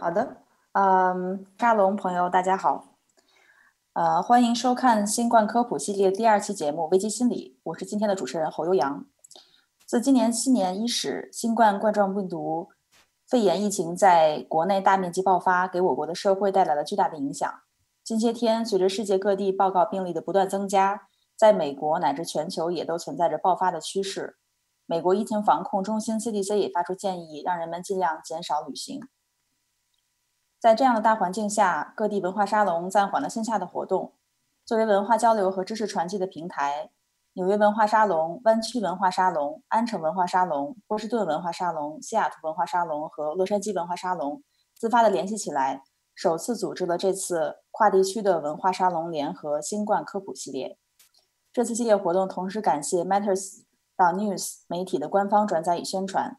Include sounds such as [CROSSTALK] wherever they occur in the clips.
好的，嗯，沙龙朋友大家好，呃，欢迎收看新冠科普系列第二期节目《危机心理》，我是今天的主持人侯悠阳。自今年新年伊始，新冠冠状病毒肺炎疫情在国内大面积爆发，给我国的社会带来了巨大的影响。近些天，随着世界各地报告病例的不断增加，在美国乃至全球也都存在着爆发的趋势。美国疫情防控中心 CDC 也发出建议，让人们尽量减少旅行。在这样的大环境下，各地文化沙龙暂缓了线下的活动。作为文化交流和知识传递的平台，纽约文化沙龙、湾区文化沙龙、安城文化沙龙、波士顿文化沙龙、西雅图文化沙龙和洛杉矶文化沙龙自发地联系起来，首次组织了这次跨地区的文化沙龙联合新冠科普系列。这次系列活动同时感谢 Matters 到 News 媒体的官方转载与宣传。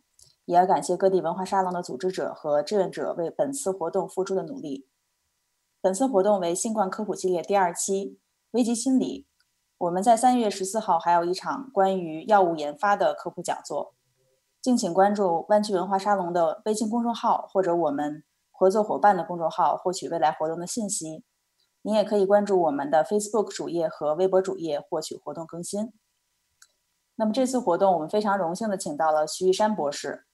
也要感谢各地文化沙龙的组织者和志愿者为本次活动付出的努力。本次活动为新冠科普系列第二期危机心理。我们在三月十四号还有一场关于药物研发的科普讲座，敬请关注湾区文化沙龙的微信公众号或者我们合作伙伴的公众号获取未来活动的信息。您也可以关注我们的 Facebook 主页和微博主页获取活动更新。那么这次活动我们非常荣幸的请到了徐玉山博士。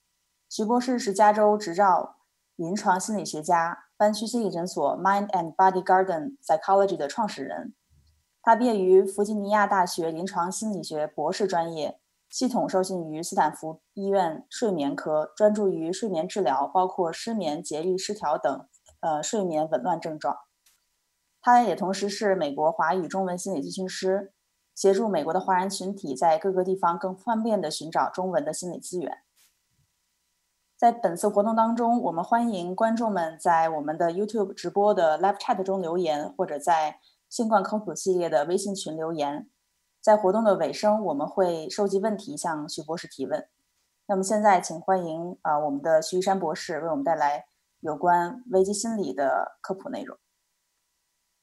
徐博士是加州执照临床心理学家，湾区心理诊所 Mind and Body Garden Psychology 的创始人。他毕业于弗吉尼亚大学临床心理学博士专业，系统受训于斯坦福医院睡眠科，专注于睡眠治疗，包括失眠、节律失调等呃睡眠紊乱症状。他也同时是美国华语中文心理咨询师，协助美国的华人群体在各个地方更方便地寻找中文的心理资源。在本次活动当中，我们欢迎观众们在我们的 YouTube 直播的 Live Chat 中留言，或者在新冠科普系列的微信群留言。在活动的尾声，我们会收集问题向徐博士提问。那么现在，请欢迎啊我们的徐玉山博士为我们带来有关危机心理的科普内容。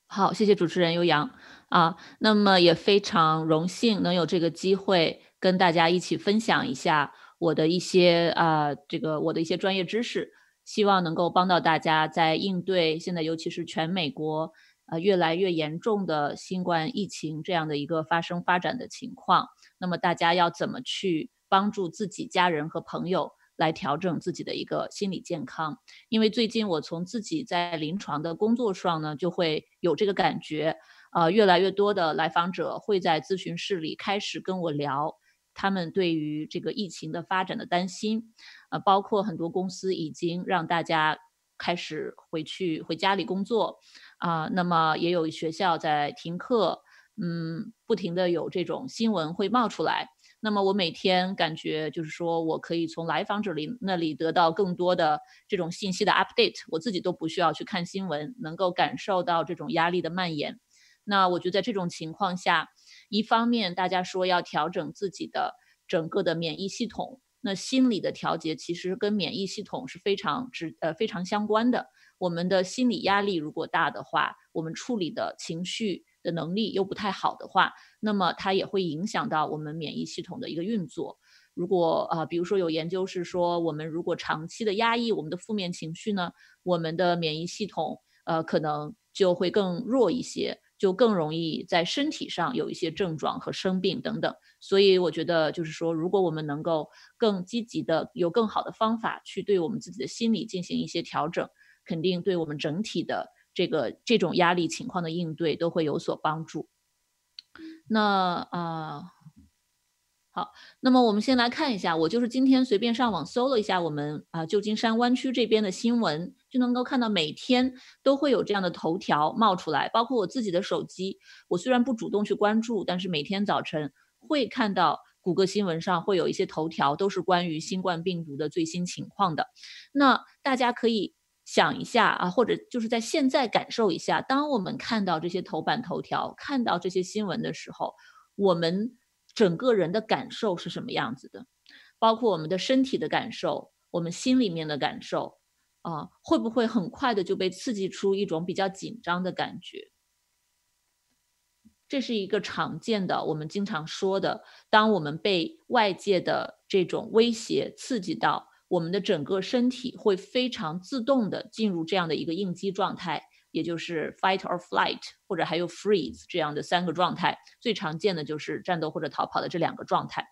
好，谢谢主持人悠扬啊。那么也非常荣幸能有这个机会跟大家一起分享一下。我的一些啊，这个我的一些专业知识，希望能够帮到大家在应对现在尤其是全美国呃越来越严重的新冠疫情这样的一个发生发展的情况。那么大家要怎么去帮助自己家人和朋友来调整自己的一个心理健康？因为最近我从自己在临床的工作上呢，就会有这个感觉，呃，越来越多的来访者会在咨询室里开始跟我聊。他们对于这个疫情的发展的担心，呃，包括很多公司已经让大家开始回去回家里工作，啊，那么也有学校在停课，嗯，不停的有这种新闻会冒出来。那么我每天感觉就是说我可以从来访者里那里得到更多的这种信息的 update，我自己都不需要去看新闻，能够感受到这种压力的蔓延。那我觉得在这种情况下。一方面，大家说要调整自己的整个的免疫系统，那心理的调节其实跟免疫系统是非常直呃非常相关的。我们的心理压力如果大的话，我们处理的情绪的能力又不太好的话，那么它也会影响到我们免疫系统的一个运作。如果啊，比如说有研究是说，我们如果长期的压抑我们的负面情绪呢，我们的免疫系统呃可能就会更弱一些。就更容易在身体上有一些症状和生病等等，所以我觉得就是说，如果我们能够更积极的有更好的方法去对我们自己的心理进行一些调整，肯定对我们整体的这个这种压力情况的应对都会有所帮助。那啊。好，那么我们先来看一下，我就是今天随便上网搜了一下我们啊旧金山湾区这边的新闻，就能够看到每天都会有这样的头条冒出来，包括我自己的手机，我虽然不主动去关注，但是每天早晨会看到谷歌新闻上会有一些头条，都是关于新冠病毒的最新情况的。那大家可以想一下啊，或者就是在现在感受一下，当我们看到这些头版头条，看到这些新闻的时候，我们。整个人的感受是什么样子的？包括我们的身体的感受，我们心里面的感受，啊，会不会很快的就被刺激出一种比较紧张的感觉？这是一个常见的，我们经常说的，当我们被外界的这种威胁刺激到，我们的整个身体会非常自动的进入这样的一个应激状态，也就是 fight or flight，或者还有 freeze 这样的三个状态。最常见的就是战斗或者逃跑的这两个状态。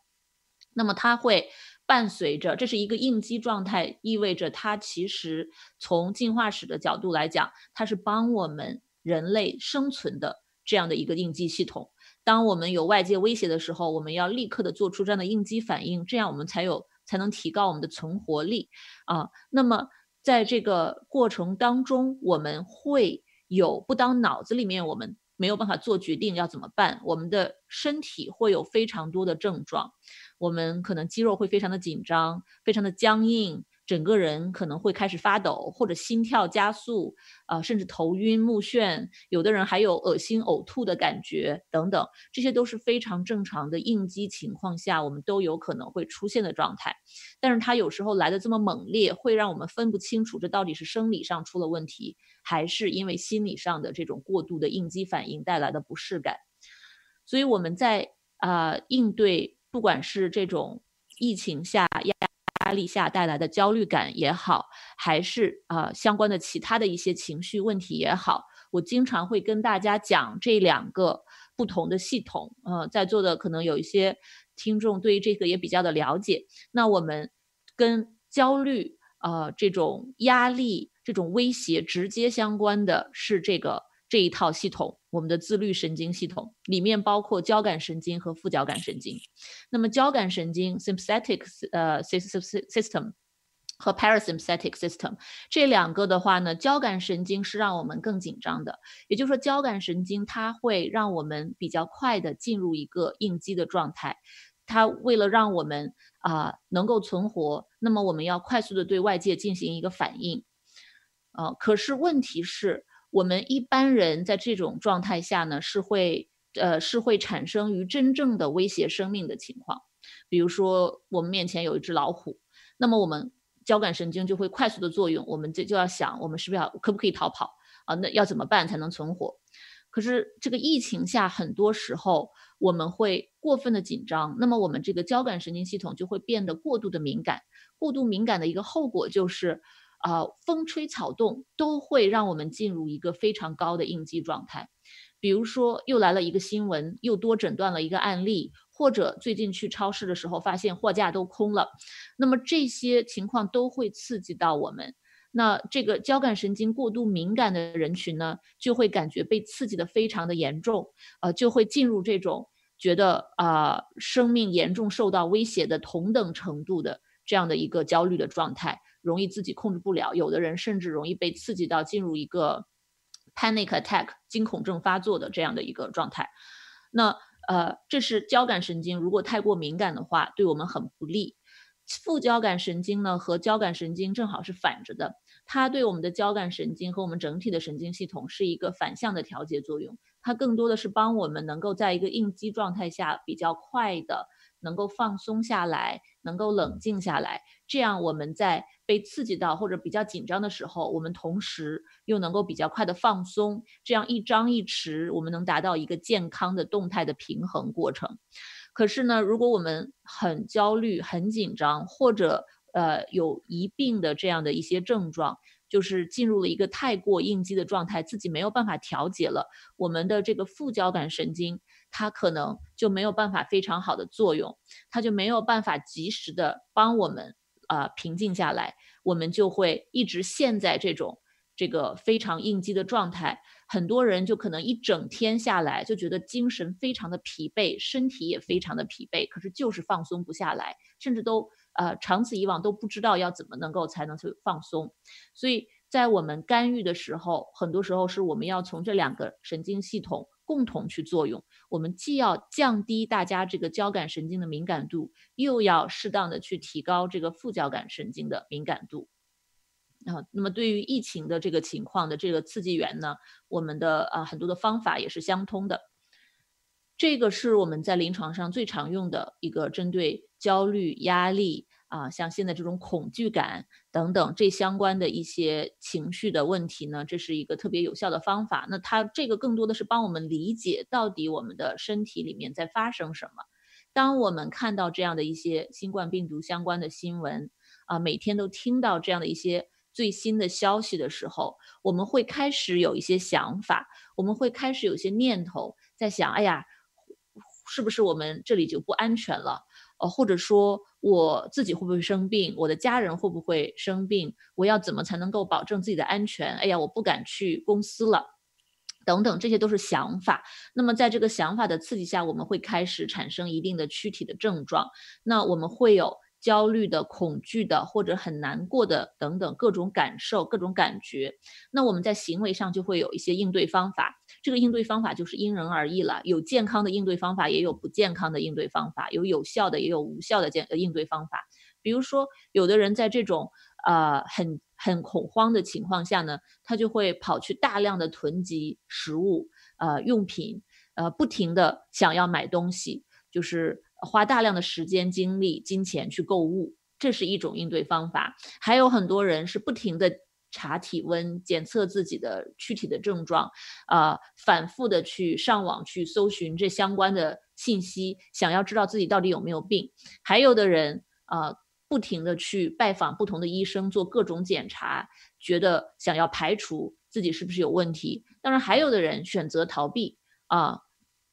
那么它会伴随着，这是一个应激状态，意味着它其实从进化史的角度来讲，它是帮我们人类生存的这样的一个应激系统。当我们有外界威胁的时候，我们要立刻的做出这样的应激反应，这样我们才有。才能提高我们的存活力啊。那么在这个过程当中，我们会有不当脑子里面我们没有办法做决定要怎么办，我们的身体会有非常多的症状，我们可能肌肉会非常的紧张，非常的僵硬。整个人可能会开始发抖，或者心跳加速，啊，甚至头晕目眩，有的人还有恶心呕吐的感觉等等，这些都是非常正常的应激情况下我们都有可能会出现的状态。但是它有时候来的这么猛烈，会让我们分不清楚这到底是生理上出了问题，还是因为心理上的这种过度的应激反应带来的不适感。所以我们在啊应对不管是这种疫情下压。压力下带来的焦虑感也好，还是啊相关的其他的一些情绪问题也好，我经常会跟大家讲这两个不同的系统。呃，在座的可能有一些听众对于这个也比较的了解。那我们跟焦虑、呃这种压力、这种威胁直接相关的是这个。这一套系统，我们的自律神经系统里面包括交感神经和副交感神经。那么交感神经 （sympathetic 呃 system） 和 parasympathetic system 这两个的话呢，交感神经是让我们更紧张的，也就是说交感神经它会让我们比较快的进入一个应激的状态。它为了让我们啊能够存活，那么我们要快速的对外界进行一个反应。呃，可是问题是。我们一般人在这种状态下呢，是会呃是会产生于真正的威胁生命的情况，比如说我们面前有一只老虎，那么我们交感神经就会快速的作用，我们就就要想我们是不是要可不可以逃跑啊？那要怎么办才能存活？可是这个疫情下，很多时候我们会过分的紧张，那么我们这个交感神经系统就会变得过度的敏感，过度敏感的一个后果就是。啊，风吹草动都会让我们进入一个非常高的应激状态。比如说，又来了一个新闻，又多诊断了一个案例，或者最近去超市的时候发现货架都空了，那么这些情况都会刺激到我们。那这个交感神经过度敏感的人群呢，就会感觉被刺激的非常的严重，呃，就会进入这种觉得啊生命严重受到威胁的同等程度的这样的一个焦虑的状态。容易自己控制不了，有的人甚至容易被刺激到进入一个 panic attack 惊恐症发作的这样的一个状态。那呃，这是交感神经，如果太过敏感的话，对我们很不利。副交感神经呢和交感神经正好是反着的，它对我们的交感神经和我们整体的神经系统是一个反向的调节作用，它更多的是帮我们能够在一个应激状态下比较快的能够放松下来，能够冷静下来，这样我们在被刺激到或者比较紧张的时候，我们同时又能够比较快的放松，这样一张一弛，我们能达到一个健康的动态的平衡过程。可是呢，如果我们很焦虑、很紧张，或者呃有一病的这样的一些症状，就是进入了一个太过应激的状态，自己没有办法调节了，我们的这个副交感神经它可能就没有办法非常好的作用，它就没有办法及时的帮我们。啊，平静下来，我们就会一直陷在这种这个非常应激的状态。很多人就可能一整天下来就觉得精神非常的疲惫，身体也非常的疲惫，可是就是放松不下来，甚至都呃长此以往都不知道要怎么能够才能去放松。所以在我们干预的时候，很多时候是我们要从这两个神经系统。共同去作用，我们既要降低大家这个交感神经的敏感度，又要适当的去提高这个副交感神经的敏感度。啊，那么对于疫情的这个情况的这个刺激源呢，我们的啊很多的方法也是相通的。这个是我们在临床上最常用的一个针对焦虑、压力。啊，像现在这种恐惧感等等这相关的一些情绪的问题呢，这是一个特别有效的方法。那它这个更多的是帮我们理解到底我们的身体里面在发生什么。当我们看到这样的一些新冠病毒相关的新闻啊，每天都听到这样的一些最新的消息的时候，我们会开始有一些想法，我们会开始有些念头，在想，哎呀，是不是我们这里就不安全了？呃，或者说我自己会不会生病？我的家人会不会生病？我要怎么才能够保证自己的安全？哎呀，我不敢去公司了，等等，这些都是想法。那么在这个想法的刺激下，我们会开始产生一定的躯体的症状。那我们会有。焦虑的、恐惧的，或者很难过的等等各种感受、各种感觉，那我们在行为上就会有一些应对方法。这个应对方法就是因人而异了，有健康的应对方法，也有不健康的应对方法，有有效的，也有无效的健应对方法。比如说，有的人在这种呃很很恐慌的情况下呢，他就会跑去大量的囤积食物、呃用品，呃不停的想要买东西，就是。花大量的时间、精力、金钱去购物，这是一种应对方法。还有很多人是不停的查体温、检测自己的躯体的症状，啊，反复的去上网去搜寻这相关的信息，想要知道自己到底有没有病。还有的人啊，不停的去拜访不同的医生，做各种检查，觉得想要排除自己是不是有问题。当然，还有的人选择逃避啊。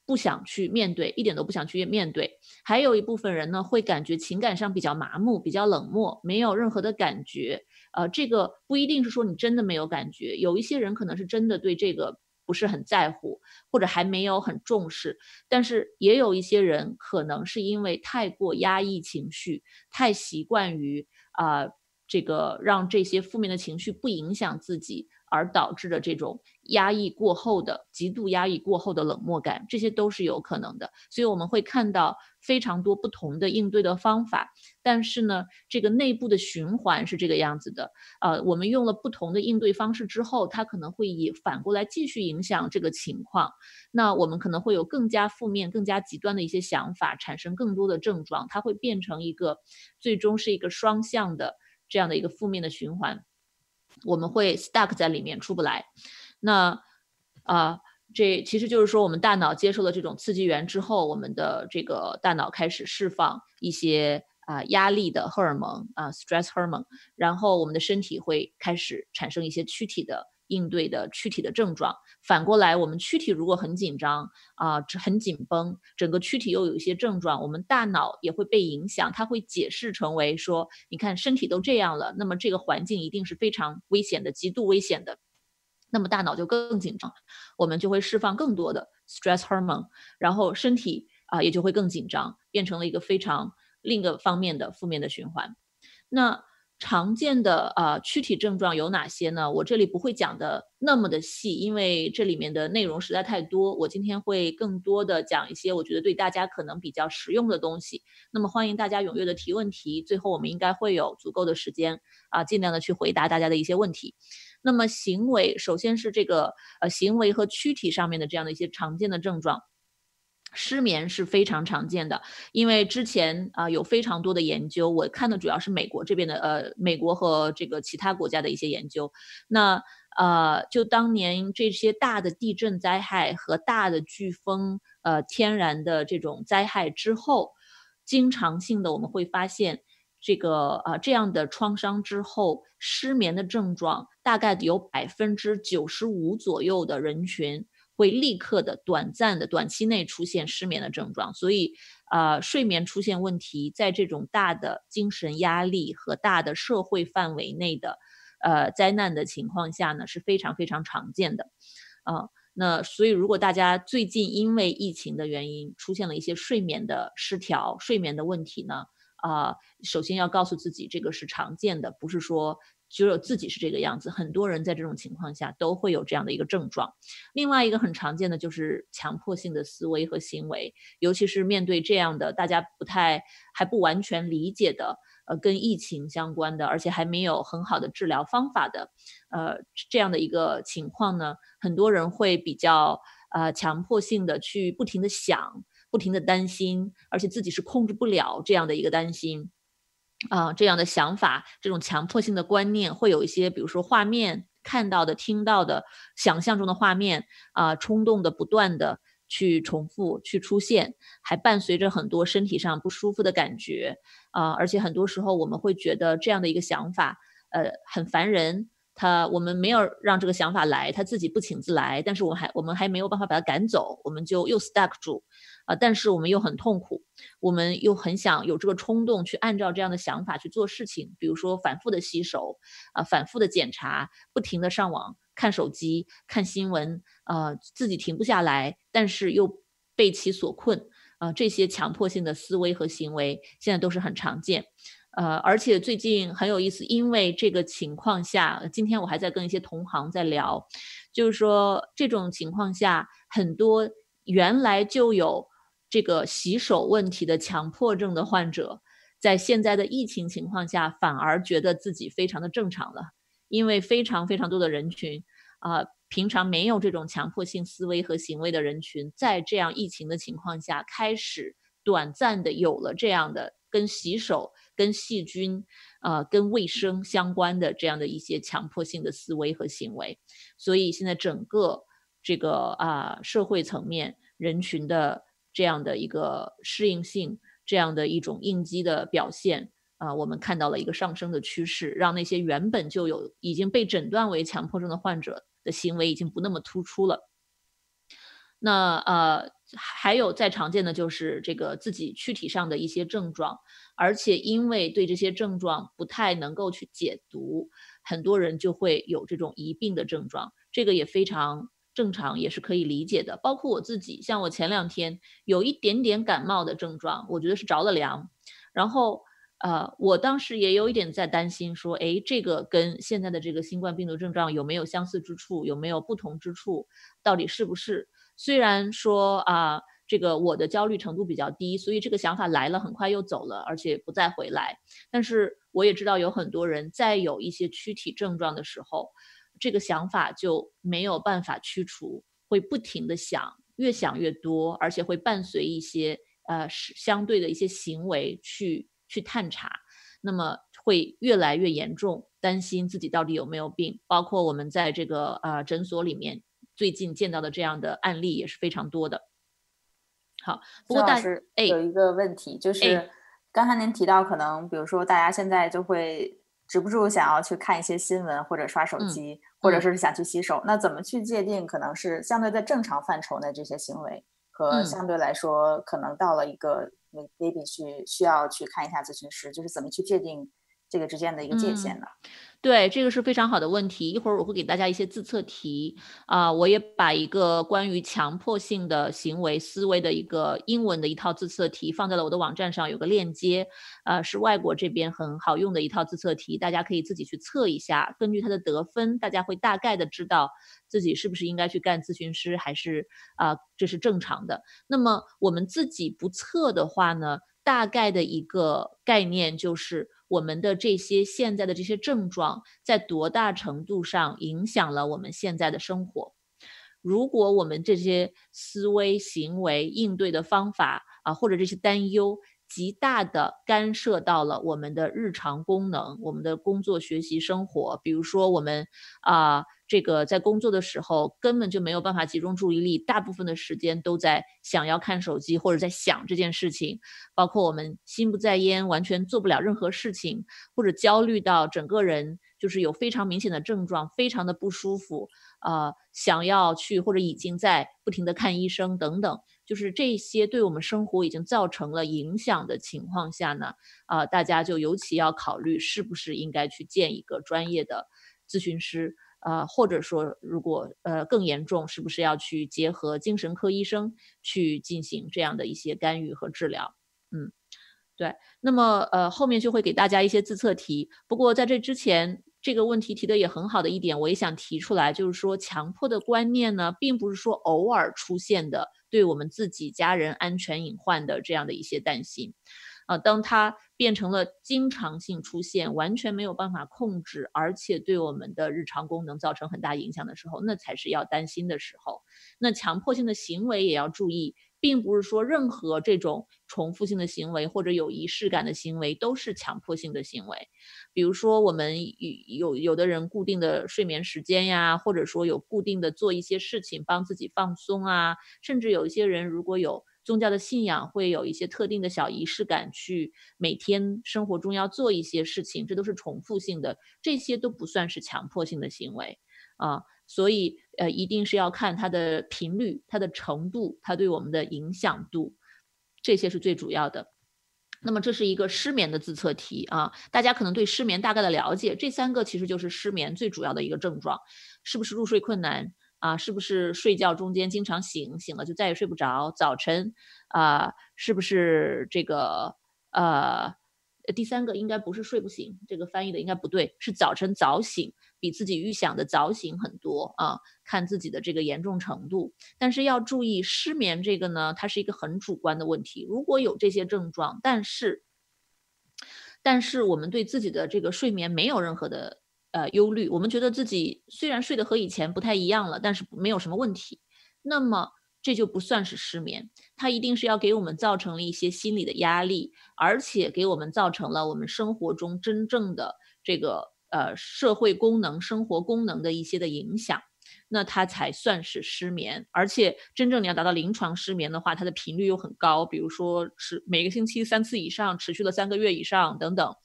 不想去面对，一点都不想去面对。还有一部分人呢，会感觉情感上比较麻木、比较冷漠，没有任何的感觉。呃，这个不一定是说你真的没有感觉，有一些人可能是真的对这个不是很在乎，或者还没有很重视。但是也有一些人可能是因为太过压抑情绪，太习惯于啊这个让这些负面的情绪不影响自己。而导致的这种压抑过后的极度压抑过后的冷漠感，这些都是有可能的。所以我们会看到非常多不同的应对的方法。但是呢，这个内部的循环是这个样子的。呃，我们用了不同的应对方式之后，它可能会以反过来继续影响这个情况。那我们可能会有更加负面、更加极端的一些想法，产生更多的症状，它会变成一个最终是一个双向的这样的一个负面的循环。我们会 stuck 在里面出不来，那啊，这其实就是说，我们大脑接受了这种刺激源之后，我们的这个大脑开始释放一些啊压力的荷尔蒙啊 stress hormone，然后我们的身体会开始产生一些躯体的。应对的躯体的症状，反过来，我们躯体如果很紧张啊，很紧绷，整个躯体又有一些症状，我们大脑也会被影响，它会解释成为说，你看身体都这样了，那么这个环境一定是非常危险的，极度危险的，那么大脑就更紧张，我们就会释放更多的 stress hormone，然后身体啊也就会更紧张，变成了一个非常另一个方面的负面的循环，那。常见的啊躯体症状有哪些呢？我这里不会讲的那么的细，因为这里面的内容实在太多。我今天会更多的讲一些我觉得对大家可能比较实用的东西。那么欢迎大家踊跃的提问题，最后我们应该会有足够的时间啊，尽量的去回答大家的一些问题。那么行为，首先是这个呃行为和躯体上面的这样的一些常见的症状。失眠是非常常见的，因为之前啊有非常多的研究，我看的主要是美国这边的，呃，美国和这个其他国家的一些研究。那呃，就当年这些大的地震灾害和大的飓风，呃，天然的这种灾害之后，经常性的我们会发现，这个啊这样的创伤之后，失眠的症状大概有百分之九十五左右的人群。会立刻的、短暂的、短期内出现失眠的症状，所以，呃，睡眠出现问题，在这种大的精神压力和大的社会范围内的，呃，灾难的情况下呢，是非常非常常见的，啊，那所以如果大家最近因为疫情的原因出现了一些睡眠的失调、睡眠的问题呢，啊，首先要告诉自己这个是常见的，不是说。只有自己是这个样子，很多人在这种情况下都会有这样的一个症状。另外一个很常见的就是强迫性的思维和行为，尤其是面对这样的大家不太还不完全理解的，呃，跟疫情相关的，而且还没有很好的治疗方法的，呃，这样的一个情况呢，很多人会比较呃强迫性的去不停的想，不停的担心，而且自己是控制不了这样的一个担心。啊，这样的想法，这种强迫性的观念，会有一些，比如说画面看到的、听到的、想象中的画面啊，冲动的不断的去重复、去出现，还伴随着很多身体上不舒服的感觉啊！而且很多时候我们会觉得这样的一个想法，呃，很烦人。他我们没有让这个想法来，他自己不请自来，但是我还我们还没有办法把他赶走，我们就又 stuck 住，啊，但是我们又很痛苦，我们又很想有这个冲动去按照这样的想法去做事情，比如说反复的洗手，啊，反复的检查，不停的上网看手机看新闻，啊，自己停不下来，但是又被其所困，啊，这些强迫性的思维和行为现在都是很常见。呃，而且最近很有意思，因为这个情况下，今天我还在跟一些同行在聊，就是说这种情况下，很多原来就有这个洗手问题的强迫症的患者，在现在的疫情情况下，反而觉得自己非常的正常了，因为非常非常多的人群啊，平常没有这种强迫性思维和行为的人群，在这样疫情的情况下，开始短暂的有了这样的跟洗手。跟细菌，呃，跟卫生相关的这样的一些强迫性的思维和行为，所以现在整个这个啊社会层面人群的这样的一个适应性，这样的一种应激的表现啊，我们看到了一个上升的趋势，让那些原本就有已经被诊断为强迫症的患者的行为已经不那么突出了。那呃，还有再常见的就是这个自己躯体上的一些症状。而且因为对这些症状不太能够去解读，很多人就会有这种疑病的症状，这个也非常正常，也是可以理解的。包括我自己，像我前两天有一点点感冒的症状，我觉得是着了凉，然后呃，我当时也有一点在担心，说，哎，这个跟现在的这个新冠病毒症状有没有相似之处，有没有不同之处，到底是不是？虽然说啊。这个我的焦虑程度比较低，所以这个想法来了很快又走了，而且不再回来。但是我也知道有很多人在有一些躯体症状的时候，这个想法就没有办法去除，会不停的想，越想越多，而且会伴随一些呃相对的一些行为去去探查，那么会越来越严重，担心自己到底有没有病。包括我们在这个呃诊所里面最近见到的这样的案例也是非常多的。好，不过但是有一个问题，就是刚才您提到，可能比如说大家现在就会止不住想要去看一些新闻，或者刷手机，或者说是想去洗手，那怎么去界定可能是相对在正常范畴的这些行为，和相对来说可能到了一个 maybe 去需要去看一下咨询师，就是怎么去界定这个之间的一个界限呢？对，这个是非常好的问题。一会儿我会给大家一些自测题啊，我也把一个关于强迫性的行为思维的一个英文的一套自测题放在了我的网站上，有个链接，呃，是外国这边很好用的一套自测题，大家可以自己去测一下。根据它的得分，大家会大概的知道自己是不是应该去干咨询师，还是啊这是正常的。那么我们自己不测的话呢，大概的一个概念就是。我们的这些现在的这些症状，在多大程度上影响了我们现在的生活？如果我们这些思维、行为、应对的方法啊，或者这些担忧，极大的干涉到了我们的日常功能，我们的工作、学习、生活，比如说我们啊。这个在工作的时候根本就没有办法集中注意力，大部分的时间都在想要看手机或者在想这件事情，包括我们心不在焉，完全做不了任何事情，或者焦虑到整个人就是有非常明显的症状，非常的不舒服，呃，想要去或者已经在不停的看医生等等，就是这些对我们生活已经造成了影响的情况下呢，啊，大家就尤其要考虑是不是应该去见一个专业的咨询师。呃，或者说，如果呃更严重，是不是要去结合精神科医生去进行这样的一些干预和治疗？嗯，对。那么呃后面就会给大家一些自测题。不过在这之前，这个问题提的也很好的一点，我也想提出来，就是说强迫的观念呢，并不是说偶尔出现的，对我们自己家人安全隐患的这样的一些担心。啊，当它变成了经常性出现，完全没有办法控制，而且对我们的日常功能造成很大影响的时候，那才是要担心的时候。那强迫性的行为也要注意，并不是说任何这种重复性的行为或者有仪式感的行为都是强迫性的行为。比如说我们有有的人固定的睡眠时间呀，或者说有固定的做一些事情帮自己放松啊，甚至有一些人如果有宗教的信仰，会有一些特定的小仪式感，去每天生活中要做一些事情，这都是重复性的，这些都不算是强迫性的行为啊。所以呃，一定是要看它的频率、它的程度、它对我们的影响度，这些是最主要的。那么这是一个失眠的自测题啊，大家可能对失眠大概的了解，这三个其实就是失眠最主要的一个症状，是不是入睡困难啊？是不是睡觉中间经常醒，醒了就再也睡不着？早晨啊，是不是这个呃？第三个应该不是睡不醒，这个翻译的应该不对，是早晨早醒，比自己预想的早醒很多啊。看自己的这个严重程度，但是要注意失眠这个呢，它是一个很主观的问题。如果有这些症状，但是但是我们对自己的这个睡眠没有任何的呃忧虑，我们觉得自己虽然睡得和以前不太一样了，但是没有什么问题，那么。这就不算是失眠，它一定是要给我们造成了一些心理的压力，而且给我们造成了我们生活中真正的这个呃社会功能、生活功能的一些的影响，那它才算是失眠。而且真正你要达到临床失眠的话，它的频率又很高，比如说是每个星期三次以上，持续了三个月以上等等，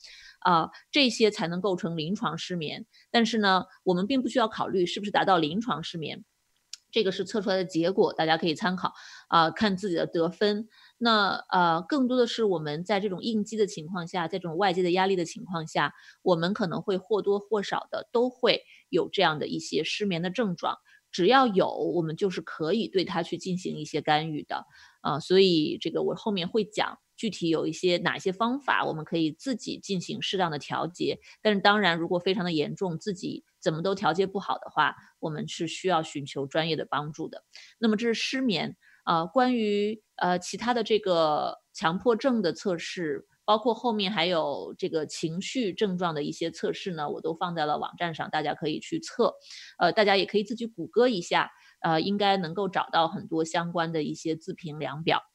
啊，这些才能构成临床失眠。但是呢，我们并不需要考虑是不是达到临床失眠。这个是测出来的结果，大家可以参考啊，看自己的得分。那呃，更多的是我们在这种应激的情况下，在这种外界的压力的情况下，我们可能会或多或少的都会有这样的一些失眠的症状。只要有，我们就是可以对它去进行一些干预的啊。所以这个我后面会讲。具体有一些哪些方法，我们可以自己进行适当的调节。但是当然，如果非常的严重，自己怎么都调节不好的话，我们是需要寻求专业的帮助的。那么这是失眠啊。关于呃其他的这个强迫症的测试，包括后面还有这个情绪症状的一些测试呢，我都放在了网站上，大家可以去测。呃，大家也可以自己谷歌一下，呃，应该能够找到很多相关的一些自评量表。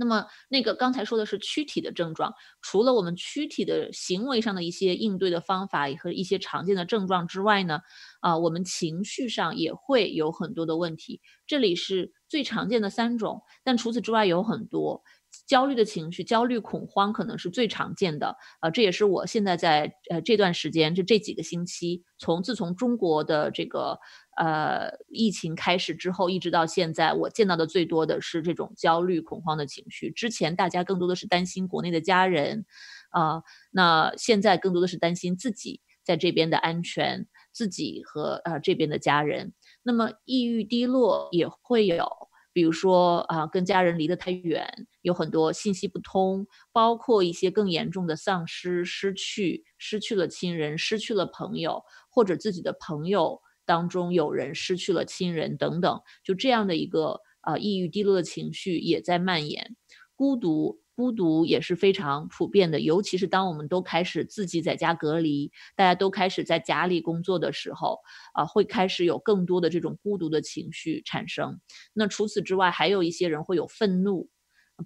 那么，那个刚才说的是躯体的症状，除了我们躯体的行为上的一些应对的方法和一些常见的症状之外呢，啊，我们情绪上也会有很多的问题。这里是最常见的三种，但除此之外有很多。焦虑的情绪，焦虑、恐慌可能是最常见的，呃，这也是我现在在呃这段时间，就这几个星期，从自从中国的这个呃疫情开始之后，一直到现在，我见到的最多的是这种焦虑、恐慌的情绪。之前大家更多的是担心国内的家人，啊，那现在更多的是担心自己在这边的安全，自己和呃这边的家人。那么抑郁、低落也会有。比如说啊，跟家人离得太远，有很多信息不通，包括一些更严重的丧失、失去、失去了亲人、失去了朋友，或者自己的朋友当中有人失去了亲人等等，就这样的一个啊抑郁低落的情绪也在蔓延，孤独。孤独也是非常普遍的，尤其是当我们都开始自己在家隔离，大家都开始在家里工作的时候，啊，会开始有更多的这种孤独的情绪产生。那除此之外，还有一些人会有愤怒，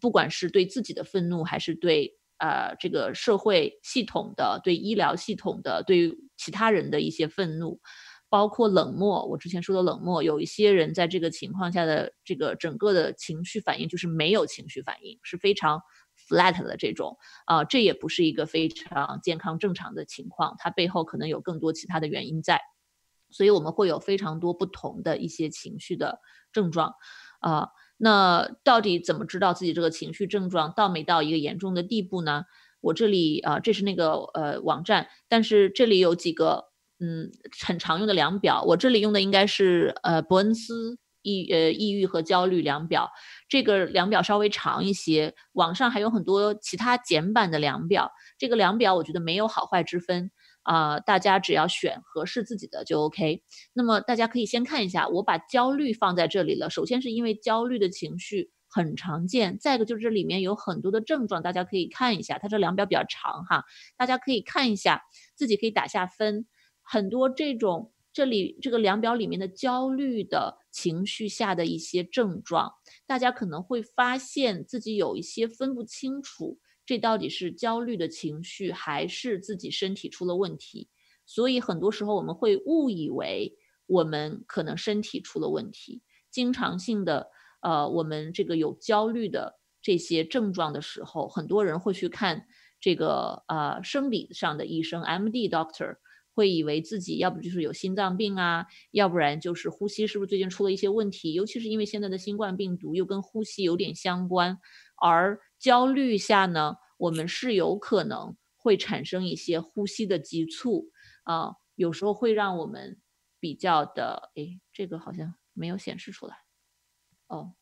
不管是对自己的愤怒，还是对呃这个社会系统的、对医疗系统的、对其他人的一些愤怒。包括冷漠，我之前说的冷漠，有一些人在这个情况下的这个整个的情绪反应就是没有情绪反应，是非常 flat 的这种啊，这也不是一个非常健康正常的情况，它背后可能有更多其他的原因在，所以我们会有非常多不同的一些情绪的症状啊。那到底怎么知道自己这个情绪症状到没到一个严重的地步呢？我这里啊，这是那个呃网站，但是这里有几个。嗯，很常用的量表，我这里用的应该是呃伯恩斯抑呃抑郁和焦虑量表，这个量表稍微长一些，网上还有很多其他简版的量表，这个量表我觉得没有好坏之分啊，大家只要选合适自己的就 OK。那么大家可以先看一下，我把焦虑放在这里了，首先是因为焦虑的情绪很常见，再一个就是这里面有很多的症状，大家可以看一下，它这量表比较长哈，大家可以看一下，自己可以打下分。很多这种这里这个量表里面的焦虑的情绪下的一些症状，大家可能会发现自己有一些分不清楚这到底是焦虑的情绪，还是自己身体出了问题？所以很多时候我们会误以为我们可能身体出了问题。经常性的，呃，我们这个有焦虑的这些症状的时候，很多人会去看这个呃生理上的医生，M.D. Doctor。会以为自己要不就是有心脏病啊，要不然就是呼吸是不是最近出了一些问题？尤其是因为现在的新冠病毒又跟呼吸有点相关，而焦虑下呢，我们是有可能会产生一些呼吸的急促啊，有时候会让我们比较的，哎，这个好像没有显示出来，哦，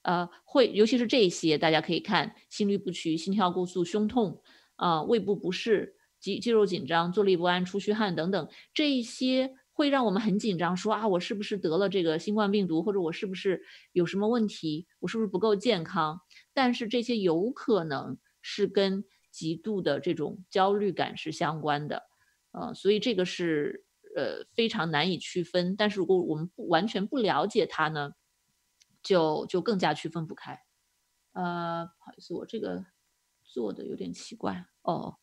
呃，会，尤其是这些，大家可以看心律不齐、心跳过速、胸痛啊、胃部不适。肌肌肉紧张、坐立不安、出虚汗等等，这一些会让我们很紧张，说啊，我是不是得了这个新冠病毒，或者我是不是有什么问题，我是不是不够健康？但是这些有可能是跟极度的这种焦虑感是相关的，呃，所以这个是呃非常难以区分。但是如果我们不完全不了解它呢，就就更加区分不开。呃，不好意思，我这个做的有点奇怪哦。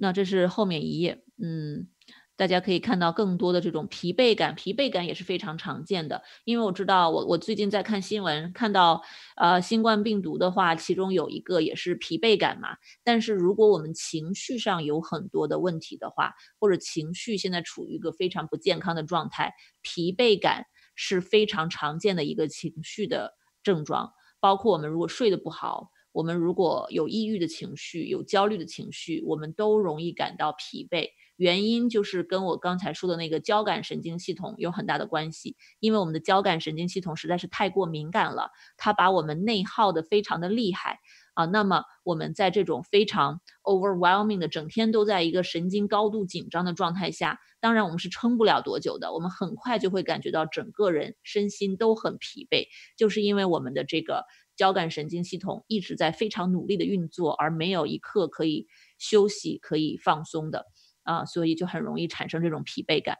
那这是后面一页，嗯，大家可以看到更多的这种疲惫感，疲惫感也是非常常见的。因为我知道，我我最近在看新闻，看到呃新冠病毒的话，其中有一个也是疲惫感嘛。但是如果我们情绪上有很多的问题的话，或者情绪现在处于一个非常不健康的状态，疲惫感是非常常见的一个情绪的症状。包括我们如果睡得不好。我们如果有抑郁的情绪，有焦虑的情绪，我们都容易感到疲惫。原因就是跟我刚才说的那个交感神经系统有很大的关系，因为我们的交感神经系统实在是太过敏感了，它把我们内耗的非常的厉害啊。那么我们在这种非常 overwhelming 的，整天都在一个神经高度紧张的状态下，当然我们是撑不了多久的，我们很快就会感觉到整个人身心都很疲惫，就是因为我们的这个。交感神经系统一直在非常努力的运作，而没有一刻可以休息、可以放松的啊，所以就很容易产生这种疲惫感。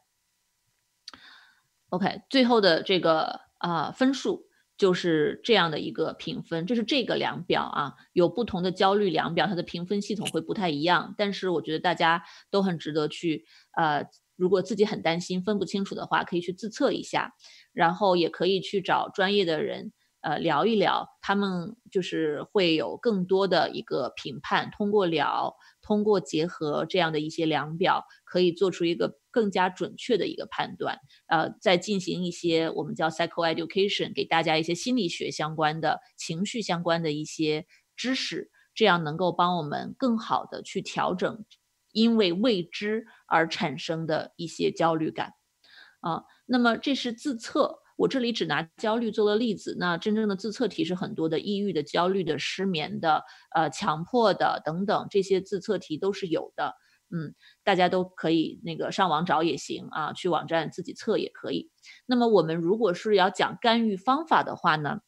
OK，最后的这个啊分数就是这样的一个评分，这是这个量表啊，有不同的焦虑量表，它的评分系统会不太一样，但是我觉得大家都很值得去呃，如果自己很担心分不清楚的话，可以去自测一下，然后也可以去找专业的人。呃，聊一聊，他们就是会有更多的一个评判，通过聊，通过结合这样的一些量表，可以做出一个更加准确的一个判断。呃，再进行一些我们叫 psycho education，给大家一些心理学相关的、情绪相关的一些知识，这样能够帮我们更好的去调整因为未知而产生的一些焦虑感。啊，那么这是自测。我这里只拿焦虑做了例子，那真正的自测题是很多的，抑郁的、焦虑的、失眠的、呃强迫的等等，这些自测题都是有的。嗯，大家都可以那个上网找也行啊，去网站自己测也可以。那么我们如果是要讲干预方法的话呢，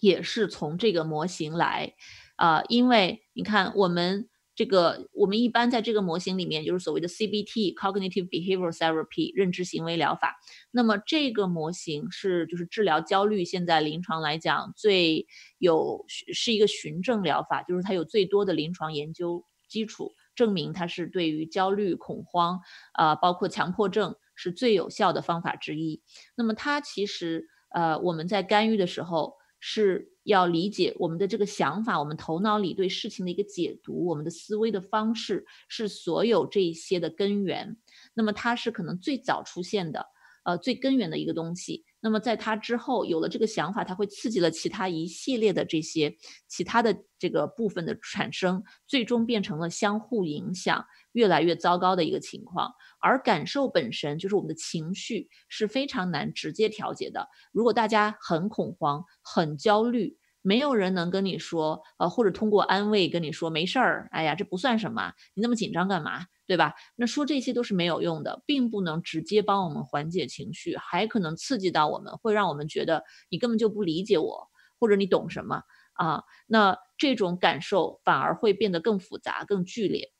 也是从这个模型来啊，因为你看我们。这个我们一般在这个模型里面，就是所谓的 CBT（Cognitive Behavioral Therapy，认知行为疗法）。那么这个模型是就是治疗焦虑，现在临床来讲最有是一个循证疗法，就是它有最多的临床研究基础，证明它是对于焦虑、恐慌啊，包括强迫症是最有效的方法之一。那么它其实呃我们在干预的时候是。要理解我们的这个想法，我们头脑里对事情的一个解读，我们的思维的方式是所有这些的根源。那么它是可能最早出现的，呃，最根源的一个东西。那么在它之后有了这个想法，它会刺激了其他一系列的这些其他的这个部分的产生，最终变成了相互影响。越来越糟糕的一个情况，而感受本身就是我们的情绪是非常难直接调节的。如果大家很恐慌、很焦虑，没有人能跟你说，呃，或者通过安慰跟你说没事儿，哎呀，这不算什么，你那么紧张干嘛，对吧？那说这些都是没有用的，并不能直接帮我们缓解情绪，还可能刺激到我们，会让我们觉得你根本就不理解我，或者你懂什么啊？那这种感受反而会变得更复杂、更剧烈。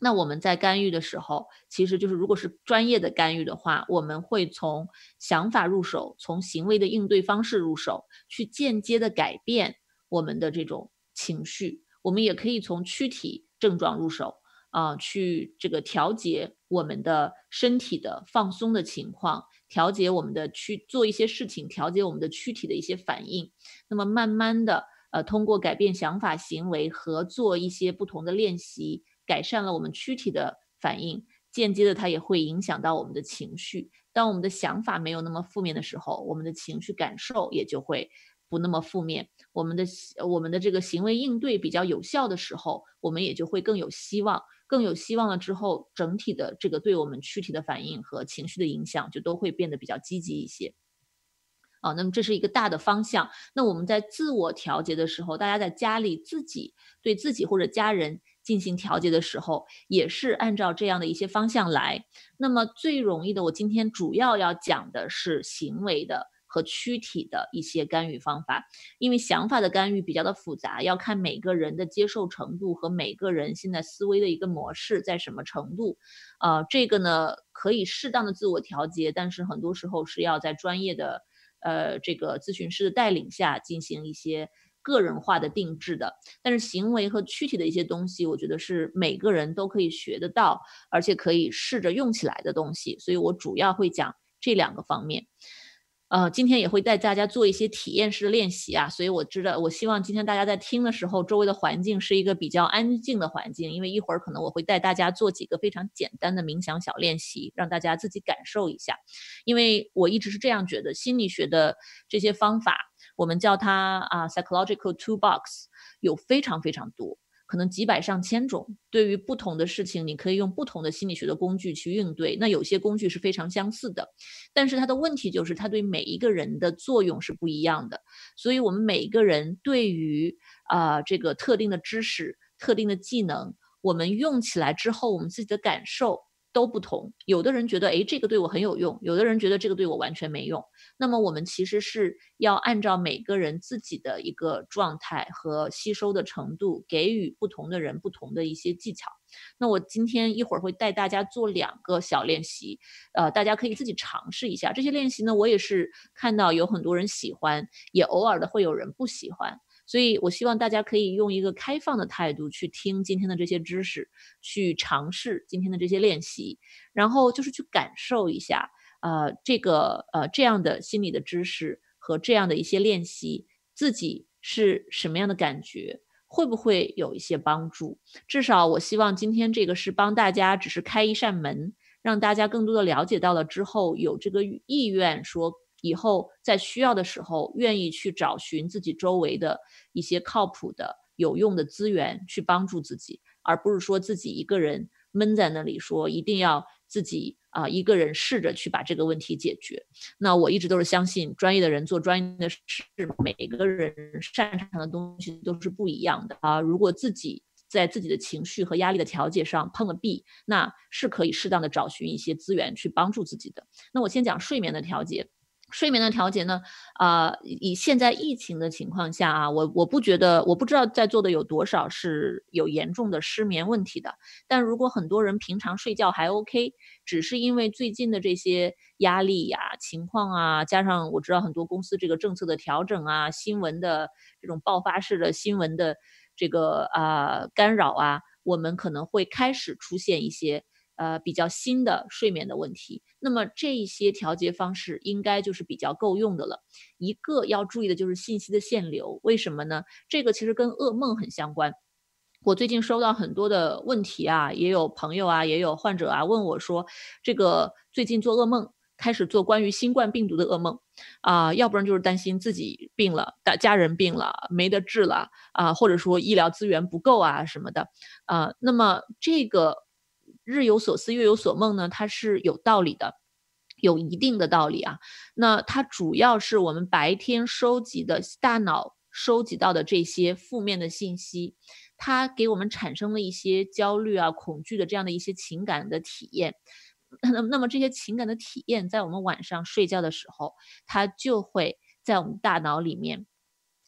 那我们在干预的时候，其实就是如果是专业的干预的话，我们会从想法入手，从行为的应对方式入手，去间接的改变我们的这种情绪。我们也可以从躯体症状入手啊，去这个调节我们的身体的放松的情况，调节我们的去做一些事情，调节我们的躯体的一些反应。那么慢慢的，呃，通过改变想法、行为和做一些不同的练习，改善了我们躯体的反应，间接的它也会影响到我们的情绪。当我们的想法没有那么负面的时候，我们的情绪感受也就会不那么负面。我们的我们的这个行为应对比较有效的时候，我们也就会更有希望。更有希望了之后，整体的这个对我们躯体的反应和情绪的影响就都会变得比较积极一些。啊，那么这是一个大的方向。那我们在自我调节的时候，大家在家里自己对自己或者家人。进行调节的时候，也是按照这样的一些方向来。那么最容易的，我今天主要要讲的是行为的和躯体的一些干预方法。因为想法的干预比较的复杂，要看每个人的接受程度和每个人现在思维的一个模式在什么程度。呃，这个呢可以适当的自我调节，但是很多时候是要在专业的呃这个咨询师的带领下进行一些。个人化的定制的，但是行为和躯体的一些东西，我觉得是每个人都可以学得到，而且可以试着用起来的东西。所以我主要会讲这两个方面。呃，今天也会带大家做一些体验式的练习啊。所以我知道，我希望今天大家在听的时候，周围的环境是一个比较安静的环境，因为一会儿可能我会带大家做几个非常简单的冥想小练习，让大家自己感受一下。因为我一直是这样觉得，心理学的这些方法。我们叫它啊，psychological toolbox，有非常非常多，可能几百上千种。对于不同的事情，你可以用不同的心理学的工具去应对。那有些工具是非常相似的，但是它的问题就是，它对每一个人的作用是不一样的。所以，我们每一个人对于啊这个特定的知识、特定的技能，我们用起来之后，我们自己的感受。都不同，有的人觉得，哎，这个对我很有用；有的人觉得这个对我完全没用。那么我们其实是要按照每个人自己的一个状态和吸收的程度，给予不同的人不同的一些技巧。那我今天一会儿会带大家做两个小练习，呃，大家可以自己尝试一下。这些练习呢，我也是看到有很多人喜欢，也偶尔的会有人不喜欢。所以，我希望大家可以用一个开放的态度去听今天的这些知识，去尝试今天的这些练习，然后就是去感受一下，呃，这个呃这样的心理的知识和这样的一些练习，自己是什么样的感觉，会不会有一些帮助？至少，我希望今天这个是帮大家，只是开一扇门，让大家更多的了解到了之后，有这个意愿说。以后在需要的时候，愿意去找寻自己周围的一些靠谱的、有用的资源去帮助自己，而不是说自己一个人闷在那里，说一定要自己啊一个人试着去把这个问题解决。那我一直都是相信，专业的人做专业的事，每个人擅长的东西都是不一样的啊。如果自己在自己的情绪和压力的调节上碰了壁，那是可以适当的找寻一些资源去帮助自己的。那我先讲睡眠的调节。睡眠的调节呢？啊，以现在疫情的情况下啊，我我不觉得，我不知道在座的有多少是有严重的失眠问题的。但如果很多人平常睡觉还 OK，只是因为最近的这些压力呀、情况啊，加上我知道很多公司这个政策的调整啊、新闻的这种爆发式的新闻的这个啊干扰啊，我们可能会开始出现一些。呃，比较新的睡眠的问题，那么这些调节方式应该就是比较够用的了。一个要注意的就是信息的限流，为什么呢？这个其实跟噩梦很相关。我最近收到很多的问题啊，也有朋友啊，也有患者啊问我说，这个最近做噩梦，开始做关于新冠病毒的噩梦啊，要不然就是担心自己病了，大家人病了，没得治了啊，或者说医疗资源不够啊什么的啊，那么这个。日有所思，夜有所梦呢，它是有道理的，有一定的道理啊。那它主要是我们白天收集的大脑收集到的这些负面的信息，它给我们产生了一些焦虑啊、恐惧的这样的一些情感的体验。那那么这些情感的体验，在我们晚上睡觉的时候，它就会在我们大脑里面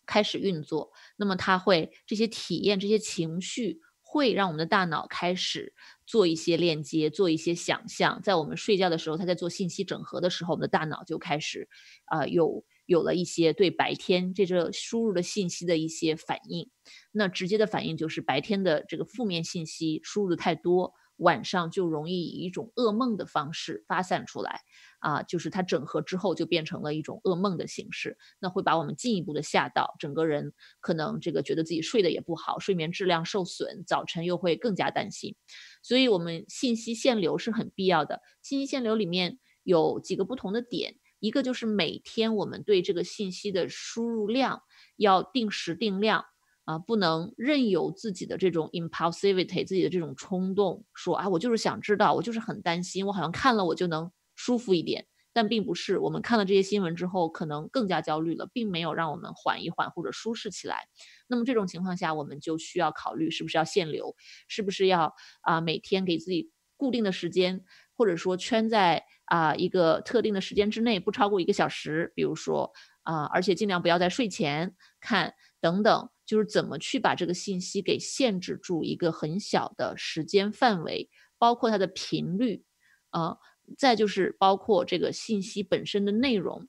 开始运作。那么它会这些体验、这些情绪。会让我们的大脑开始做一些链接，做一些想象。在我们睡觉的时候，他在做信息整合的时候，我们的大脑就开始，啊，有有了一些对白天这个输入的信息的一些反应。那直接的反应就是白天的这个负面信息输入的太多。晚上就容易以一种噩梦的方式发散出来，啊，就是它整合之后就变成了一种噩梦的形式，那会把我们进一步的吓到，整个人可能这个觉得自己睡得也不好，睡眠质量受损，早晨又会更加担心，所以我们信息限流是很必要的。信息限流里面有几个不同的点，一个就是每天我们对这个信息的输入量要定时定量。啊，不能任由自己的这种 impulsivity，自己的这种冲动，说啊，我就是想知道，我就是很担心，我好像看了我就能舒服一点，但并不是。我们看了这些新闻之后，可能更加焦虑了，并没有让我们缓一缓或者舒适起来。那么这种情况下，我们就需要考虑是不是要限流，是不是要啊每天给自己固定的时间，或者说圈在啊一个特定的时间之内，不超过一个小时，比如说啊，而且尽量不要在睡前看等等。就是怎么去把这个信息给限制住一个很小的时间范围，包括它的频率，啊，再就是包括这个信息本身的内容。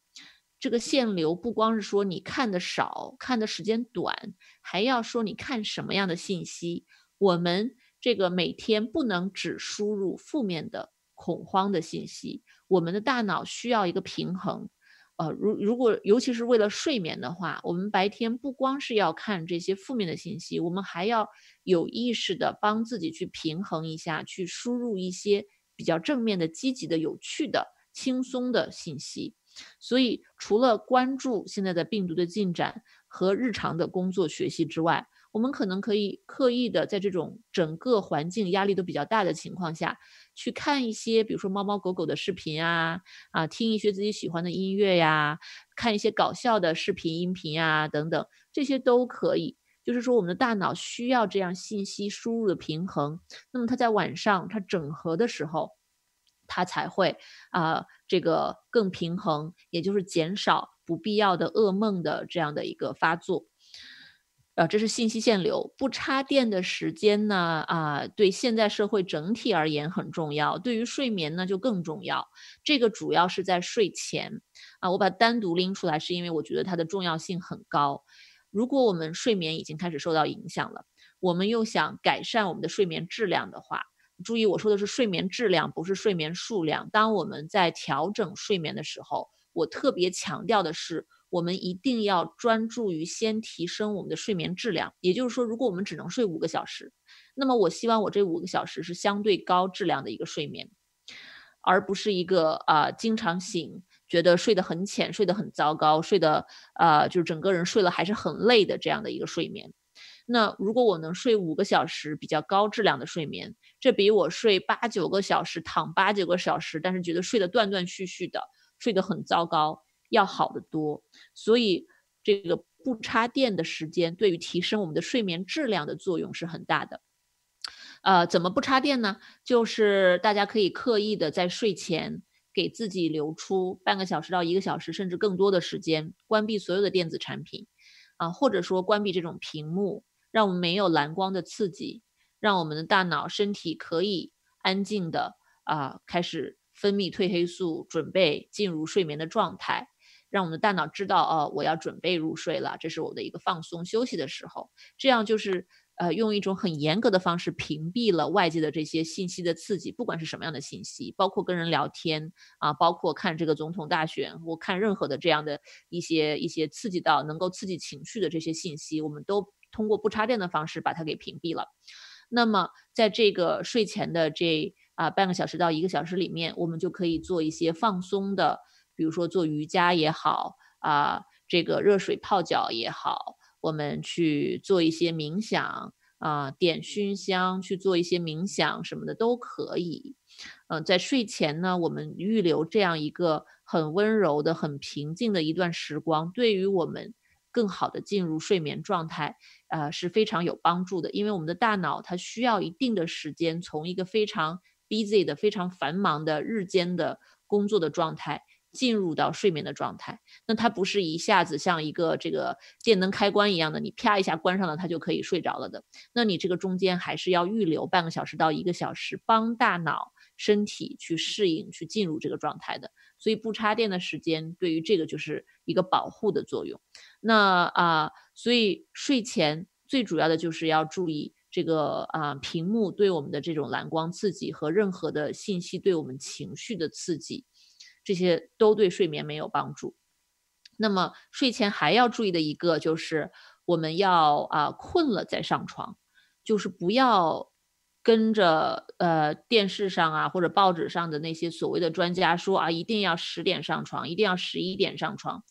这个限流不光是说你看的少，看的时间短，还要说你看什么样的信息。我们这个每天不能只输入负面的、恐慌的信息，我们的大脑需要一个平衡。呃，如如果尤其是为了睡眠的话，我们白天不光是要看这些负面的信息，我们还要有意识的帮自己去平衡一下，去输入一些比较正面的、积极的、有趣的、轻松的信息。所以，除了关注现在的病毒的进展和日常的工作学习之外，我们可能可以刻意的在这种整个环境压力都比较大的情况下，去看一些，比如说猫猫狗狗的视频啊，啊，听一些自己喜欢的音乐呀，看一些搞笑的视频、音频啊等等，这些都可以。就是说，我们的大脑需要这样信息输入的平衡，那么它在晚上它整合的时候，它才会啊这个更平衡，也就是减少不必要的噩梦的这样的一个发作。呃，这是信息限流，不插电的时间呢？啊，对现在社会整体而言很重要，对于睡眠呢就更重要。这个主要是在睡前啊，我把单独拎出来，是因为我觉得它的重要性很高。如果我们睡眠已经开始受到影响了，我们又想改善我们的睡眠质量的话，注意我说的是睡眠质量，不是睡眠数量。当我们在调整睡眠的时候，我特别强调的是。我们一定要专注于先提升我们的睡眠质量。也就是说，如果我们只能睡五个小时，那么我希望我这五个小时是相对高质量的一个睡眠，而不是一个啊经常醒，觉得睡得很浅，睡得很糟糕，睡得啊就是整个人睡了还是很累的这样的一个睡眠。那如果我能睡五个小时比较高质量的睡眠，这比我睡八九个小时躺八九个小时，但是觉得睡得断断续续的，睡得很糟糕。要好得多，所以这个不插电的时间对于提升我们的睡眠质量的作用是很大的。呃，怎么不插电呢？就是大家可以刻意的在睡前给自己留出半个小时到一个小时，甚至更多的时间，关闭所有的电子产品，啊，或者说关闭这种屏幕，让我们没有蓝光的刺激，让我们的大脑、身体可以安静的啊开始分泌褪黑素，准备进入睡眠的状态。让我们的大脑知道，哦，我要准备入睡了，这是我的一个放松休息的时候。这样就是，呃，用一种很严格的方式屏蔽了外界的这些信息的刺激，不管是什么样的信息，包括跟人聊天啊，包括看这个总统大选，或看任何的这样的一些一些刺激到能够刺激情绪的这些信息，我们都通过不插电的方式把它给屏蔽了。那么，在这个睡前的这啊半个小时到一个小时里面，我们就可以做一些放松的。比如说做瑜伽也好啊，这个热水泡脚也好，我们去做一些冥想啊，点熏香去做一些冥想什么的都可以。嗯，在睡前呢，我们预留这样一个很温柔的、很平静的一段时光，对于我们更好的进入睡眠状态，呃是非常有帮助的。因为我们的大脑它需要一定的时间，从一个非常 busy 的、非常繁忙的日间的工作的状态。进入到睡眠的状态，那它不是一下子像一个这个电灯开关一样的，你啪一下关上了，它就可以睡着了的。那你这个中间还是要预留半个小时到一个小时，帮大脑身体去适应、去进入这个状态的。所以不插电的时间对于这个就是一个保护的作用。那啊，所以睡前最主要的就是要注意这个啊，屏幕对我们的这种蓝光刺激和任何的信息对我们情绪的刺激，这些都对睡眠没有帮助。那么睡前还要注意的一个就是我们要啊困了再上床，就是不要。跟着呃电视上啊或者报纸上的那些所谓的专家说啊，一定要十点上床，一定要十一点上床。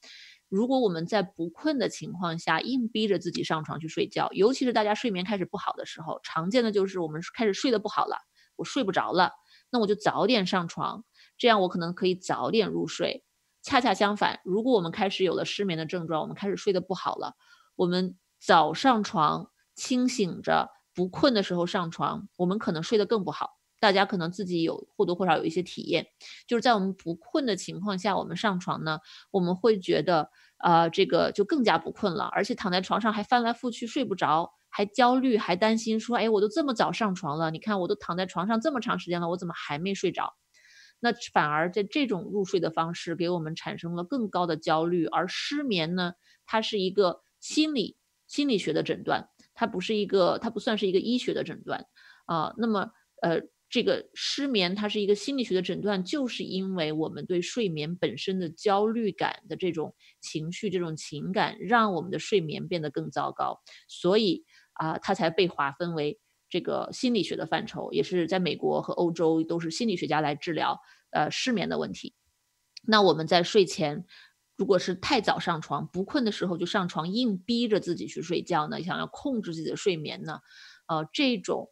如果我们在不困的情况下硬逼着自己上床去睡觉，尤其是大家睡眠开始不好的时候，常见的就是我们开始睡得不好了，我睡不着了，那我就早点上床，这样我可能可以早点入睡。恰恰相反，如果我们开始有了失眠的症状，我们开始睡得不好了，我们早上床清醒着。不困的时候上床，我们可能睡得更不好。大家可能自己有或多或少有一些体验，就是在我们不困的情况下，我们上床呢，我们会觉得，呃，这个就更加不困了，而且躺在床上还翻来覆去睡不着，还焦虑，还担心说，哎，我都这么早上床了，你看我都躺在床上这么长时间了，我怎么还没睡着？那反而在这种入睡的方式给我们产生了更高的焦虑，而失眠呢，它是一个心理心理学的诊断。它不是一个，它不算是一个医学的诊断啊。那么，呃，这个失眠它是一个心理学的诊断，就是因为我们对睡眠本身的焦虑感的这种情绪、这种情感，让我们的睡眠变得更糟糕，所以啊，它才被划分为这个心理学的范畴，也是在美国和欧洲都是心理学家来治疗呃失眠的问题。那我们在睡前。如果是太早上床，不困的时候就上床，硬逼着自己去睡觉呢？想要控制自己的睡眠呢？呃，这种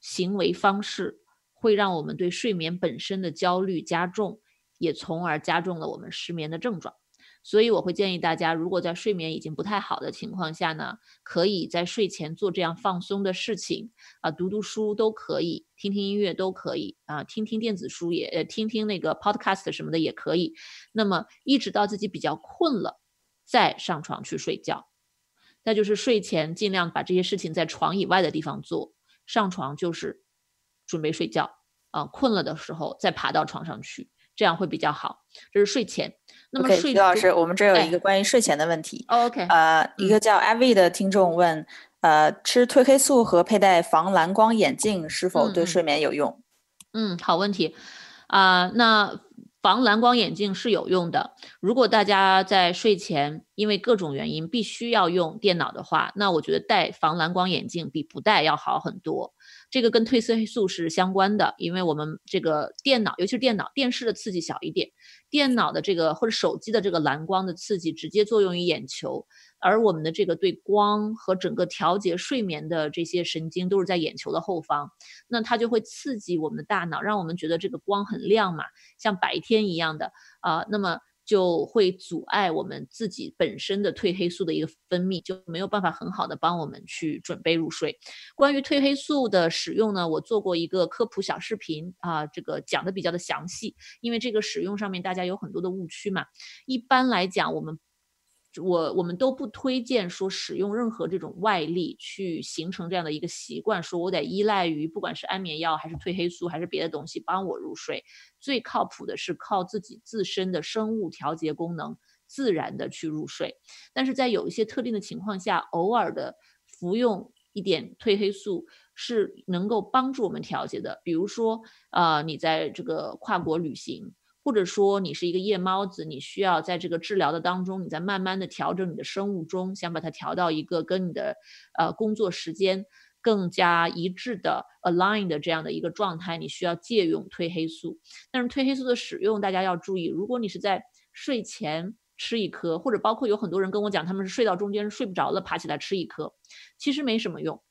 行为方式会让我们对睡眠本身的焦虑加重，也从而加重了我们失眠的症状。所以我会建议大家，如果在睡眠已经不太好的情况下呢，可以在睡前做这样放松的事情啊，读读书都可以，听听音乐都可以啊，听听电子书也呃，听听那个 podcast 什么的也可以。那么一直到自己比较困了，再上床去睡觉。那就是睡前尽量把这些事情在床以外的地方做，上床就是准备睡觉啊，困了的时候再爬到床上去。这样会比较好，这是睡前。那么，徐老师，我们这有一个关于睡前的问题。OK，呃，一个叫 Avi 的听众问，呃，吃褪黑素和佩戴防蓝光眼镜是否对睡眠有用？嗯，好问题。啊，那防蓝光眼镜是有用的。如果大家在睡前因为各种原因必须要用电脑的话，那我觉得戴防蓝光眼镜比不戴要好很多。这个跟褪黑素是相关的，因为我们这个电脑，尤其是电脑、电视的刺激小一点，电脑的这个或者手机的这个蓝光的刺激直接作用于眼球，而我们的这个对光和整个调节睡眠的这些神经都是在眼球的后方，那它就会刺激我们的大脑，让我们觉得这个光很亮嘛，像白天一样的啊，那么。就会阻碍我们自己本身的褪黑素的一个分泌，就没有办法很好的帮我们去准备入睡。关于褪黑素的使用呢，我做过一个科普小视频啊，这个讲的比较的详细，因为这个使用上面大家有很多的误区嘛。一般来讲，我们。我我们都不推荐说使用任何这种外力去形成这样的一个习惯，说我得依赖于不管是安眠药还是褪黑素还是别的东西帮我入睡。最靠谱的是靠自己自身的生物调节功能，自然的去入睡。但是在有一些特定的情况下，偶尔的服用一点褪黑素是能够帮助我们调节的。比如说，呃，你在这个跨国旅行。或者说你是一个夜猫子，你需要在这个治疗的当中，你在慢慢的调整你的生物钟，想把它调到一个跟你的呃工作时间更加一致的 align 的这样的一个状态，你需要借用褪黑素。但是褪黑素的使用大家要注意，如果你是在睡前吃一颗，或者包括有很多人跟我讲他们是睡到中间睡不着了，爬起来吃一颗，其实没什么用，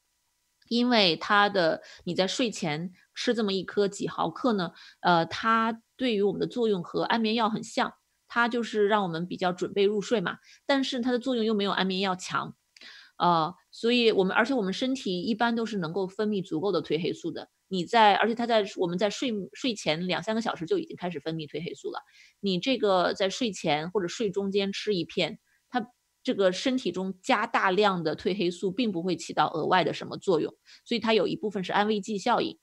因为它的你在睡前吃这么一颗几毫克呢，呃它。对于我们的作用和安眠药很像，它就是让我们比较准备入睡嘛。但是它的作用又没有安眠药强，呃，所以我们而且我们身体一般都是能够分泌足够的褪黑素的。你在而且它在我们在睡睡前两三个小时就已经开始分泌褪黑素了。你这个在睡前或者睡中间吃一片，这个身体中加大量的褪黑素并不会起到额外的什么作用，所以它有一部分是安慰剂效应。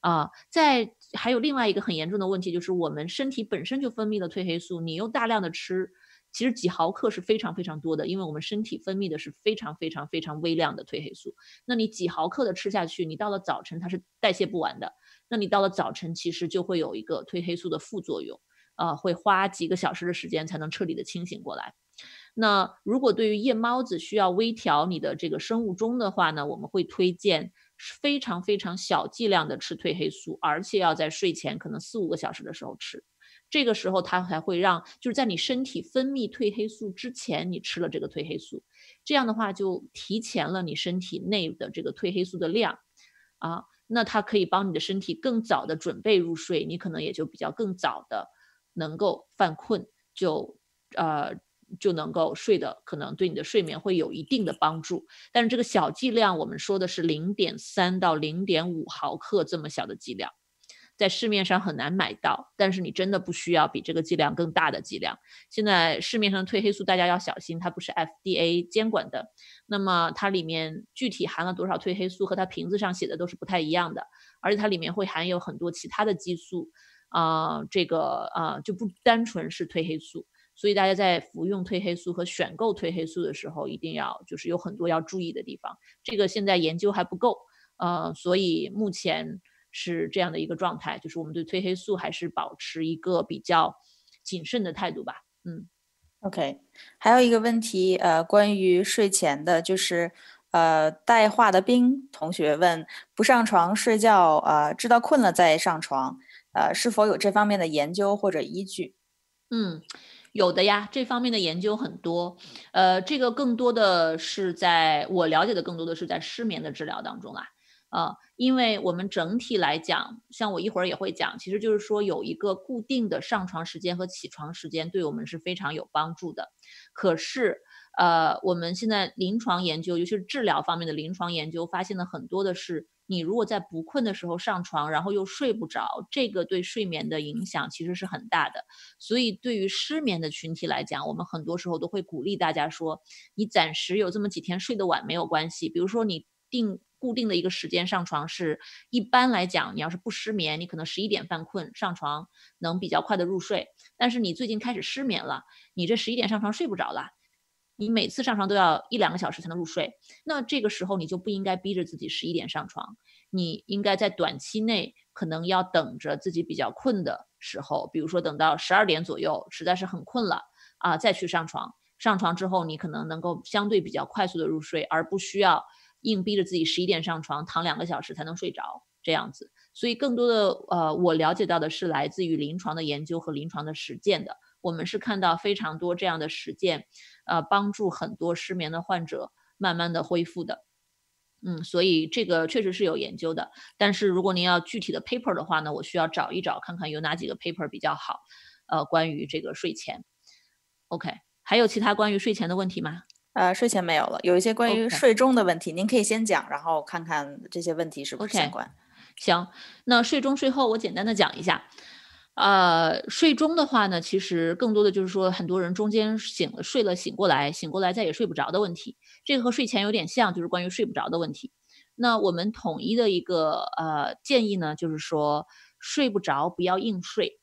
啊，在还有另外一个很严重的问题，就是我们身体本身就分泌了褪黑素，你又大量的吃，其实几毫克是非常非常多的，因为我们身体分泌的是非常非常非常微量的褪黑素。那你几毫克的吃下去，你到了早晨它是代谢不完的，那你到了早晨其实就会有一个褪黑素的副作用，啊，会花几个小时的时间才能彻底的清醒过来。那如果对于夜猫子需要微调你的这个生物钟的话呢，我们会推荐非常非常小剂量的吃褪黑素，而且要在睡前可能四五个小时的时候吃，这个时候它才会让就是在你身体分泌褪黑素之前，你吃了这个褪黑素，这样的话就提前了你身体内的这个褪黑素的量，啊，那它可以帮你的身体更早的准备入睡，你可能也就比较更早的能够犯困，就呃。就能够睡的，可能对你的睡眠会有一定的帮助。但是这个小剂量，我们说的是零点三到零点五毫克这么小的剂量，在市面上很难买到。但是你真的不需要比这个剂量更大的剂量。现在市面上褪黑素大家要小心，它不是 FDA 监管的，那么它里面具体含了多少褪黑素和它瓶子上写的都是不太一样的，而且它里面会含有很多其他的激素，啊，这个啊就不单纯是褪黑素。所以大家在服用褪黑素和选购褪黑素的时候，一定要就是有很多要注意的地方。这个现在研究还不够，呃，所以目前是这样的一个状态，就是我们对褪黑素还是保持一个比较谨慎的态度吧。嗯，OK，还有一个问题，呃，关于睡前的，就是呃，带话的冰同学问，不上床睡觉，呃，知道困了再上床，呃，是否有这方面的研究或者依据？嗯。有的呀，这方面的研究很多，呃，这个更多的是在我了解的，更多的是在失眠的治疗当中啦，呃，因为我们整体来讲，像我一会儿也会讲，其实就是说有一个固定的上床时间和起床时间，对我们是非常有帮助的。可是，呃，我们现在临床研究，尤其是治疗方面的临床研究，发现了很多的是。你如果在不困的时候上床，然后又睡不着，这个对睡眠的影响其实是很大的。所以对于失眠的群体来讲，我们很多时候都会鼓励大家说，你暂时有这么几天睡得晚没有关系。比如说你定固定的一个时间上床，是一般来讲，你要是不失眠，你可能十一点犯困上床能比较快的入睡。但是你最近开始失眠了，你这十一点上床睡不着了。你每次上床都要一两个小时才能入睡，那这个时候你就不应该逼着自己十一点上床，你应该在短期内可能要等着自己比较困的时候，比如说等到十二点左右，实在是很困了啊，再去上床。上床之后，你可能能够相对比较快速的入睡，而不需要硬逼着自己十一点上床，躺两个小时才能睡着这样子。所以更多的呃，我了解到的是来自于临床的研究和临床的实践的。我们是看到非常多这样的实践，呃，帮助很多失眠的患者慢慢的恢复的，嗯，所以这个确实是有研究的。但是如果您要具体的 paper 的话呢，我需要找一找，看看有哪几个 paper 比较好，呃，关于这个睡前。OK，还有其他关于睡前的问题吗？呃，睡前没有了，有一些关于睡中的问题，您可以先讲，然后看看这些问题是不是相关。行，那睡中睡后我简单的讲一下。呃，睡中的话呢，其实更多的就是说，很多人中间醒了睡了醒过来，醒过来再也睡不着的问题。这个和睡前有点像，就是关于睡不着的问题。那我们统一的一个呃建议呢，就是说睡不着不要硬睡，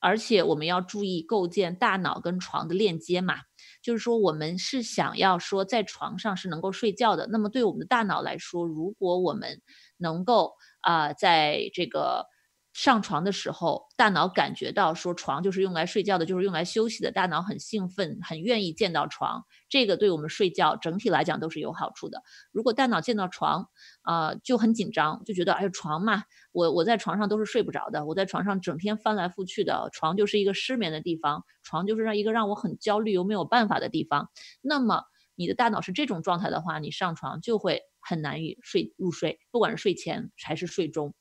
而且我们要注意构建大脑跟床的链接嘛。就是说我们是想要说在床上是能够睡觉的。那么对我们的大脑来说，如果我们能够啊在这个上床的时候，大脑感觉到说床就是用来睡觉的，就是用来休息的，大脑很兴奋，很愿意见到床。这个对我们睡觉整体来讲都是有好处的。如果大脑见到床，啊就很紧张，就觉得哎床嘛，我我在床上都是睡不着的，我在床上整天翻来覆去的，床就是一个失眠的地方，床就是让一个让我很焦虑又没有办法的地方。那么你的大脑是这种状态的话，你上床就会很难以睡入睡，不管是睡前还是睡中。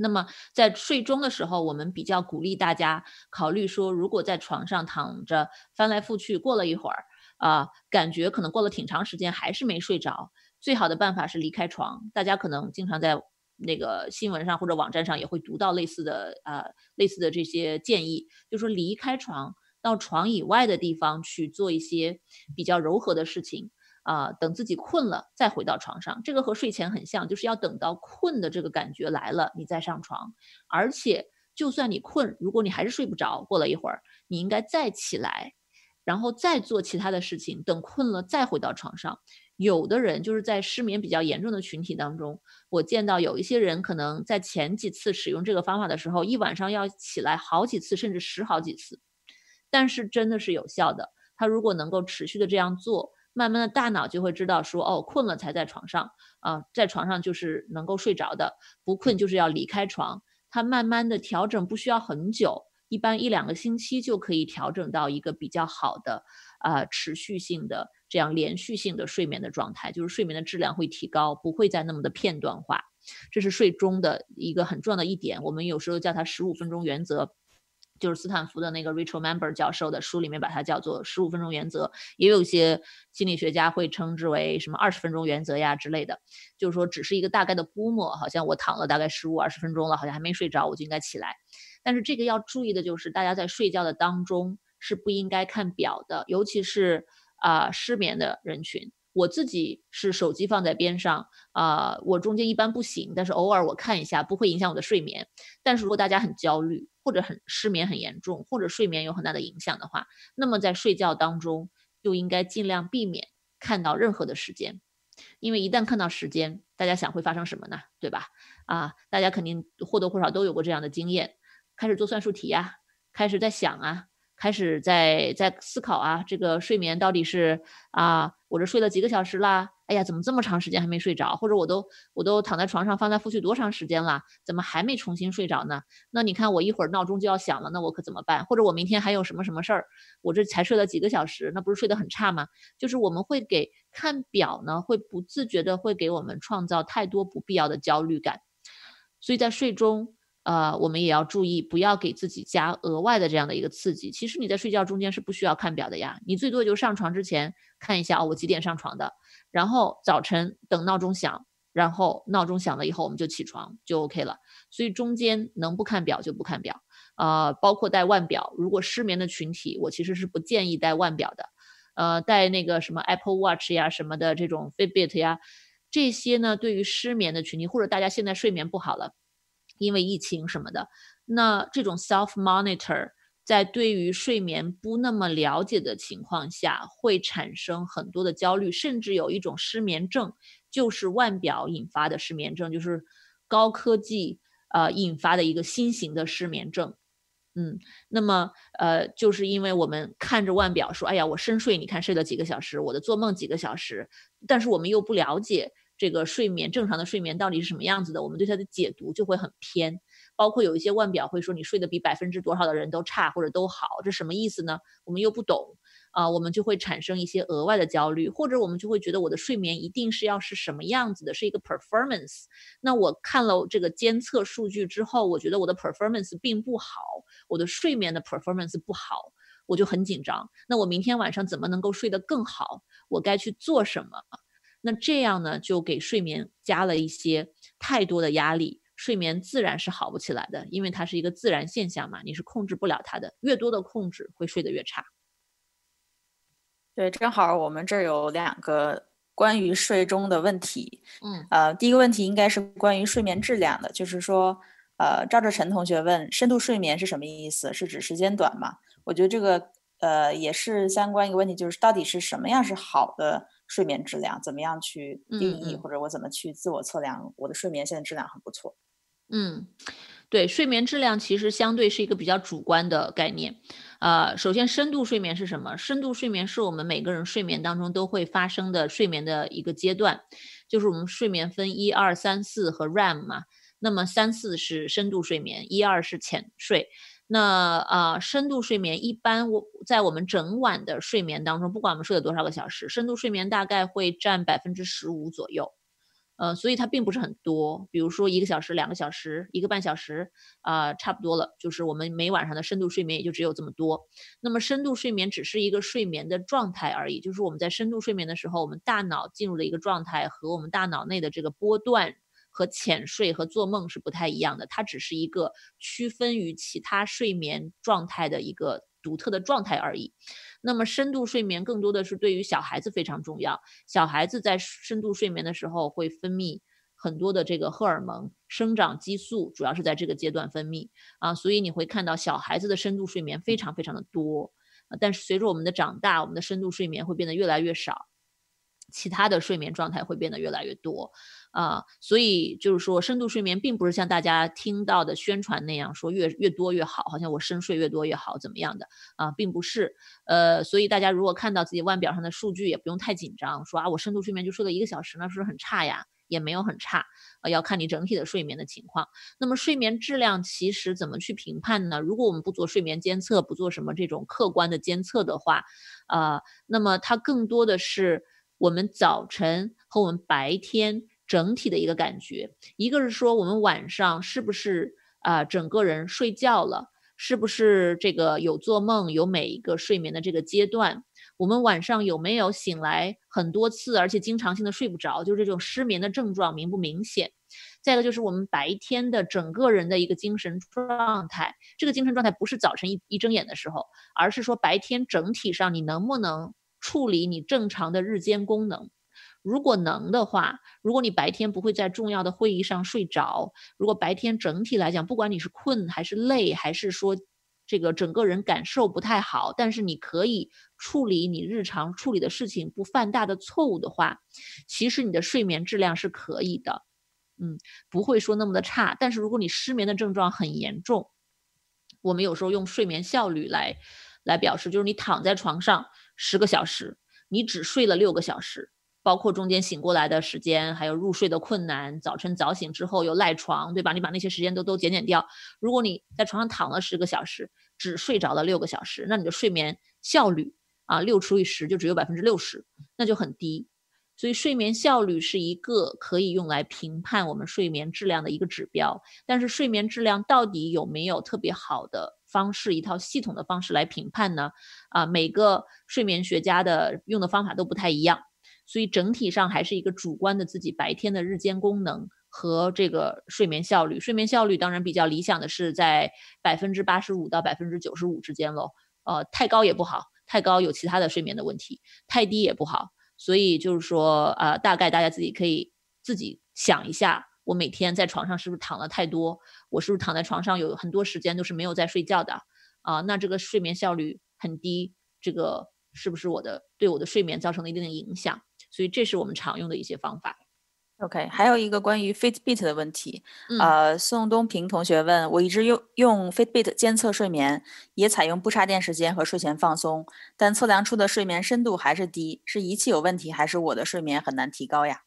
那么在睡中的时候，我们比较鼓励大家考虑说，如果在床上躺着翻来覆去，过了一会儿啊，感觉可能过了挺长时间还是没睡着，最好的办法是离开床。大家可能经常在那个新闻上或者网站上也会读到类似的啊类似的这些建议，就说离开床到床以外的地方去做一些比较柔和的事情。啊，等自己困了再回到床上。这个和睡前很像，就是要等到困的这个感觉来了，你再上床。而且，就算你困，如果你还是睡不着，过了一会儿，你应该再起来，然后再做其他的事情，等困了再回到床上。有的人就是在失眠比较严重的群体当中，我见到有一些人可能在前几次使用这个方法的时候，一晚上要起来好几次，甚至十好几次。但是真的是有效的。他如果能够持续的这样做，慢慢的大脑就会知道说，哦，困了才在床上啊，在床上就是能够睡着的，不困就是要离开床。他慢慢的调整不需要很久，一般一两个星期就可以调整到一个比较好的啊持续性的这样连续性的睡眠的状态，就是睡眠的质量会提高，不会再那么的片段化。这是睡中的一个很重要的一点，我们有时候叫它十五分钟原则。就是斯坦福的那个 Rachel Member 教授的书里面把它叫做十五分钟原则，也有一些心理学家会称之为什么二十分钟原则呀之类的，就是说只是一个大概的估摸，好像我躺了大概十五二十分钟了，好像还没睡着，我就应该起来。但是这个要注意的就是，大家在睡觉的当中是不应该看表的，尤其是啊失眠的人群。我自己是手机放在边上啊，我中间一般不醒，但是偶尔我看一下，不会影响我的睡眠。但是如果大家很焦虑，或者很失眠很严重，或者睡眠有很大的影响的话，那么在睡觉当中就应该尽量避免看到任何的时间，因为一旦看到时间，大家想会发生什么呢？对吧？啊，大家肯定或多或少都有过这样的经验，开始做算术题呀，开始在想啊。开始在在思考啊，这个睡眠到底是啊，我这睡了几个小时啦？哎呀，怎么这么长时间还没睡着？或者我都我都躺在床上翻来覆去多长时间了，怎么还没重新睡着呢？那你看我一会儿闹钟就要响了，那我可怎么办？或者我明天还有什么什么事儿？我这才睡了几个小时，那不是睡得很差吗？就是我们会给看表呢，会不自觉的会给我们创造太多不必要的焦虑感，所以在睡中。呃，我们也要注意，不要给自己加额外的这样的一个刺激。其实你在睡觉中间是不需要看表的呀，你最多就上床之前看一下哦，我几点上床的，然后早晨等闹钟响，然后闹钟响了以后我们就起床就 OK 了。所以中间能不看表就不看表，呃，包括戴腕表。如果失眠的群体，我其实是不建议戴腕表的。呃，戴那个什么 Apple Watch 呀什么的这种 Fitbit 呀，这些呢对于失眠的群体，或者大家现在睡眠不好了。因为疫情什么的，那这种 self monitor 在对于睡眠不那么了解的情况下，会产生很多的焦虑，甚至有一种失眠症，就是腕表引发的失眠症，就是高科技呃引发的一个新型的失眠症。嗯，那么呃，就是因为我们看着腕表说，哎呀，我深睡，你看睡了几个小时，我的做梦几个小时，但是我们又不了解。这个睡眠正常的睡眠到底是什么样子的？我们对它的解读就会很偏，包括有一些腕表会说你睡得比百分之多少的人都差或者都好，这什么意思呢？我们又不懂啊，我们就会产生一些额外的焦虑，或者我们就会觉得我的睡眠一定是要是什么样子的，是一个 performance。那我看了这个监测数据之后，我觉得我的 performance 并不好，我的睡眠的 performance 不好，我就很紧张。那我明天晚上怎么能够睡得更好？我该去做什么？那这样呢，就给睡眠加了一些太多的压力，睡眠自然是好不起来的，因为它是一个自然现象嘛，你是控制不了它的，越多的控制会睡得越差。对，正好我们这儿有两个关于睡中的问题，嗯，呃，第一个问题应该是关于睡眠质量的，就是说，呃，赵志晨同学问，深度睡眠是什么意思？是指时间短吗？我觉得这个，呃，也是相关一个问题，就是到底是什么样是好的？睡眠质量怎么样去定义，或者我怎么去自我测量我的睡眠现在质量很不错？嗯，对，睡眠质量其实相对是一个比较主观的概念。呃，首先深度睡眠是什么？深度睡眠是我们每个人睡眠当中都会发生的睡眠的一个阶段，就是我们睡眠分一二三四和 REM 嘛。那么三四是深度睡眠，一二是浅睡。那啊，深度睡眠一般我在我们整晚的睡眠当中，不管我们睡了多少个小时，深度睡眠大概会占百分之十五左右，呃，所以它并不是很多。比如说一个小时、两个小时、一个半小时，啊，差不多了，就是我们每晚上的深度睡眠也就只有这么多。那么深度睡眠只是一个睡眠的状态而已，就是我们在深度睡眠的时候，我们大脑进入的一个状态和我们大脑内的这个波段。和浅睡和做梦是不太一样的，它只是一个区分于其他睡眠状态的一个独特的状态而已。那么深度睡眠更多的是对于小孩子非常重要，小孩子在深度睡眠的时候会分泌很多的这个荷尔蒙，生长激素主要是在这个阶段分泌啊，所以你会看到小孩子的深度睡眠非常非常的多。但是随着我们的长大，我们的深度睡眠会变得越来越少，其他的睡眠状态会变得越来越多。啊，所以就是说，深度睡眠并不是像大家听到的宣传那样说越越多越好，好像我深睡越多越好怎么样的啊，并不是。呃，所以大家如果看到自己腕表上的数据，也不用太紧张，说啊，我深度睡眠就睡了一个小时，那是不是很差呀？也没有很差，呃，要看你整体的睡眠的情况。那么睡眠质量其实怎么去评判呢？如果我们不做睡眠监测，不做什么这种客观的监测的话，啊，那么它更多的是我们早晨和我们白天。整体的一个感觉，一个是说我们晚上是不是啊整个人睡觉了，是不是这个有做梦，有每一个睡眠的这个阶段，我们晚上有没有醒来很多次，而且经常性的睡不着，就是这种失眠的症状明不明显？再一个就是我们白天的整个人的一个精神状态，这个精神状态不是早晨一一睁眼的时候，而是说白天整体上你能不能处理你正常的日间功能？如果能的话，如果你白天不会在重要的会议上睡着，如果白天整体来讲，不管你是困还是累，还是说这个整个人感受不太好，但是你可以处理你日常处理的事情，不犯大的错误的话，其实你的睡眠质量是可以的，嗯，不会说那么的差。但是如果你失眠的症状很严重，我们有时候用睡眠效率来来表示，就是你躺在床上十个小时，你只睡了六个小时。包括中间醒过来的时间，还有入睡的困难，早晨早醒之后又赖床，对吧？你把那些时间都都减减掉。如果你在床上躺了十个小时，只睡着了六个小时，那你的睡眠效率啊，六除以十就只有百分之六十，那就很低。所以睡眠效率是一个可以用来评判我们睡眠质量的一个指标。但是睡眠质量到底有没有特别好的方式，一套系统的方式来评判呢？啊，每个睡眠学家的用的方法都不太一样。所以整体上还是一个主观的自己白天的日间功能和这个睡眠效率。睡眠效率当然比较理想的是在百分之八十五到百分之九十五之间喽。呃，太高也不好，太高有其他的睡眠的问题；太低也不好。所以就是说，呃，大概大家自己可以自己想一下，我每天在床上是不是躺了太多？我是不是躺在床上有很多时间都是没有在睡觉的？啊，那这个睡眠效率很低，这个是不是我的对我的睡眠造成了一定的影响？所以这是我们常用的一些方法。OK，还有一个关于 Fitbit 的问题，呃，宋东平同学问我，一直用用 Fitbit 监测睡眠，也采用不插电时间和睡前放松，但测量出的睡眠深度还是低，是仪器有问题，还是我的睡眠很难提高呀？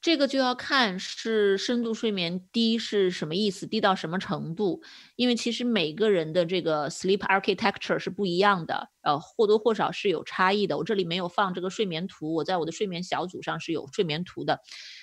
这个就要看是深度睡眠低是什么意思，低到什么程度？因为其实每个人的这个 sleep architecture 是不一样的，呃，或多或少是有差异的。我这里没有放这个睡眠图，我在我的睡眠小组上是有睡眠图的，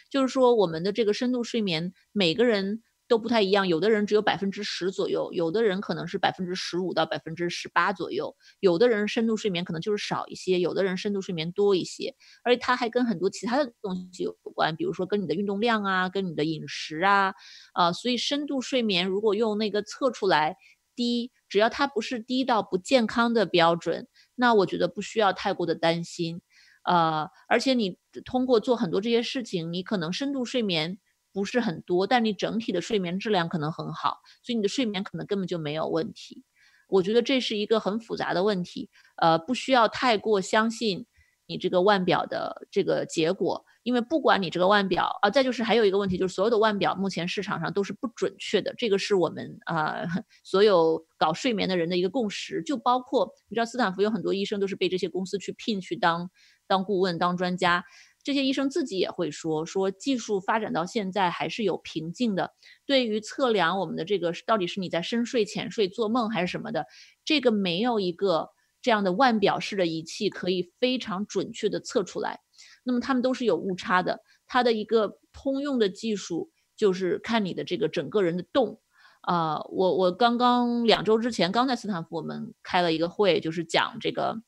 就是说我们的这个深度睡眠，每个人。都不太一样，有的人只有百分之十左右，有的人可能是百分之十五到百分之十八左右，有的人深度睡眠可能就是少一些，有的人深度睡眠多一些，而且它还跟很多其他的东西有关，比如说跟你的运动量啊，跟你的饮食啊，啊，所以深度睡眠如果用那个测出来低，只要它不是低到不健康的标准，那我觉得不需要太过的担心，呃，而且你通过做很多这些事情，你可能深度睡眠。不是很多，但你整体的睡眠质量可能很好，所以你的睡眠可能根本就没有问题。我觉得这是一个很复杂的问题，呃，不需要太过相信你这个腕表的这个结果，因为不管你这个腕表啊，再就是还有一个问题，就是所有的腕表目前市场上都是不准确的，这个是我们啊 [LAUGHS] 所有搞睡眠的人的一个共识，就包括你知道斯坦福有很多医生都是被这些公司去聘去当当顾问、当专家。这些医生自己也会说，说技术发展到现在还是有瓶颈的。对于测量我们的这个到底是你在深睡、浅睡、做梦还是什么的，这个没有一个这样的腕表式的仪器可以非常准确的测出来。那么他们都是有误差的。它的一个通用的技术就是看你的这个整个人的动。啊，我我刚刚两周之前刚在斯坦福我们开了一个会，就是讲这个。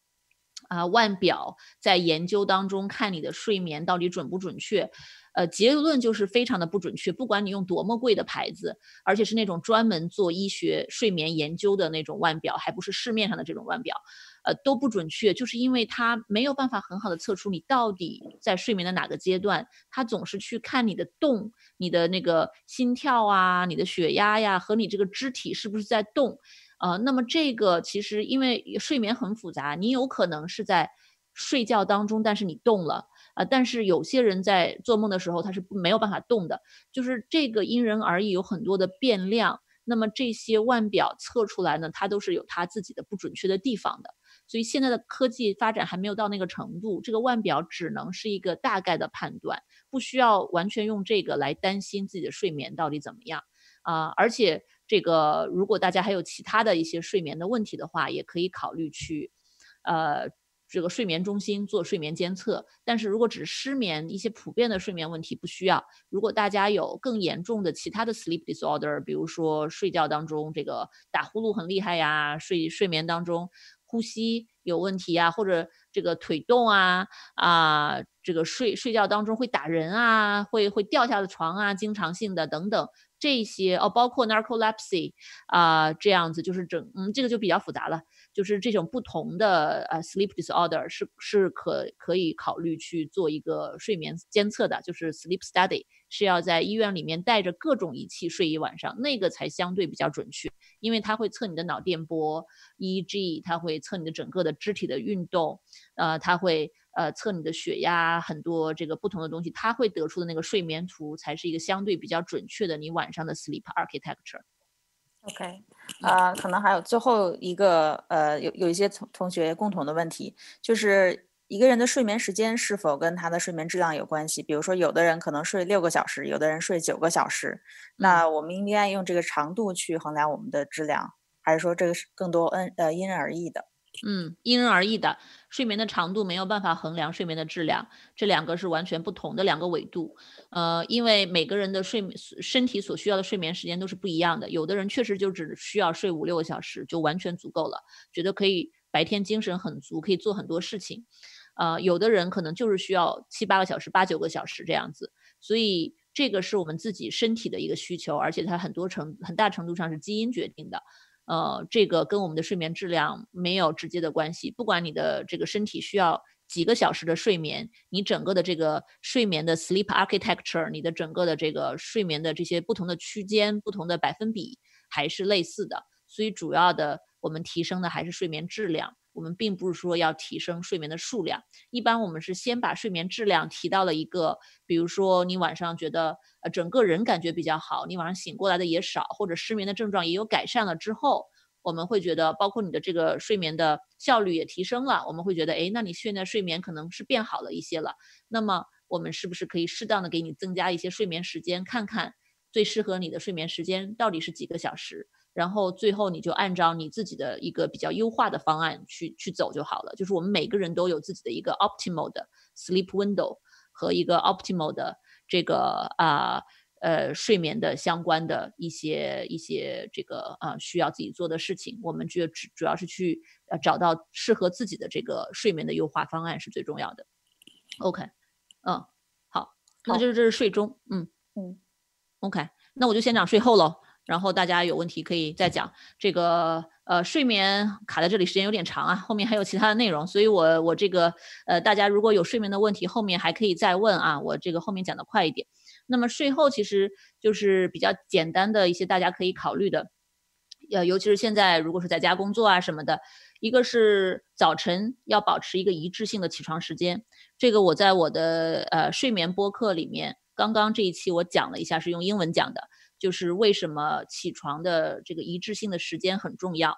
啊，腕表在研究当中看你的睡眠到底准不准确，呃，结论就是非常的不准确。不管你用多么贵的牌子，而且是那种专门做医学睡眠研究的那种腕表，还不是市面上的这种腕表，呃，都不准确，就是因为它没有办法很好的测出你到底在睡眠的哪个阶段。它总是去看你的动、你的那个心跳啊、你的血压呀和你这个肢体是不是在动。呃，那么这个其实因为睡眠很复杂，你有可能是在睡觉当中，但是你动了。啊，但是有些人在做梦的时候他是没有办法动的，就是这个因人而异，有很多的变量。那么这些腕表测出来呢，它都是有它自己的不准确的地方的。所以现在的科技发展还没有到那个程度，这个腕表只能是一个大概的判断，不需要完全用这个来担心自己的睡眠到底怎么样啊。而且这个如果大家还有其他的一些睡眠的问题的话，也可以考虑去，呃。这个睡眠中心做睡眠监测，但是如果只失眠，一些普遍的睡眠问题不需要。如果大家有更严重的其他的 sleep disorder，比如说睡觉当中这个打呼噜很厉害呀，睡睡眠当中呼吸有问题啊，或者这个腿动啊啊，这个睡睡觉当中会打人啊，会会掉下的床啊，经常性的等等。这些哦，包括 narcolepsy 啊，这样子就是整，嗯，这个就比较复杂了。就是这种不同的呃 sleep disorder 是是可可以考虑去做一个睡眠监测的，就是 sleep study 是要在医院里面带着各种仪器睡一晚上，那个才相对比较准确，因为它会测你的脑电波 EEG，它会测你的整个的肢体的运动，呃，它会。呃，测你的血压，很多这个不同的东西，它会得出的那个睡眠图才是一个相对比较准确的你晚上的 sleep architecture。OK，啊，可能还有最后一个呃，有有一些同同学共同的问题，就是一个人的睡眠时间是否跟他的睡眠质量有关系？比如说，有的人可能睡六个小时，有的人睡九个小时，那我们应该用这个长度去衡量我们的质量，还是说这个是更多嗯呃因人而异的？嗯，因人而异的。睡眠的长度没有办法衡量睡眠的质量，这两个是完全不同的两个维度。呃，因为每个人的睡眠身体所需要的睡眠时间都是不一样的。有的人确实就只需要睡五六个小时就完全足够了，觉得可以白天精神很足，可以做很多事情。呃，有的人可能就是需要七八个小时、八九个小时这样子。所以这个是我们自己身体的一个需求，而且它很多程很大程度上是基因决定的。呃，这个跟我们的睡眠质量没有直接的关系。不管你的这个身体需要几个小时的睡眠，你整个的这个睡眠的 sleep architecture，你的整个的这个睡眠的这些不同的区间、不同的百分比还是类似的。所以，主要的我们提升的还是睡眠质量。我们并不是说要提升睡眠的数量，一般我们是先把睡眠质量提到了一个，比如说你晚上觉得呃整个人感觉比较好，你晚上醒过来的也少，或者失眠的症状也有改善了之后，我们会觉得包括你的这个睡眠的效率也提升了，我们会觉得哎，那你现在睡眠可能是变好了一些了，那么我们是不是可以适当的给你增加一些睡眠时间，看看最适合你的睡眠时间到底是几个小时？然后最后你就按照你自己的一个比较优化的方案去去走就好了。就是我们每个人都有自己的一个 optimal 的 sleep window 和一个 optimal 的这个啊呃睡眠的相关的一些一些这个啊需要自己做的事情。我们就主主要是去呃找到适合自己的这个睡眠的优化方案是最重要的。OK，嗯，好，那就是这是睡中，嗯嗯，OK，那我就先讲睡后喽。然后大家有问题可以再讲。这个呃，睡眠卡在这里时间有点长啊，后面还有其他的内容，所以我我这个呃，大家如果有睡眠的问题，后面还可以再问啊。我这个后面讲的快一点。那么睡后其实就是比较简单的一些大家可以考虑的，呃，尤其是现在如果是在家工作啊什么的，一个是早晨要保持一个一致性的起床时间。这个我在我的呃睡眠播客里面，刚刚这一期我讲了一下，是用英文讲的。就是为什么起床的这个一致性的时间很重要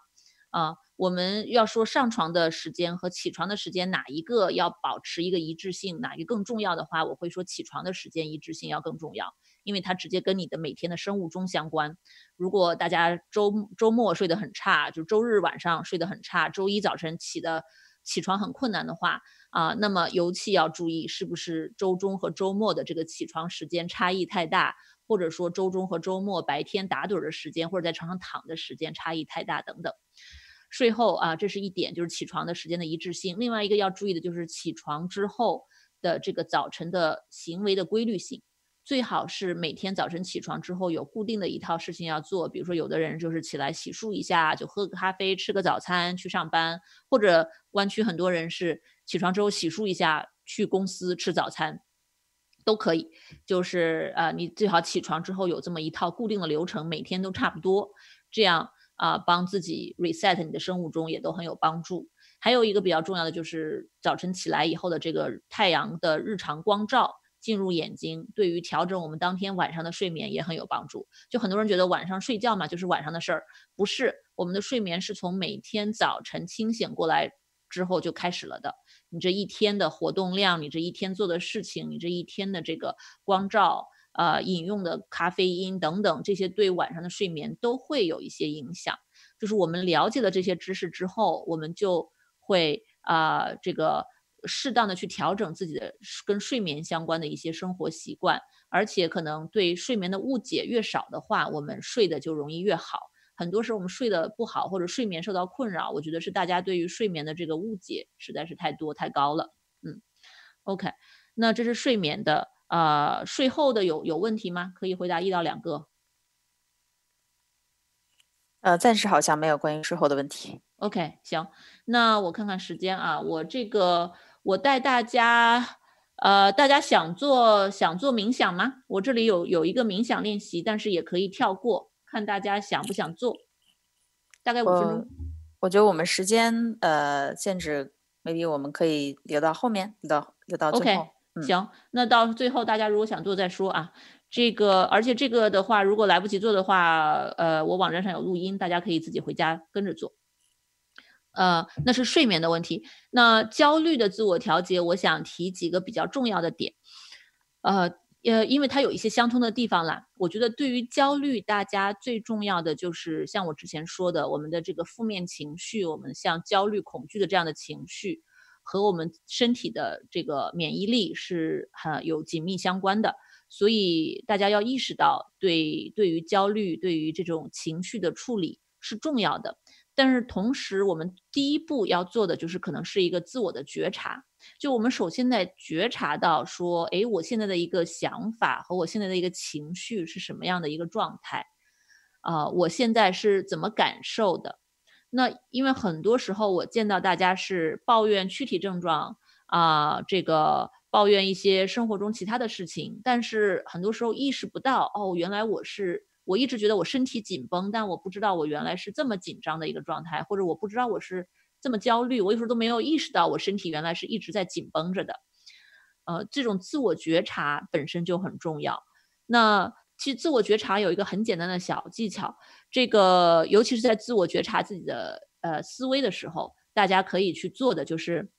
啊？我们要说上床的时间和起床的时间哪一个要保持一个一致性，哪一个更重要的话，我会说起床的时间一致性要更重要，因为它直接跟你的每天的生物钟相关。如果大家周周末睡得很差，就周日晚上睡得很差，周一早晨起的起床很困难的话啊，那么尤其要注意是不是周中和周末的这个起床时间差异太大。或者说周中和周末白天打盹的时间，或者在床上躺的时间差异太大等等。睡后啊，这是一点，就是起床的时间的一致性。另外一个要注意的就是起床之后的这个早晨的行为的规律性。最好是每天早晨起床之后有固定的一套事情要做，比如说有的人就是起来洗漱一下，就喝个咖啡，吃个早餐去上班，或者湾区很多人是起床之后洗漱一下去公司吃早餐，都可以。就是呃，你最好起床之后有这么一套固定的流程，每天都差不多，这样啊，帮自己 reset 你的生物钟也都很有帮助。还有一个比较重要的就是早晨起来以后的这个太阳的日常光照。进入眼睛，对于调整我们当天晚上的睡眠也很有帮助。就很多人觉得晚上睡觉嘛，就是晚上的事儿，不是。我们的睡眠是从每天早晨清醒过来之后就开始了的。你这一天的活动量，你这一天做的事情，你这一天的这个光照，呃，饮用的咖啡因等等，这些对晚上的睡眠都会有一些影响。就是我们了解了这些知识之后，我们就会啊，这个。适当的去调整自己的跟睡眠相关的一些生活习惯，而且可能对睡眠的误解越少的话，我们睡的就容易越好。很多时候我们睡得不好或者睡眠受到困扰，我觉得是大家对于睡眠的这个误解实在是太多太高了。嗯，OK，那这是睡眠的，呃，睡后的有有问题吗？可以回答一到两个。呃，暂时好像没有关于睡后的问题。OK，行，那我看看时间啊，我这个。我带大家，呃，大家想做想做冥想吗？我这里有有一个冥想练习，但是也可以跳过，看大家想不想做。大概五分钟。我觉得我们时间呃限制，maybe 我们可以留到后面，留到留到最后。OK，行，那到最后大家如果想做再说啊。这个，而且这个的话，如果来不及做的话，呃，我网站上有录音，大家可以自己回家跟着做。呃，那是睡眠的问题。那焦虑的自我调节，我想提几个比较重要的点。呃呃，因为它有一些相通的地方啦。我觉得对于焦虑，大家最重要的就是像我之前说的，我们的这个负面情绪，我们像焦虑、恐惧的这样的情绪，和我们身体的这个免疫力是很有紧密相关的。所以大家要意识到，对对于焦虑，对于这种情绪的处理是重要的。但是同时，我们第一步要做的就是可能是一个自我的觉察。就我们首先在觉察到说，哎，我现在的一个想法和我现在的一个情绪是什么样的一个状态？啊，我现在是怎么感受的？那因为很多时候我见到大家是抱怨躯体症状啊，这个抱怨一些生活中其他的事情，但是很多时候意识不到，哦，原来我是。我一直觉得我身体紧绷，但我不知道我原来是这么紧张的一个状态，或者我不知道我是这么焦虑，我有时候都没有意识到我身体原来是一直在紧绷着的。呃，这种自我觉察本身就很重要。那其实自我觉察有一个很简单的小技巧，这个尤其是在自我觉察自己的呃思维的时候，大家可以去做的就是，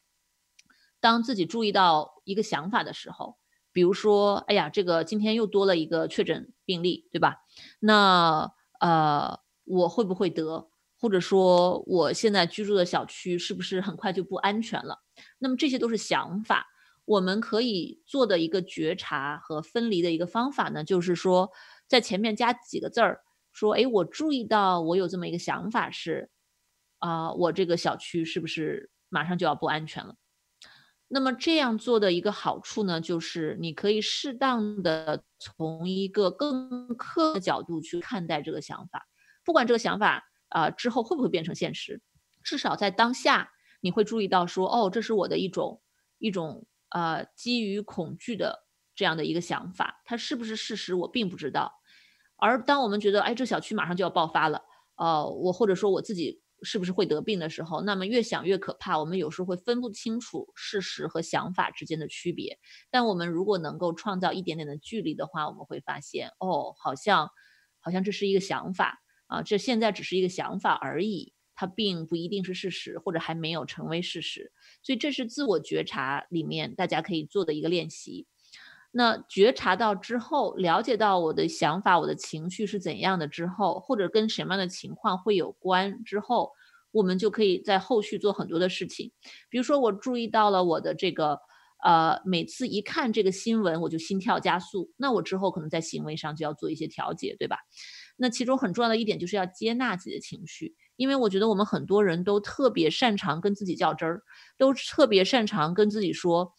当自己注意到一个想法的时候。比如说，哎呀，这个今天又多了一个确诊病例，对吧？那呃，我会不会得？或者说，我现在居住的小区是不是很快就不安全了？那么这些都是想法。我们可以做的一个觉察和分离的一个方法呢，就是说，在前面加几个字儿，说，哎，我注意到我有这么一个想法是，啊，我这个小区是不是马上就要不安全了？那么这样做的一个好处呢，就是你可以适当的从一个更客观的角度去看待这个想法，不管这个想法啊之后会不会变成现实，至少在当下你会注意到说，哦，这是我的一种一种呃基于恐惧的这样的一个想法，它是不是事实我并不知道。而当我们觉得，哎，这小区马上就要爆发了，呃，我或者说我自己。是不是会得病的时候，那么越想越可怕。我们有时候会分不清楚事实和想法之间的区别。但我们如果能够创造一点点的距离的话，我们会发现，哦，好像，好像这是一个想法啊，这现在只是一个想法而已，它并不一定是事实，或者还没有成为事实。所以这是自我觉察里面大家可以做的一个练习。那觉察到之后，了解到我的想法、我的情绪是怎样的之后，或者跟什么样的情况会有关之后，我们就可以在后续做很多的事情。比如说，我注意到了我的这个，呃，每次一看这个新闻，我就心跳加速。那我之后可能在行为上就要做一些调节，对吧？那其中很重要的一点就是要接纳自己的情绪，因为我觉得我们很多人都特别擅长跟自己较真儿，都特别擅长跟自己说。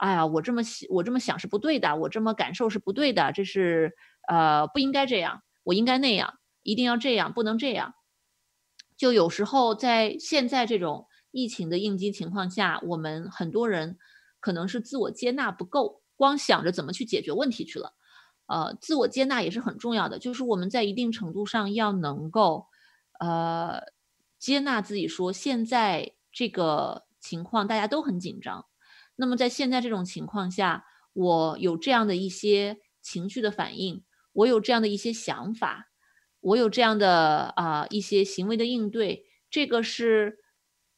哎呀，我这么想，我这么想是不对的，我这么感受是不对的，这是呃不应该这样，我应该那样，一定要这样，不能这样。就有时候在现在这种疫情的应激情况下，我们很多人可能是自我接纳不够，光想着怎么去解决问题去了。呃，自我接纳也是很重要的，就是我们在一定程度上要能够呃接纳自己，说现在这个情况大家都很紧张。那么在现在这种情况下，我有这样的一些情绪的反应，我有这样的一些想法，我有这样的啊一些行为的应对，这个是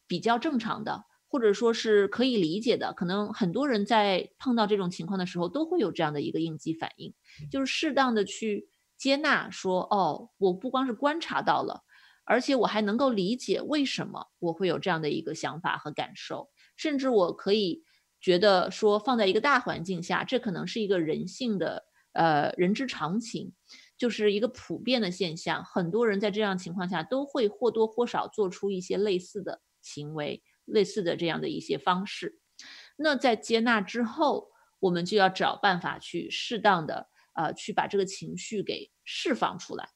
比较正常的，或者说是可以理解的。可能很多人在碰到这种情况的时候，都会有这样的一个应激反应，就是适当的去接纳，说哦，我不光是观察到了，而且我还能够理解为什么我会有这样的一个想法和感受，甚至我可以。觉得说放在一个大环境下，这可能是一个人性的呃人之常情，就是一个普遍的现象。很多人在这样情况下都会或多或少做出一些类似的行为，类似的这样的一些方式。那在接纳之后，我们就要找办法去适当的呃去把这个情绪给释放出来。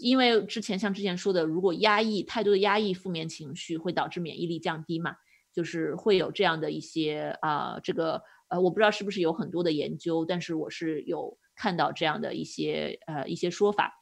因为之前像之前说的，如果压抑太多的压抑负面情绪，会导致免疫力降低嘛。就是会有这样的一些啊，这个呃，我不知道是不是有很多的研究，但是我是有看到这样的一些呃一些说法，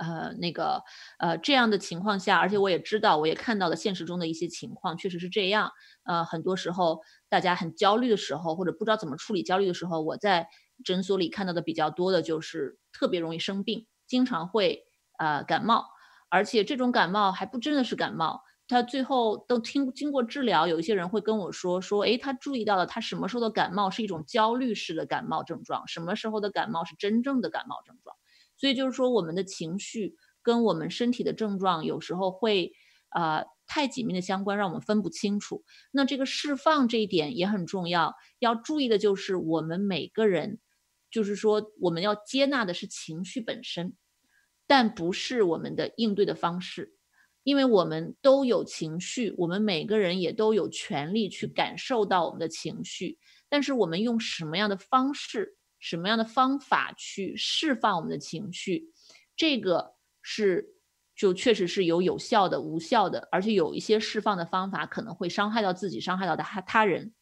呃，那个呃这样的情况下，而且我也知道，我也看到了现实中的一些情况，确实是这样。呃，很多时候大家很焦虑的时候，或者不知道怎么处理焦虑的时候，我在诊所里看到的比较多的就是特别容易生病，经常会呃感冒，而且这种感冒还不真的是感冒。他最后都听经过治疗，有一些人会跟我说说，哎，他注意到了，他什么时候的感冒是一种焦虑式的感冒症状，什么时候的感冒是真正的感冒症状。所以就是说，我们的情绪跟我们身体的症状有时候会啊太紧密的相关，让我们分不清楚。那这个释放这一点也很重要，要注意的就是我们每个人，就是说我们要接纳的是情绪本身，但不是我们的应对的方式。因为我们都有情绪，我们每个人也都有权利去感受到我们的情绪，但是我们用什么样的方式、什么样的方法去释放我们的情绪，这个是就确实是有有效的、无效的，而且有一些释放的方法可能会伤害到自己、伤害到他他人。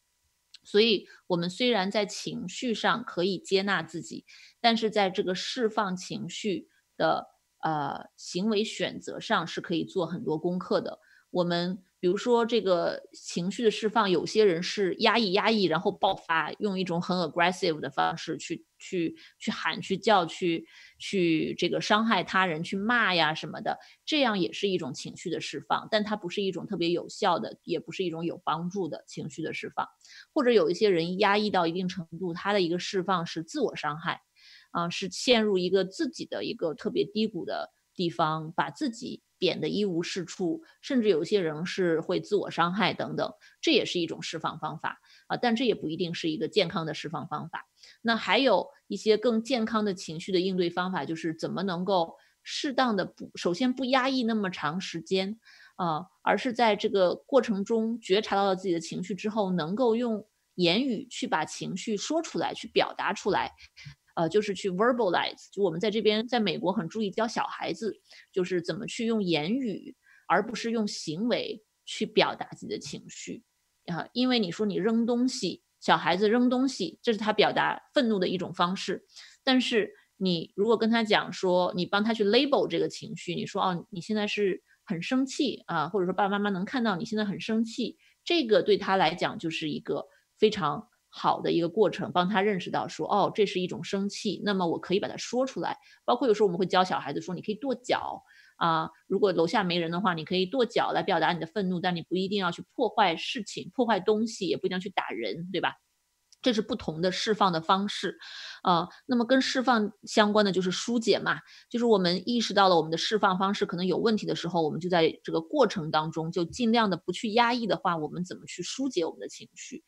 所以，我们虽然在情绪上可以接纳自己，但是在这个释放情绪的。呃，行为选择上是可以做很多功课的。我们比如说这个情绪的释放，有些人是压抑压抑，然后爆发，用一种很 aggressive 的方式去去去喊、去叫、去去这个伤害他人、去骂呀什么的，这样也是一种情绪的释放，但它不是一种特别有效的，也不是一种有帮助的情绪的释放。或者有一些人压抑到一定程度，他的一个释放是自我伤害。啊，是陷入一个自己的一个特别低谷的地方，把自己贬得一无是处，甚至有些人是会自我伤害等等，这也是一种释放方法啊。但这也不一定是一个健康的释放方法。那还有一些更健康的情绪的应对方法，就是怎么能够适当的不，首先不压抑那么长时间啊，而是在这个过程中觉察到了自己的情绪之后，能够用言语去把情绪说出来，去表达出来。呃，就是去 verbalize，就我们在这边，在美国很注意教小孩子，就是怎么去用言语，而不是用行为去表达自己的情绪啊。因为你说你扔东西，小孩子扔东西，这是他表达愤怒的一种方式。但是你如果跟他讲说，你帮他去 label 这个情绪，你说哦，你现在是很生气啊，或者说爸爸妈妈能看到你现在很生气，这个对他来讲就是一个非常。好的一个过程，帮他认识到说，哦，这是一种生气，那么我可以把它说出来。包括有时候我们会教小孩子说，你可以跺脚啊，如果楼下没人的话，你可以跺脚来表达你的愤怒，但你不一定要去破坏事情、破坏东西，也不一定要去打人，对吧？这是不同的释放的方式，啊，那么跟释放相关的就是疏解嘛，就是我们意识到了我们的释放方式可能有问题的时候，我们就在这个过程当中就尽量的不去压抑的话，我们怎么去疏解我们的情绪？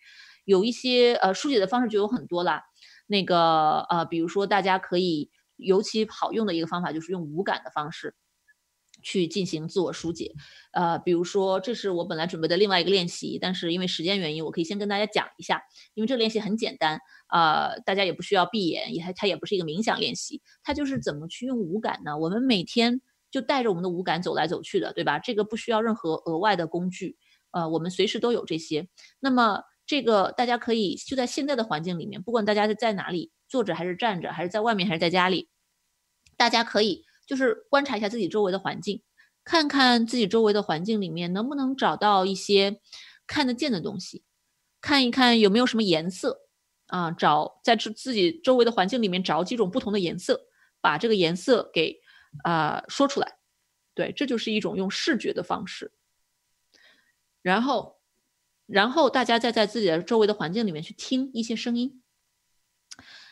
有一些呃疏解的方式就有很多啦，那个呃，比如说大家可以尤其好用的一个方法就是用无感的方式去进行自我疏解。呃，比如说，这是我本来准备的另外一个练习，但是因为时间原因，我可以先跟大家讲一下。因为这个练习很简单，呃，大家也不需要闭眼，也它也不是一个冥想练习，它就是怎么去用五感呢？我们每天就带着我们的五感走来走去的，对吧？这个不需要任何额外的工具，呃，我们随时都有这些。那么这个大家可以就在现在的环境里面，不管大家是在哪里，坐着还是站着，还是在外面还是在家里，大家可以就是观察一下自己周围的环境。看看自己周围的环境里面能不能找到一些看得见的东西，看一看有没有什么颜色啊，找在自自己周围的环境里面找几种不同的颜色，把这个颜色给啊说出来。对，这就是一种用视觉的方式。然后，然后大家再在自己的周围的环境里面去听一些声音，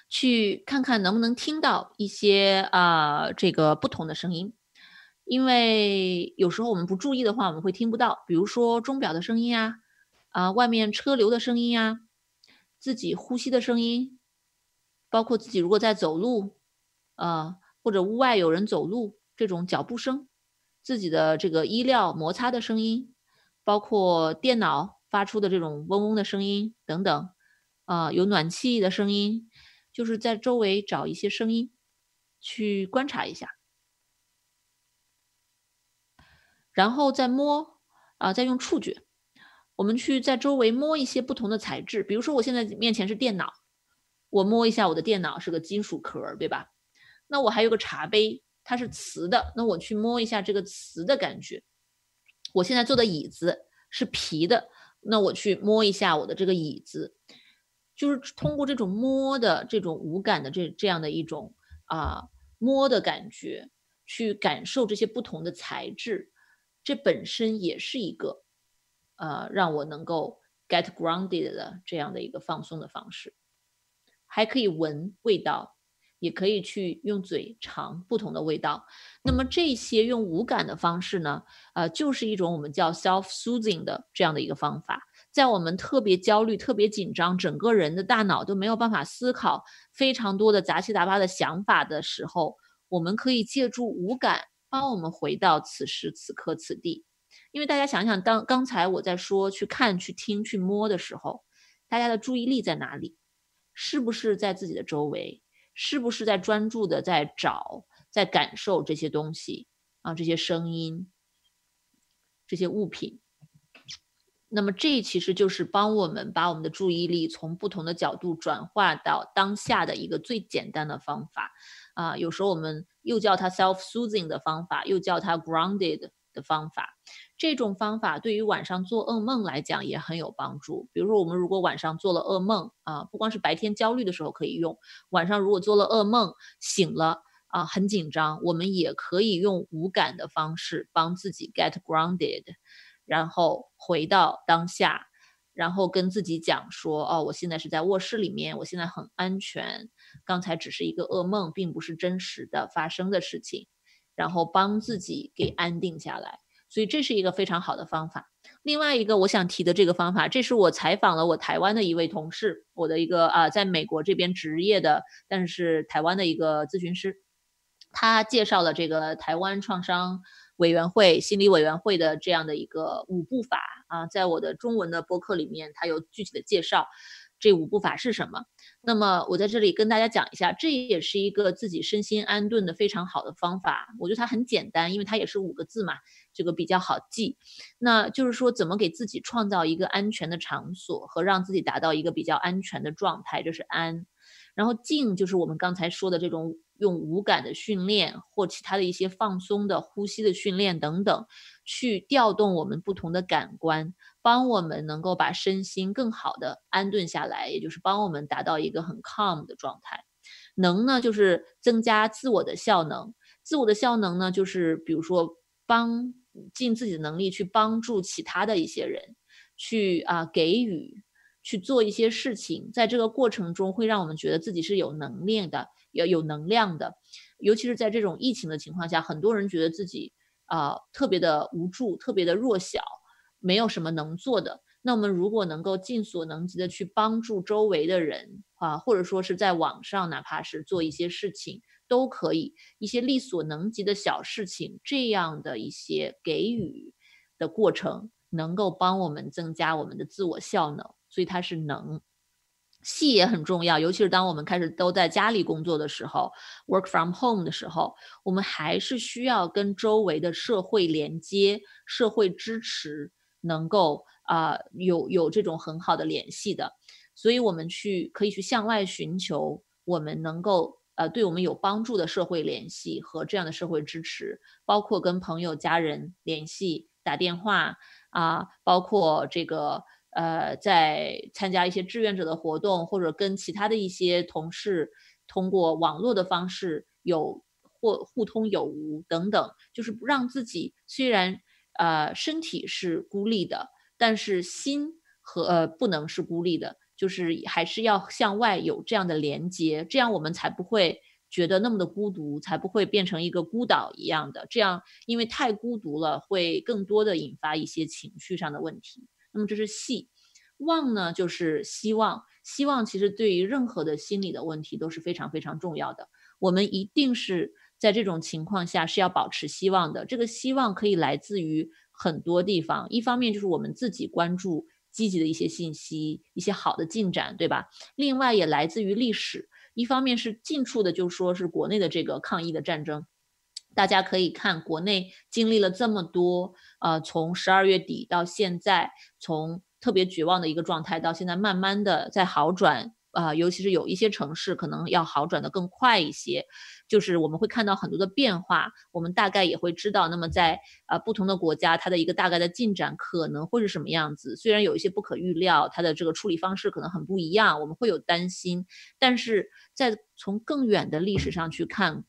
去看看能不能听到一些啊这个不同的声音。因为有时候我们不注意的话，我们会听不到，比如说钟表的声音啊，啊，外面车流的声音呀，自己呼吸的声音，包括自己如果在走路，啊，或者屋外有人走路这种脚步声，自己的这个衣料摩擦的声音，包括电脑发出的这种嗡嗡的声音等等，啊，有暖气的声音，就是在周围找一些声音去观察一下。然后再摸，啊，再用触觉，我们去在周围摸一些不同的材质，比如说我现在面前是电脑，我摸一下我的电脑是个金属壳，对吧？那我还有个茶杯，它是瓷的，那我去摸一下这个瓷的感觉。我现在坐的椅子是皮的，那我去摸一下我的这个椅子，就是通过这种摸的这种无感的这这样的一种啊摸的感觉，去感受这些不同的材质。这本身也是一个，呃，让我能够 get grounded 的这样的一个放松的方式，还可以闻味道，也可以去用嘴尝不同的味道。那么这些用无感的方式呢，呃，就是一种我们叫 self soothing 的这样的一个方法。在我们特别焦虑、特别紧张，整个人的大脑都没有办法思考非常多的杂七杂八的想法的时候，我们可以借助无感。帮我们回到此时此刻此地，因为大家想想，当刚才我在说去看、去听、去摸的时候，大家的注意力在哪里？是不是在自己的周围？是不是在专注的在找、在感受这些东西啊？这些声音、这些物品？那么这其实就是帮我们把我们的注意力从不同的角度转化到当下的一个最简单的方法。啊，有时候我们又叫它 self-soothing 的方法，又叫它 grounded 的方法。这种方法对于晚上做噩梦来讲也很有帮助。比如说，我们如果晚上做了噩梦啊，不光是白天焦虑的时候可以用，晚上如果做了噩梦醒了啊，很紧张，我们也可以用无感的方式帮自己 get grounded，然后回到当下。然后跟自己讲说，哦，我现在是在卧室里面，我现在很安全，刚才只是一个噩梦，并不是真实的发生的事情，然后帮自己给安定下来。所以这是一个非常好的方法。另外一个我想提的这个方法，这是我采访了我台湾的一位同事，我的一个啊，在美国这边职业的，但是台湾的一个咨询师，他介绍了这个台湾创伤。委员会心理委员会的这样的一个五步法啊，在我的中文的播客里面，他有具体的介绍，这五步法是什么？那么我在这里跟大家讲一下，这也是一个自己身心安顿的非常好的方法。我觉得它很简单，因为它也是五个字嘛，这个比较好记。那就是说，怎么给自己创造一个安全的场所和让自己达到一个比较安全的状态，这是安。然后静就是我们刚才说的这种。用无感的训练或其他的一些放松的呼吸的训练等等，去调动我们不同的感官，帮我们能够把身心更好的安顿下来，也就是帮我们达到一个很 calm 的状态。能呢，就是增加自我的效能。自我的效能呢，就是比如说帮尽自己的能力去帮助其他的一些人，去啊给予，去做一些事情，在这个过程中会让我们觉得自己是有能力的。要有能量的，尤其是在这种疫情的情况下，很多人觉得自己啊特别的无助，特别的弱小，没有什么能做的。那我们如果能够尽所能及的去帮助周围的人啊，或者说是在网上，哪怕是做一些事情，都可以一些力所能及的小事情，这样的一些给予的过程，能够帮我们增加我们的自我效能。所以它是能。细也很重要，尤其是当我们开始都在家里工作的时候，work from home 的时候，我们还是需要跟周围的社会连接、社会支持，能够啊有有这种很好的联系的。所以，我们去可以去向外寻求我们能够呃对我们有帮助的社会联系和这样的社会支持，包括跟朋友、家人联系、打电话啊，包括这个。呃，在参加一些志愿者的活动，或者跟其他的一些同事通过网络的方式有或互通有无等等，就是让自己虽然呃身体是孤立的，但是心和呃不能是孤立的，就是还是要向外有这样的连接，这样我们才不会觉得那么的孤独，才不会变成一个孤岛一样的。这样因为太孤独了，会更多的引发一些情绪上的问题。那么这是系，望呢就是希望，希望其实对于任何的心理的问题都是非常非常重要的。我们一定是在这种情况下是要保持希望的。这个希望可以来自于很多地方，一方面就是我们自己关注积极的一些信息，一些好的进展，对吧？另外也来自于历史，一方面是近处的，就说是国内的这个抗疫的战争。大家可以看，国内经历了这么多，呃，从十二月底到现在，从特别绝望的一个状态，到现在慢慢的在好转，啊，尤其是有一些城市可能要好转的更快一些，就是我们会看到很多的变化，我们大概也会知道，那么在呃不同的国家，它的一个大概的进展可能会是什么样子，虽然有一些不可预料，它的这个处理方式可能很不一样，我们会有担心，但是在从更远的历史上去看。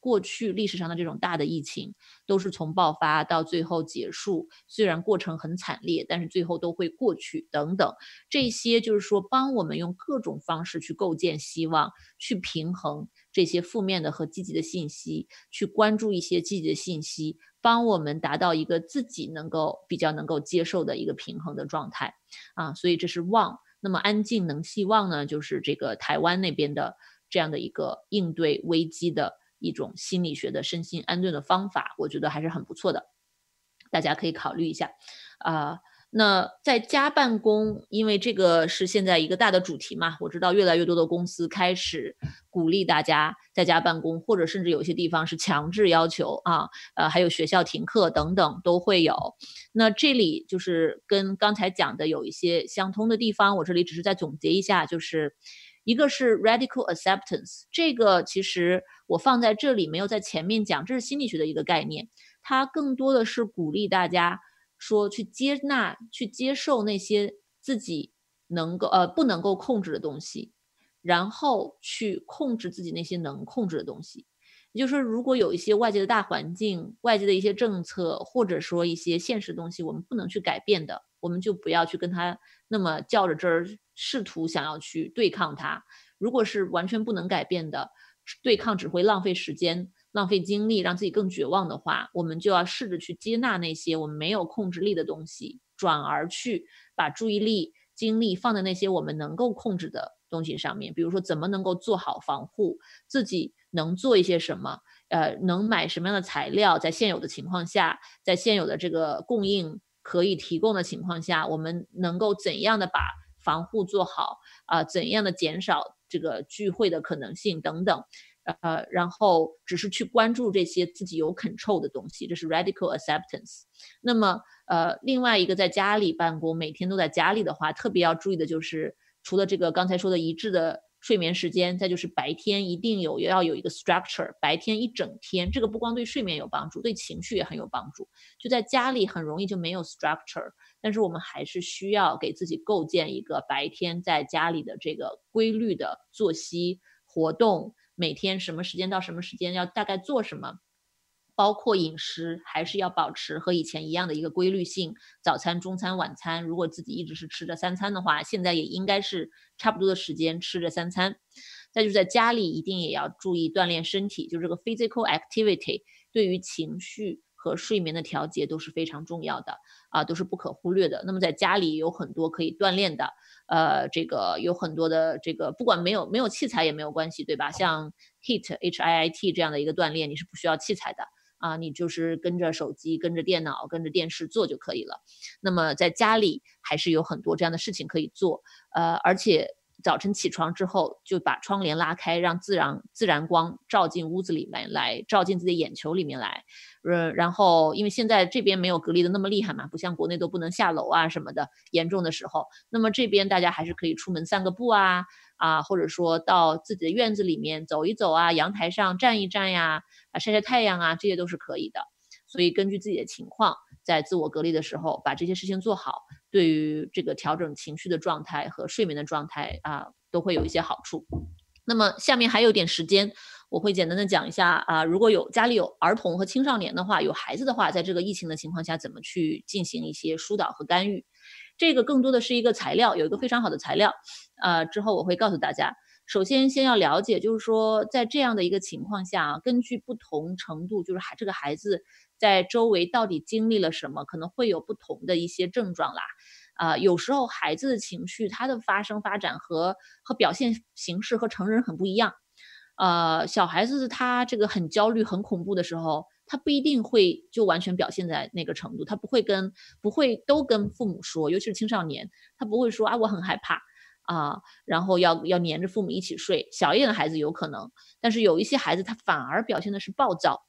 过去历史上的这种大的疫情，都是从爆发到最后结束，虽然过程很惨烈，但是最后都会过去。等等，这些就是说，帮我们用各种方式去构建希望，去平衡这些负面的和积极的信息，去关注一些积极的信息，帮我们达到一个自己能够比较能够接受的一个平衡的状态啊。所以这是望。那么安静能希望呢？就是这个台湾那边的这样的一个应对危机的。一种心理学的身心安顿的方法，我觉得还是很不错的，大家可以考虑一下。啊，那在家办公，因为这个是现在一个大的主题嘛，我知道越来越多的公司开始鼓励大家在家办公，或者甚至有些地方是强制要求啊，呃，还有学校停课等等都会有。那这里就是跟刚才讲的有一些相通的地方，我这里只是在总结一下，就是。一个是 radical acceptance，这个其实我放在这里没有在前面讲，这是心理学的一个概念，它更多的是鼓励大家说去接纳、去接受那些自己能够呃不能够控制的东西，然后去控制自己那些能控制的东西。也就是说，如果有一些外界的大环境、外界的一些政策，或者说一些现实东西，我们不能去改变的，我们就不要去跟他那么较着真儿。试图想要去对抗它，如果是完全不能改变的，对抗只会浪费时间、浪费精力，让自己更绝望的话，我们就要试着去接纳那些我们没有控制力的东西，转而去把注意力、精力放在那些我们能够控制的东西上面。比如说，怎么能够做好防护，自己能做一些什么，呃，能买什么样的材料，在现有的情况下，在现有的这个供应可以提供的情况下，我们能够怎样的把。防护做好啊，怎样的减少这个聚会的可能性等等，呃，然后只是去关注这些自己有 control 的东西，这是 radical acceptance。那么，呃，另外一个在家里办公，每天都在家里的话，特别要注意的就是，除了这个刚才说的一致的。睡眠时间，再就是白天一定有要有一个 structure，白天一整天，这个不光对睡眠有帮助，对情绪也很有帮助。就在家里很容易就没有 structure，但是我们还是需要给自己构建一个白天在家里的这个规律的作息活动，每天什么时间到什么时间要大概做什么。包括饮食还是要保持和以前一样的一个规律性，早餐、中餐、晚餐。如果自己一直是吃着三餐的话，现在也应该是差不多的时间吃着三餐。再就是在家里一定也要注意锻炼身体，就这个 physical activity 对于情绪和睡眠的调节都是非常重要的啊，都是不可忽略的。那么在家里有很多可以锻炼的，呃，这个有很多的这个，不管没有没有器材也没有关系，对吧？像 HIT H I I T 这样的一个锻炼，你是不需要器材的啊，你就是跟着手机、跟着电脑、跟着电视做就可以了。那么在家里还是有很多这样的事情可以做，呃，而且。早晨起床之后，就把窗帘拉开，让自然自然光照进屋子里面来，照进自己眼球里面来。呃，然后因为现在这边没有隔离的那么厉害嘛，不像国内都不能下楼啊什么的，严重的时候，那么这边大家还是可以出门散个步啊啊，或者说到自己的院子里面走一走啊，阳台上站一站呀，啊晒晒太阳啊，这些都是可以的。所以根据自己的情况，在自我隔离的时候，把这些事情做好。对于这个调整情绪的状态和睡眠的状态啊，都会有一些好处。那么下面还有点时间，我会简单的讲一下啊，如果有家里有儿童和青少年的话，有孩子的话，在这个疫情的情况下，怎么去进行一些疏导和干预？这个更多的是一个材料，有一个非常好的材料，呃，之后我会告诉大家。首先，先要了解，就是说，在这样的一个情况下啊，根据不同程度，就是孩这个孩子在周围到底经历了什么，可能会有不同的一些症状啦。啊，有时候孩子的情绪，他的发生发展和和表现形式和成人很不一样。呃，小孩子他这个很焦虑、很恐怖的时候，他不一定会就完全表现在那个程度，他不会跟不会都跟父母说，尤其是青少年，他不会说啊，我很害怕。啊，然后要要黏着父母一起睡，小一点的孩子有可能，但是有一些孩子他反而表现的是暴躁，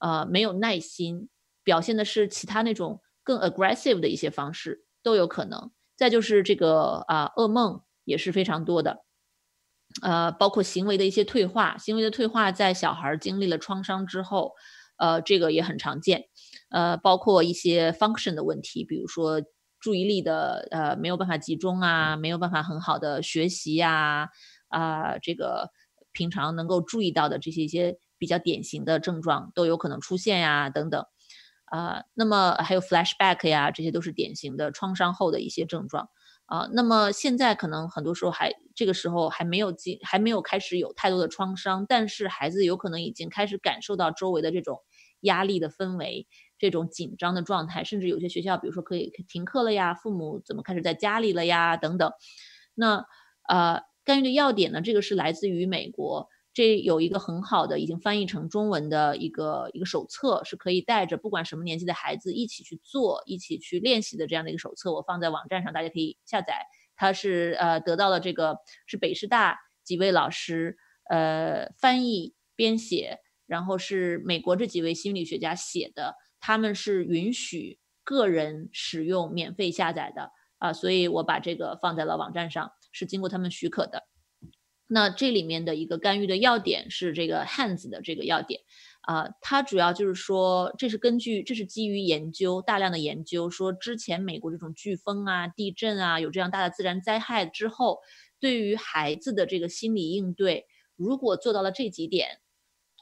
呃，没有耐心，表现的是其他那种更 aggressive 的一些方式都有可能。再就是这个啊，噩梦也是非常多的，呃，包括行为的一些退化，行为的退化在小孩经历了创伤之后，呃，这个也很常见，呃，包括一些 function 的问题，比如说。注意力的呃没有办法集中啊，没有办法很好的学习呀，啊，这个平常能够注意到的这些一些比较典型的症状都有可能出现呀，等等，啊，那么还有 flashback 呀，这些都是典型的创伤后的一些症状啊。那么现在可能很多时候还这个时候还没有进，还没有开始有太多的创伤，但是孩子有可能已经开始感受到周围的这种压力的氛围。这种紧张的状态，甚至有些学校，比如说可以停课了呀，父母怎么开始在家里了呀，等等。那呃，干预的要点呢？这个是来自于美国，这有一个很好的已经翻译成中文的一个一个手册，是可以带着不管什么年纪的孩子一起去做、一起去练习的这样的一个手册。我放在网站上，大家可以下载。它是呃得到了这个是北师大几位老师呃翻译编写，然后是美国这几位心理学家写的。他们是允许个人使用免费下载的啊，所以我把这个放在了网站上，是经过他们许可的。那这里面的一个干预的要点是这个 hands 的这个要点啊，它主要就是说，这是根据这是基于研究大量的研究，说之前美国这种飓风啊、地震啊，有这样大的自然灾害之后，对于孩子的这个心理应对，如果做到了这几点，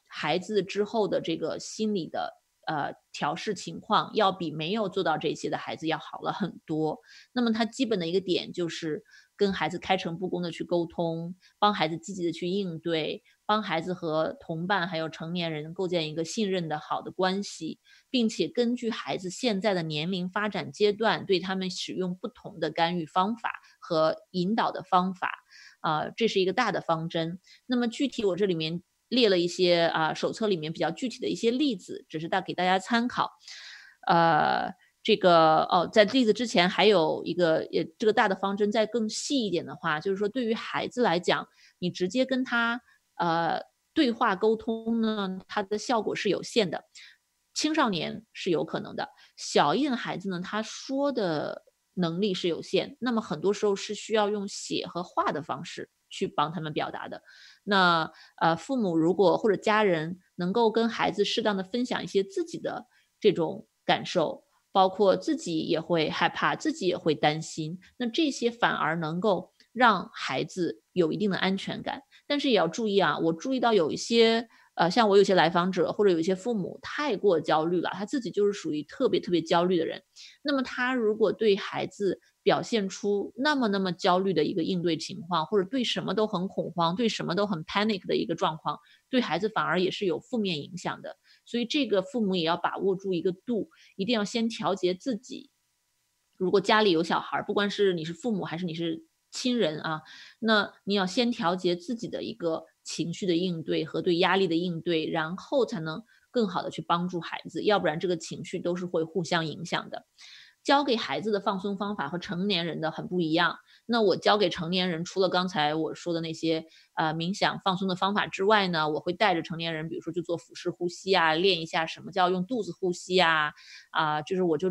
孩子之后的这个心理的。呃，调试情况要比没有做到这些的孩子要好了很多。那么，他基本的一个点就是跟孩子开诚布公的去沟通，帮孩子积极的去应对，帮孩子和同伴还有成年人构建一个信任的好的关系，并且根据孩子现在的年龄发展阶段，对他们使用不同的干预方法和引导的方法。啊，这是一个大的方针。那么具体我这里面。列了一些啊，手册里面比较具体的一些例子，只是大给大家参考。呃，这个哦，在例子之前还有一个，也这个大的方针再更细一点的话，就是说对于孩子来讲，你直接跟他呃对话沟通呢，它的效果是有限的。青少年是有可能的，小一点的孩子呢，他说的能力是有限，那么很多时候是需要用写和画的方式。去帮他们表达的，那呃，父母如果或者家人能够跟孩子适当的分享一些自己的这种感受，包括自己也会害怕，自己也会担心，那这些反而能够让孩子有一定的安全感。但是也要注意啊，我注意到有一些。呃，像我有些来访者或者有一些父母太过焦虑了，他自己就是属于特别特别焦虑的人。那么他如果对孩子表现出那么那么焦虑的一个应对情况，或者对什么都很恐慌，对什么都很 panic 的一个状况，对孩子反而也是有负面影响的。所以这个父母也要把握住一个度，一定要先调节自己如果家里有小孩，不管是你是父母还是你是亲人啊，那你要先调节自己的一个情绪的应对和对压力的应对，然后才能更好的去帮助孩子，要不然这个情绪都是会互相影响的。教给孩子的放松方法和成年人的很不一样。那我教给成年人，除了刚才我说的那些呃冥想放松的方法之外呢，我会带着成年人，比如说去做腹式呼吸啊，练一下什么叫用肚子呼吸啊，啊，就是我就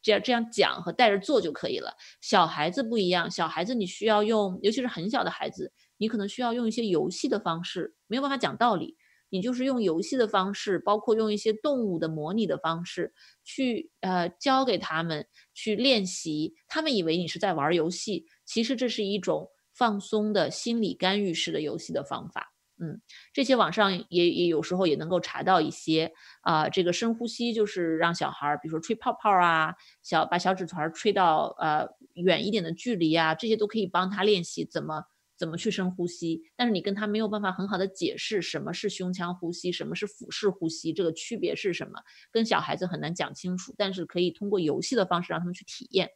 这样这样讲和带着做就可以了。小孩子不一样，小孩子你需要用，尤其是很小的孩子，你可能需要用一些游戏的方式，没有办法讲道理。你就是用游戏的方式，包括用一些动物的模拟的方式，去呃教给他们去练习。他们以为你是在玩游戏，其实这是一种放松的心理干预式的游戏的方法。嗯，这些网上也也有时候也能够查到一些啊，这个深呼吸就是让小孩儿，比如说吹泡泡啊，小把小纸团吹到呃远一点的距离啊，这些都可以帮他练习怎么。怎么去深呼吸？但是你跟他没有办法很好的解释什么是胸腔呼吸，什么是腹式呼吸，这个区别是什么？跟小孩子很难讲清楚。但是可以通过游戏的方式让他们去体验。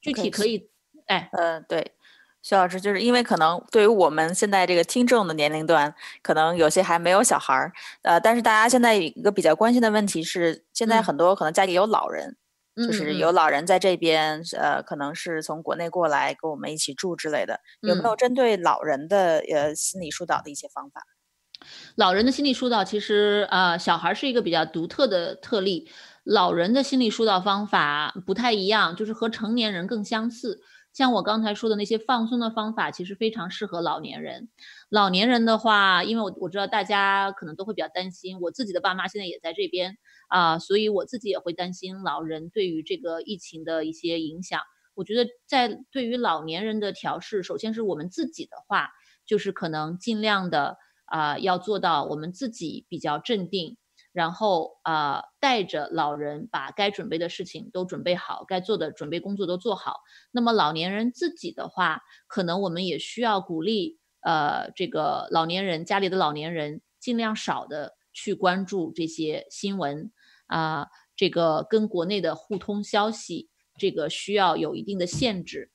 具体可以，哎，嗯，对，徐老师，就是因为可能对于我们现在这个听众的年龄段，可能有些还没有小孩儿，呃，但是大家现在一个比较关心的问题是，现在很多可能家里有老人。就是有老人在这边，呃，可能是从国内过来跟我们一起住之类的，有没有针对老人的呃心理疏导的一些方法？老人的心理疏导其实呃，小孩是一个比较独特的特例，老人的心理疏导方法不太一样，就是和成年人更相似。像我刚才说的那些放松的方法，其实非常适合老年人。老年人的话，因为我我知道大家可能都会比较担心，我自己的爸妈现在也在这边啊，所以我自己也会担心老人对于这个疫情的一些影响。我觉得在对于老年人的调试，首先是我们自己的话，就是可能尽量的啊，要做到我们自己比较镇定。然后啊，带着老人把该准备的事情都准备好，该做的准备工作都做好。那么老年人自己的话，可能我们也需要鼓励，呃，这个老年人家里的老年人尽量少的去关注这些新闻啊，这个跟国内的互通消息，这个需要有一定的限制。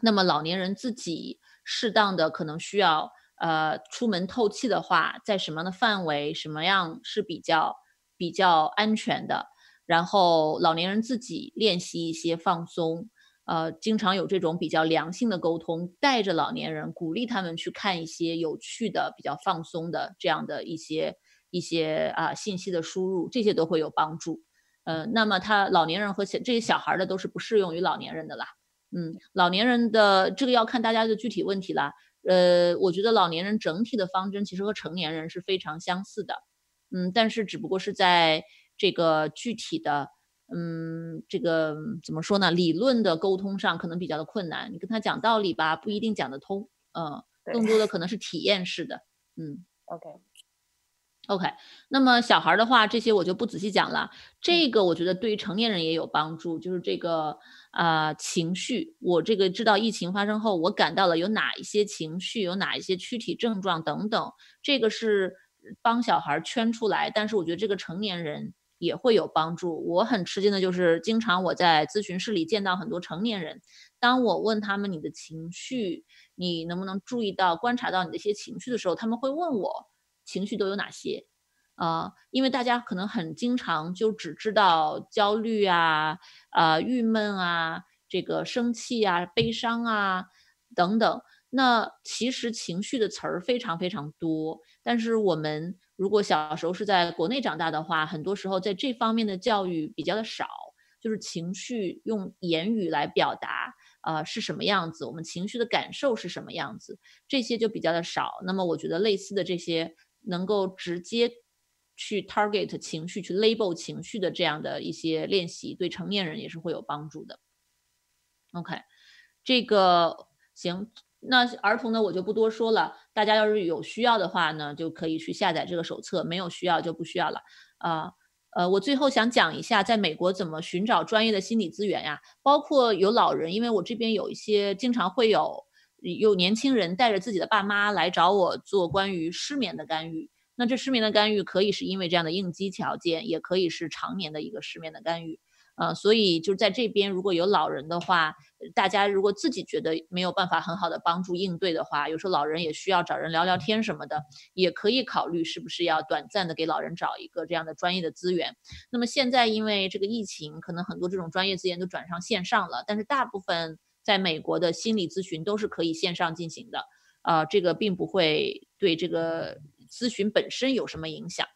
那么老年人自己适当的可能需要。呃，出门透气的话，在什么样的范围，什么样是比较比较安全的？然后老年人自己练习一些放松，呃，经常有这种比较良性的沟通，带着老年人，鼓励他们去看一些有趣的、比较放松的这样的一些一些啊信息的输入，这些都会有帮助。呃，那么他老年人和小这些小孩的都是不适用于老年人的啦。嗯，老年人的这个要看大家的具体问题啦。呃，我觉得老年人整体的方针其实和成年人是非常相似的，嗯，但是只不过是在这个具体的，嗯，这个怎么说呢？理论的沟通上可能比较的困难，你跟他讲道理吧，不一定讲得通，嗯，更多的可能是体验式的，嗯，OK。OK，那么小孩的话，这些我就不仔细讲了。这个我觉得对于成年人也有帮助，就是这个啊情绪。我这个知道疫情发生后，我感到了有哪一些情绪，有哪一些躯体症状等等。这个是帮小孩圈出来，但是我觉得这个成年人也会有帮助。我很吃惊的就是，经常我在咨询室里见到很多成年人，当我问他们你的情绪，你能不能注意到、观察到你的一些情绪的时候，他们会问我。情绪都有哪些？啊，因为大家可能很经常就只知道焦虑啊、啊郁闷啊、这个生气啊、悲伤啊等等。那其实情绪的词儿非常非常多。但是我们如果小时候是在国内长大的话，很多时候在这方面的教育比较的少，就是情绪用言语来表达啊是什么样子，我们情绪的感受是什么样子，这些就比较的少。那么我觉得类似的这些。能够直接去 target 情绪、去 label 情绪的这样的一些练习，对成年人也是会有帮助的。OK，这个行，那儿童呢我就不多说了。大家要是有需要的话呢，就可以去下载这个手册；没有需要就不需要了。啊，呃，我最后想讲一下，在美国怎么寻找专业的心理资源呀？包括有老人，因为我这边有一些经常会有。有年轻人带着自己的爸妈来找我做关于失眠的干预，那这失眠的干预可以是因为这样的应激条件，也可以是常年的一个失眠的干预。呃，所以就在这边如果有老人的话，大家如果自己觉得没有办法很好的帮助应对的话，有时候老人也需要找人聊聊天什么的，也可以考虑是不是要短暂的给老人找一个这样的专业的资源。那么现在因为这个疫情，可能很多这种专业资源都转上线上了，但是大部分在美国的心理咨询都是可以线上进行的，啊，这个并不会对这个咨询本身有什么影响。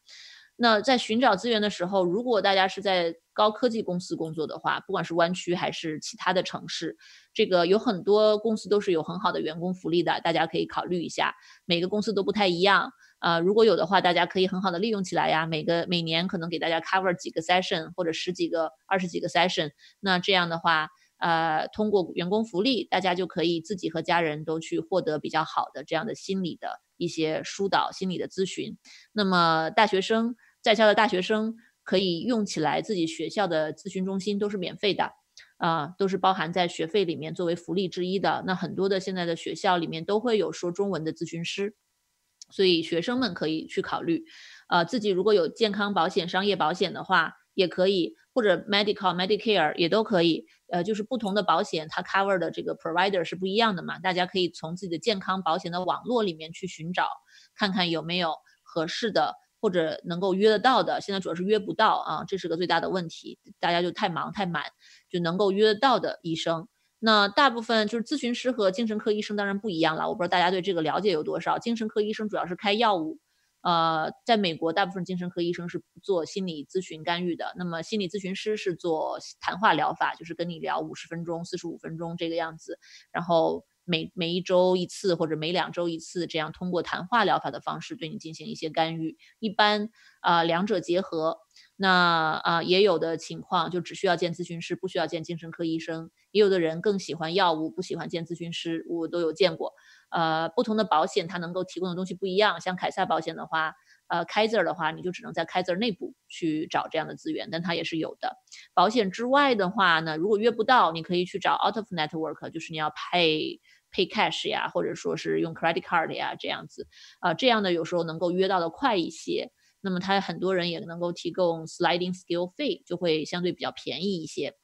那在寻找资源的时候，如果大家是在高科技公司工作的话，不管是湾区还是其他的城市，这个有很多公司都是有很好的员工福利的，大家可以考虑一下。每个公司都不太一样，呃，如果有的话，大家可以很好的利用起来呀。每个每年可能给大家 cover 几个 session 或者十几个、二十几个 session，那这样的话，呃，通过员工福利，大家就可以自己和家人都去获得比较好的这样的心理的一些疏导、心理的咨询。那么大学生。在校的大学生可以用起来，自己学校的咨询中心都是免费的，啊，都是包含在学费里面作为福利之一的。那很多的现在的学校里面都会有说中文的咨询师，所以学生们可以去考虑。呃，自己如果有健康保险、商业保险的话，也可以，或者 medical、Medicare 也都可以。呃，就是不同的保险它 cover 的这个 provider 是不一样的嘛，大家可以从自己的健康保险的网络里面去寻找，看看有没有合适的。或者能够约得到的，现在主要是约不到啊，这是个最大的问题。大家就太忙太满，就能够约得到的医生，那大部分就是咨询师和精神科医生当然不一样了。我不知道大家对这个了解有多少。精神科医生主要是开药物，呃，在美国大部分精神科医生是做心理咨询干预的，那么心理咨询师是做谈话疗法，就是跟你聊五十分钟、四十五分钟这个样子，然后。每每一周一次或者每两周一次，这样通过谈话疗法的方式对你进行一些干预。一般啊，两者结合。那啊，也有的情况就只需要见咨询师，不需要见精神科医生。也有的人更喜欢药物，不喜欢见咨询师，我都有见过。呃，不同的保险它能够提供的东西不一样。像凯撒保险的话，呃，Kaiser 的话，你就只能在 Kaiser 内部去找这样的资源，但它也是有的。保险之外的话呢，如果约不到，你可以去找 out of network，就是你要配。Pay cash 呀，或者说是用 credit card 呀，这样子，啊，这样的有时候能够约到的快一些。那么他很多人也能够提供 sliding scale fee，就会相对比较便宜一些，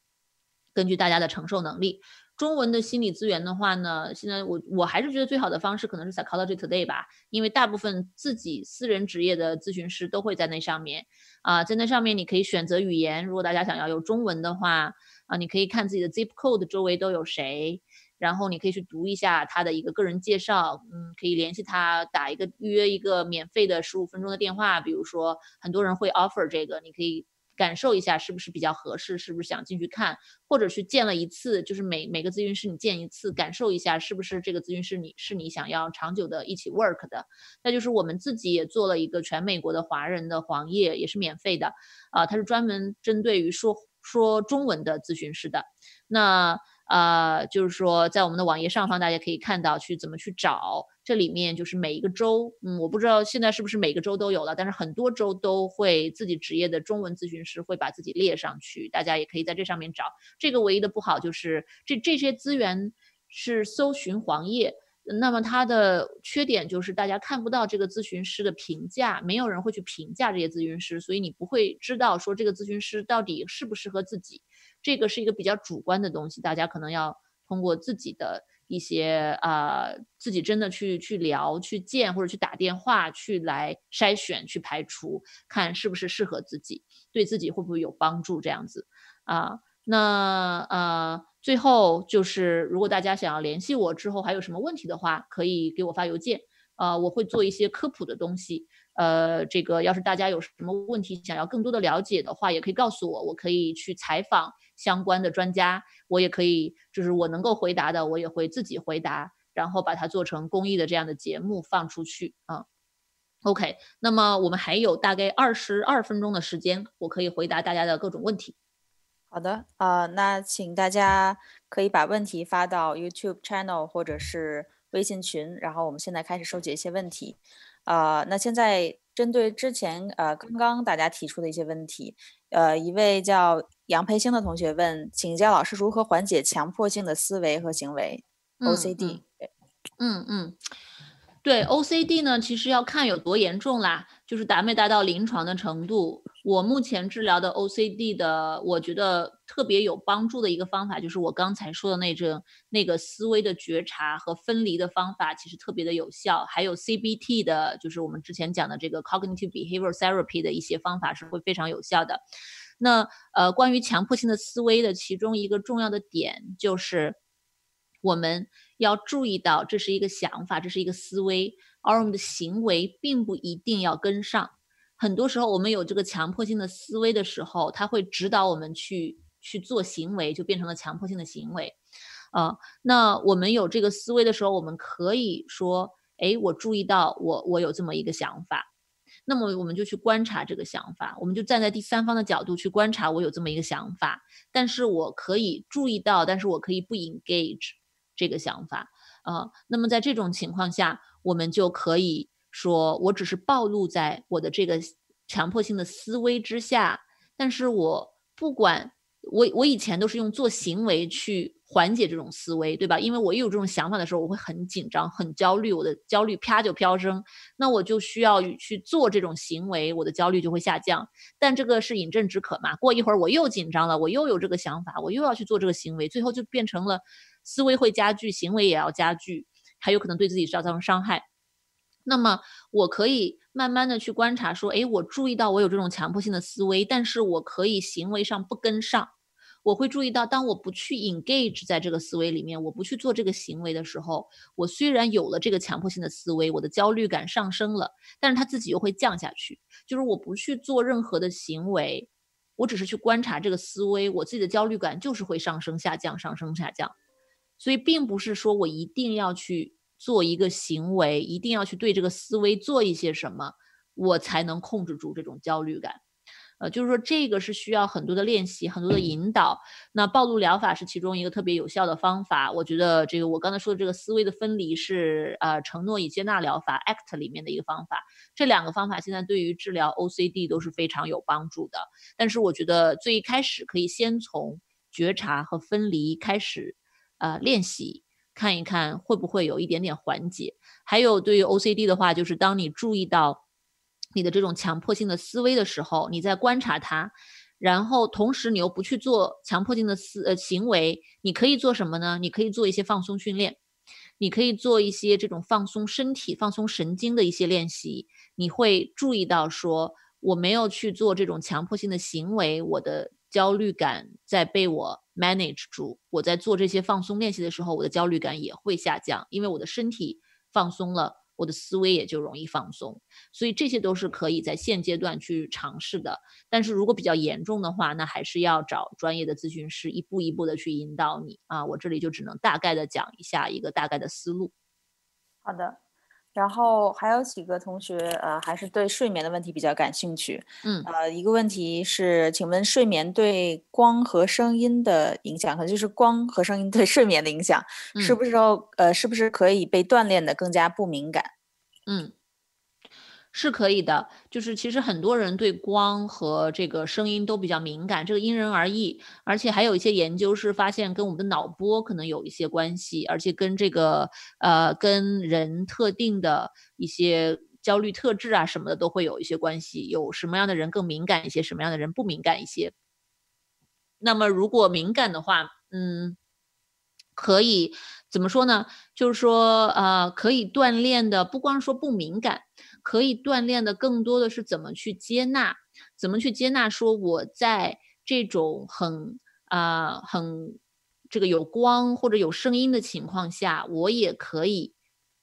根据大家的承受能力。中文的心理资源的话呢，现在我我还是觉得最好的方式可能是 Psychology Today 吧，因为大部分自己私人职业的咨询师都会在那上面，啊，在那上面你可以选择语言，如果大家想要有中文的话，啊，你可以看自己的 zip code 周围都有谁。然后你可以去读一下他的一个个人介绍，嗯，可以联系他打一个预约一个免费的十五分钟的电话，比如说很多人会 offer 这个，你可以感受一下是不是比较合适，是不是想进去看，或者去见了一次，就是每每个咨询师你见一次，感受一下是不是这个咨询师你是你想要长久的一起 work 的。那就是我们自己也做了一个全美国的华人的黄页，也是免费的，啊，它是专门针对于说说中文的咨询师的，那。啊，就是说，在我们的网页上方，大家可以看到去怎么去找。这里面就是每一个州，嗯，我不知道现在是不是每个州都有了，但是很多州都会自己职业的中文咨询师会把自己列上去，大家也可以在这上面找。这个唯一的不好就是这这些资源是搜寻黄页。那么它的缺点就是大家看不到这个咨询师的评价，没有人会去评价这些咨询师，所以你不会知道说这个咨询师到底适不适合自己。这个是一个比较主观的东西，大家可能要通过自己的一些啊，自己真的去去聊、去见或者去打电话去来筛选、去排除，看是不是适合自己，对自己会不会有帮助这样子啊。那呃，最后就是，如果大家想要联系我之后还有什么问题的话，可以给我发邮件，呃，我会做一些科普的东西。呃，这个要是大家有什么问题想要更多的了解的话，也可以告诉我，我可以去采访相关的专家，我也可以就是我能够回答的，我也会自己回答，然后把它做成公益的这样的节目放出去啊。OK，那么我们还有大概二十二分钟的时间，我可以回答大家的各种问题。好的，啊，那请大家可以把问题发到 YouTube channel 或者是微信群，然后我们现在开始收集一些问题。啊，那现在针对之前呃刚刚大家提出的一些问题，呃，一位叫杨培星的同学问，请教老师如何缓解强迫性的思维和行为 OCD？嗯嗯。对 OCD 呢，其实要看有多严重啦，就是达没达到临床的程度。我目前治疗的 OCD 的，我觉得特别有帮助的一个方法，就是我刚才说的那种那个思维的觉察和分离的方法，其实特别的有效。还有 CBT 的，就是我们之前讲的这个 Cognitive Behavior Therapy 的一些方法是会非常有效的。那呃，关于强迫性的思维的其中一个重要的点就是。我们要注意到，这是一个想法，这是一个思维，而我们的行为并不一定要跟上。很多时候，我们有这个强迫性的思维的时候，它会指导我们去去做行为，就变成了强迫性的行为。啊，那我们有这个思维的时候，我们可以说，哎，我注意到我我有这么一个想法，那么我们就去观察这个想法，我们就站在第三方的角度去观察我有这么一个想法，但是我可以注意到，但是我可以不 engage。这个想法，呃，那么在这种情况下，我们就可以说，我只是暴露在我的这个强迫性的思维之下，但是我不管，我我以前都是用做行为去缓解这种思维，对吧？因为我一有这种想法的时候，我会很紧张、很焦虑，我的焦虑啪就飙升，那我就需要去做这种行为，我的焦虑就会下降。但这个是饮鸩止渴嘛？过一会儿我又紧张了，我又有这个想法，我又要去做这个行为，最后就变成了。思维会加剧，行为也要加剧，还有可能对自己造成伤害。那么，我可以慢慢的去观察，说，哎，我注意到我有这种强迫性的思维，但是我可以行为上不跟上。我会注意到，当我不去 engage 在这个思维里面，我不去做这个行为的时候，我虽然有了这个强迫性的思维，我的焦虑感上升了，但是它自己又会降下去。就是我不去做任何的行为，我只是去观察这个思维，我自己的焦虑感就是会上升下降，上升下降。所以，并不是说我一定要去做一个行为，一定要去对这个思维做一些什么，我才能控制住这种焦虑感。呃，就是说这个是需要很多的练习，很多的引导。那暴露疗法是其中一个特别有效的方法。我觉得这个我刚才说的这个思维的分离是呃承诺与接纳疗法 ACT 里面的一个方法。这两个方法现在对于治疗 OCD 都是非常有帮助的。但是我觉得最一开始可以先从觉察和分离开始。呃，练习看一看会不会有一点点缓解。还有对于 OCD 的话，就是当你注意到你的这种强迫性的思维的时候，你在观察它，然后同时你又不去做强迫性的思呃行为，你可以做什么呢？你可以做一些放松训练，你可以做一些这种放松身体、放松神经的一些练习。你会注意到说，我没有去做这种强迫性的行为，我的。焦虑感在被我 manage 住，我在做这些放松练习的时候，我的焦虑感也会下降，因为我的身体放松了，我的思维也就容易放松。所以这些都是可以在现阶段去尝试的。但是如果比较严重的话，那还是要找专业的咨询师一步一步的去引导你啊。我这里就只能大概的讲一下一个大概的思路。好的。然后还有几个同学，呃，还是对睡眠的问题比较感兴趣。嗯，呃，一个问题是，请问睡眠对光和声音的影响，可能就是光和声音对睡眠的影响，是不是说，呃，是不是可以被锻炼的更加不敏感？嗯。是可以的，就是其实很多人对光和这个声音都比较敏感，这个因人而异。而且还有一些研究是发现跟我们的脑波可能有一些关系，而且跟这个呃跟人特定的一些焦虑特质啊什么的都会有一些关系。有什么样的人更敏感一些，什么样的人不敏感一些？那么如果敏感的话，嗯，可以怎么说呢？就是说呃可以锻炼的，不光说不敏感。可以锻炼的更多的是怎么去接纳，怎么去接纳？说我在这种很啊很这个有光或者有声音的情况下，我也可以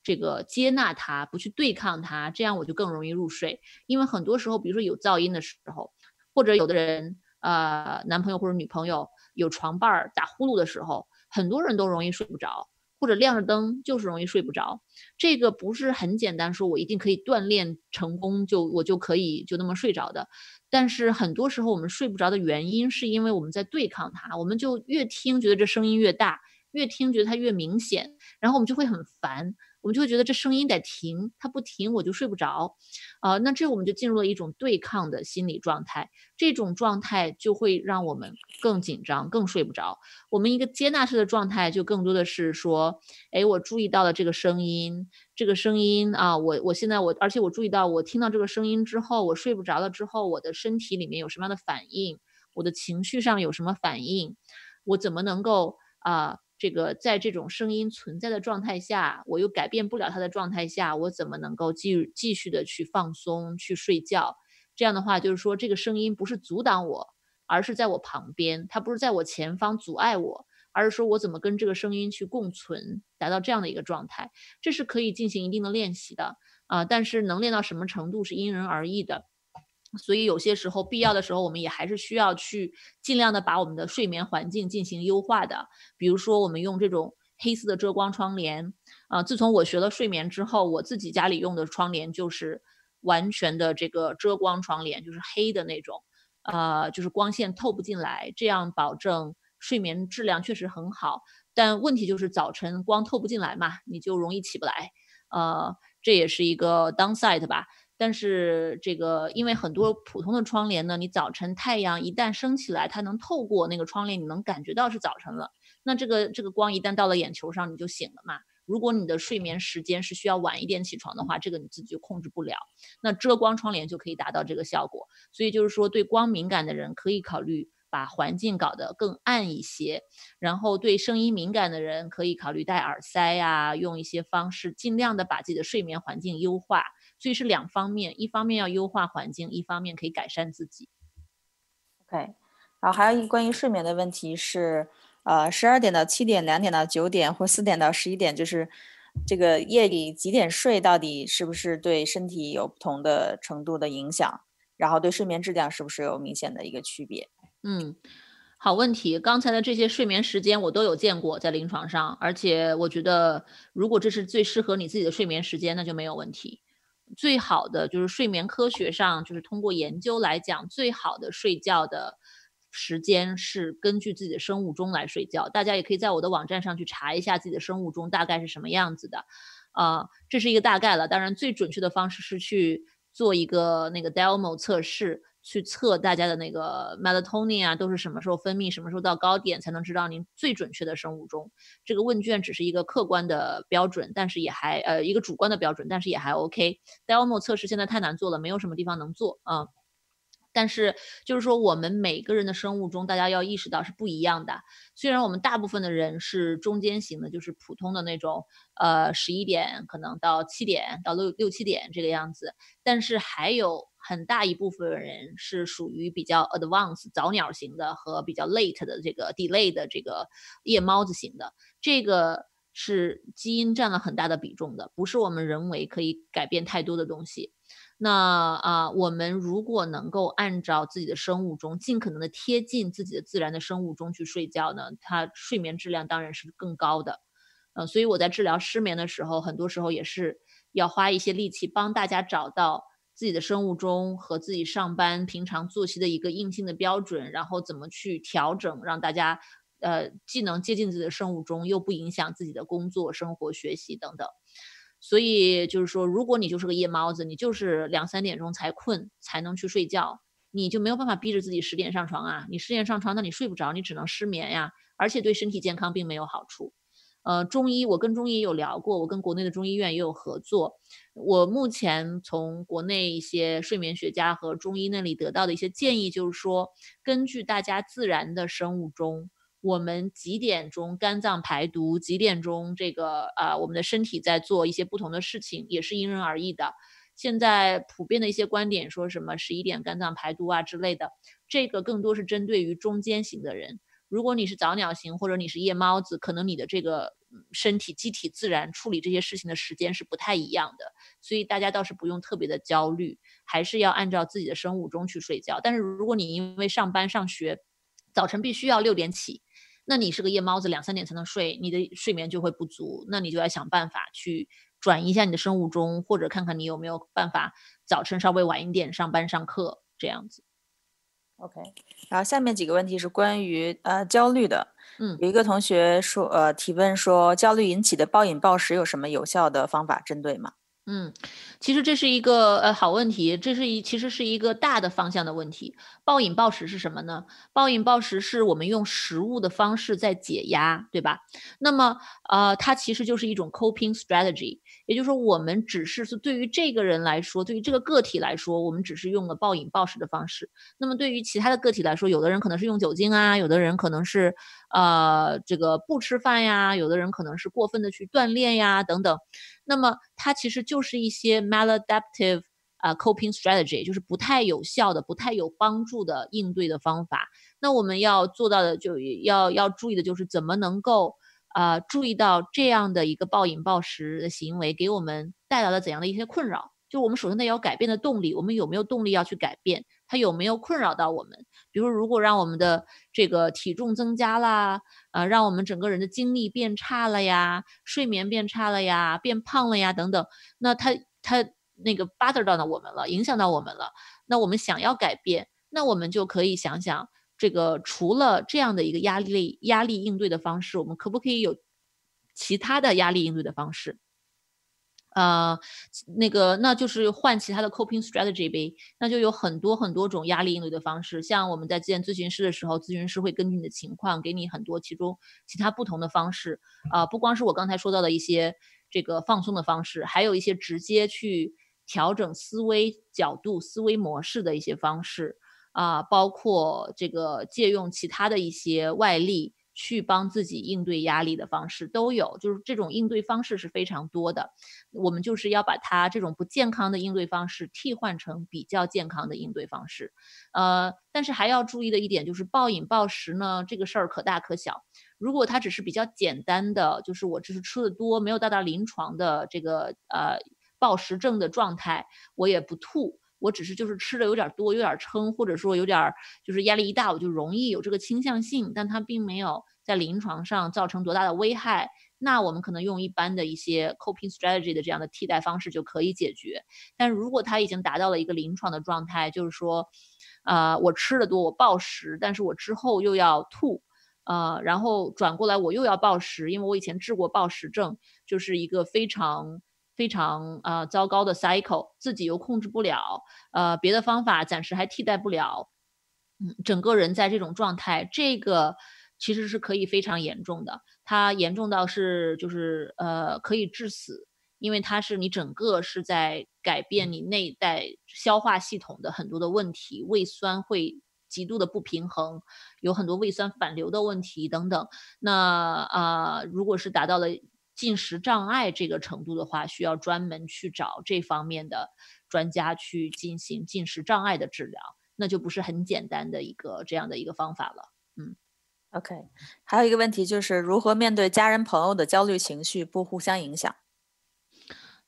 这个接纳它，不去对抗它，这样我就更容易入睡。因为很多时候，比如说有噪音的时候，或者有的人呃男朋友或者女朋友有床伴儿打呼噜的时候，很多人都容易睡不着。或者亮着灯就是容易睡不着，这个不是很简单，说我一定可以锻炼成功就我就可以就那么睡着的。但是很多时候我们睡不着的原因是因为我们在对抗它，我们就越听觉得这声音越大，越听觉得它越明显，然后我们就会很烦。我们就会觉得这声音得停，它不停我就睡不着，啊，那这我们就进入了一种对抗的心理状态，这种状态就会让我们更紧张，更睡不着。我们一个接纳式的状态就更多的是说，哎，我注意到了这个声音，这个声音啊，我我现在我，而且我注意到我听到这个声音之后，我睡不着了之后，我的身体里面有什么样的反应，我的情绪上有什么反应，我怎么能够啊？这个在这种声音存在的状态下，我又改变不了它的状态下，我怎么能够继继续的去放松、去睡觉？这样的话，就是说这个声音不是阻挡我，而是在我旁边，它不是在我前方阻碍我，而是说我怎么跟这个声音去共存，达到这样的一个状态，这是可以进行一定的练习的啊。但是能练到什么程度是因人而异的。所以有些时候必要的时候，我们也还是需要去尽量的把我们的睡眠环境进行优化的。比如说，我们用这种黑色的遮光窗帘啊。自从我学了睡眠之后，我自己家里用的窗帘就是完全的这个遮光窗帘，就是黑的那种，呃，就是光线透不进来，这样保证睡眠质量确实很好。但问题就是早晨光透不进来嘛，你就容易起不来，呃，这也是一个 downside 吧。但是这个，因为很多普通的窗帘呢，你早晨太阳一旦升起来，它能透过那个窗帘，你能感觉到是早晨了。那这个这个光一旦到了眼球上，你就醒了嘛。如果你的睡眠时间是需要晚一点起床的话，这个你自己就控制不了。那遮光窗帘就可以达到这个效果。所以就是说，对光敏感的人可以考虑。把环境搞得更暗一些，然后对声音敏感的人可以考虑戴耳塞呀，用一些方式尽量的把自己的睡眠环境优化。所以是两方面，一方面要优化环境，一方面可以改善自己。OK，然后还有一个关于睡眠的问题是，呃，十二点到七点，两点到九点，或四点到十一点，就是这个夜里几点睡，到底是不是对身体有不同的程度的影响？然后对睡眠质量是不是有明显的一个区别？嗯，好问题。刚才的这些睡眠时间我都有见过在临床上，而且我觉得，如果这是最适合你自己的睡眠时间，那就没有问题。最好的就是睡眠科学上，就是通过研究来讲，最好的睡觉的时间是根据自己的生物钟来睡觉。大家也可以在我的网站上去查一下自己的生物钟大概是什么样子的，啊，这是一个大概了。当然，最准确的方式是去做一个那个 Delmo 测试。去测大家的那个 melatonin 啊，都是什么时候分泌，什么时候到高点，才能知道您最准确的生物钟。这个问卷只是一个客观的标准，但是也还呃一个主观的标准，但是也还 OK。Delmo 测试现在太难做了，没有什么地方能做啊。但是就是说，我们每个人的生物钟，大家要意识到是不一样的。虽然我们大部分的人是中间型的，就是普通的那种，呃，十一点可能到七点到六六七点这个样子，但是还有很大一部分人是属于比较 advanced 早鸟型的和比较 late 的这个 delay 的这个夜猫子型的。这个是基因占了很大的比重的，不是我们人为可以改变太多的东西。那啊，我们如果能够按照自己的生物钟，尽可能的贴近自己的自然的生物钟去睡觉呢，它睡眠质量当然是更高的。呃，所以我在治疗失眠的时候，很多时候也是要花一些力气帮大家找到自己的生物钟和自己上班平常作息的一个硬性的标准，然后怎么去调整，让大家呃既能接近自己的生物钟，又不影响自己的工作、生活、学习等等。所以就是说，如果你就是个夜猫子，你就是两三点钟才困才能去睡觉，你就没有办法逼着自己十点上床啊！你十点上床，那你睡不着，你只能失眠呀，而且对身体健康并没有好处。呃，中医我跟中医有聊过，我跟国内的中医院也有合作。我目前从国内一些睡眠学家和中医那里得到的一些建议，就是说，根据大家自然的生物钟。我们几点钟肝脏排毒？几点钟这个啊，我们的身体在做一些不同的事情，也是因人而异的。现在普遍的一些观点说什么十一点肝脏排毒啊之类的，这个更多是针对于中间型的人。如果你是早鸟型或者你是夜猫子，可能你的这个身体机体自然处理这些事情的时间是不太一样的，所以大家倒是不用特别的焦虑，还是要按照自己的生物钟去睡觉。但是如果你因为上班上学，早晨必须要六点起。那你是个夜猫子，两三点才能睡，你的睡眠就会不足。那你就要想办法去转移一下你的生物钟，或者看看你有没有办法早晨稍微晚一点上班上课这样子。OK，然后下面几个问题是关于呃焦虑的，嗯，有一个同学说，呃，提问说，焦虑引起的暴饮暴食有什么有效的方法针对吗？嗯，其实这是一个呃好问题，这是一其实是一个大的方向的问题。暴饮暴食是什么呢？暴饮暴食是我们用食物的方式在解压，对吧？那么呃，它其实就是一种 coping strategy，也就是说，我们只是是对于这个人来说，对于这个个体来说，我们只是用了暴饮暴食的方式。那么对于其他的个体来说，有的人可能是用酒精啊，有的人可能是呃这个不吃饭呀，有的人可能是过分的去锻炼呀等等。那么它其实就是一些 maladaptive 啊 coping strategy，就是不太有效的、不太有帮助的应对的方法。那我们要做到的，就要要注意的就是怎么能够啊注意到这样的一个暴饮暴食的行为给我们带来了怎样的一些困扰。就我们首先得有改变的动力，我们有没有动力要去改变？它有没有困扰到我们？比如，如果让我们的这个体重增加啦，呃，让我们整个人的精力变差了呀，睡眠变差了呀，变胖了呀，等等，那它它那个 bother 到了我们了，影响到我们了。那我们想要改变，那我们就可以想想，这个除了这样的一个压力压力应对的方式，我们可不可以有其他的压力应对的方式？呃，那个，那就是换其他的 coping strategy 呗。那就有很多很多种压力应对的方式。像我们在见咨询师的时候，咨询师会根据你的情况，给你很多其中其他不同的方式。啊，不光是我刚才说到的一些这个放松的方式，还有一些直接去调整思维角度、思维模式的一些方式。啊，包括这个借用其他的一些外力。去帮自己应对压力的方式都有，就是这种应对方式是非常多的。我们就是要把它这种不健康的应对方式替换成比较健康的应对方式。呃，但是还要注意的一点就是暴饮暴食呢，这个事儿可大可小。如果它只是比较简单的，就是我只是吃的多，没有到达临床的这个呃暴食症的状态，我也不吐。我只是就是吃的有点多，有点撑，或者说有点就是压力一大，我就容易有这个倾向性，但它并没有在临床上造成多大的危害。那我们可能用一般的一些 coping strategy 的这样的替代方式就可以解决。但如果它已经达到了一个临床的状态，就是说，呃，我吃的多，我暴食，但是我之后又要吐，呃，然后转过来我又要暴食，因为我以前治过暴食症，就是一个非常。非常呃糟糕的 cycle，自己又控制不了，呃，别的方法暂时还替代不了，嗯，整个人在这种状态，这个其实是可以非常严重的，它严重到是就是呃可以致死，因为它是你整个是在改变你内在消化系统的很多的问题，胃酸会极度的不平衡，有很多胃酸反流的问题等等，那啊，如果是达到了。进食障碍这个程度的话，需要专门去找这方面的专家去进行进食障碍的治疗，那就不是很简单的一个这样的一个方法了。嗯，OK，还有一个问题就是如何面对家人朋友的焦虑情绪，不互相影响。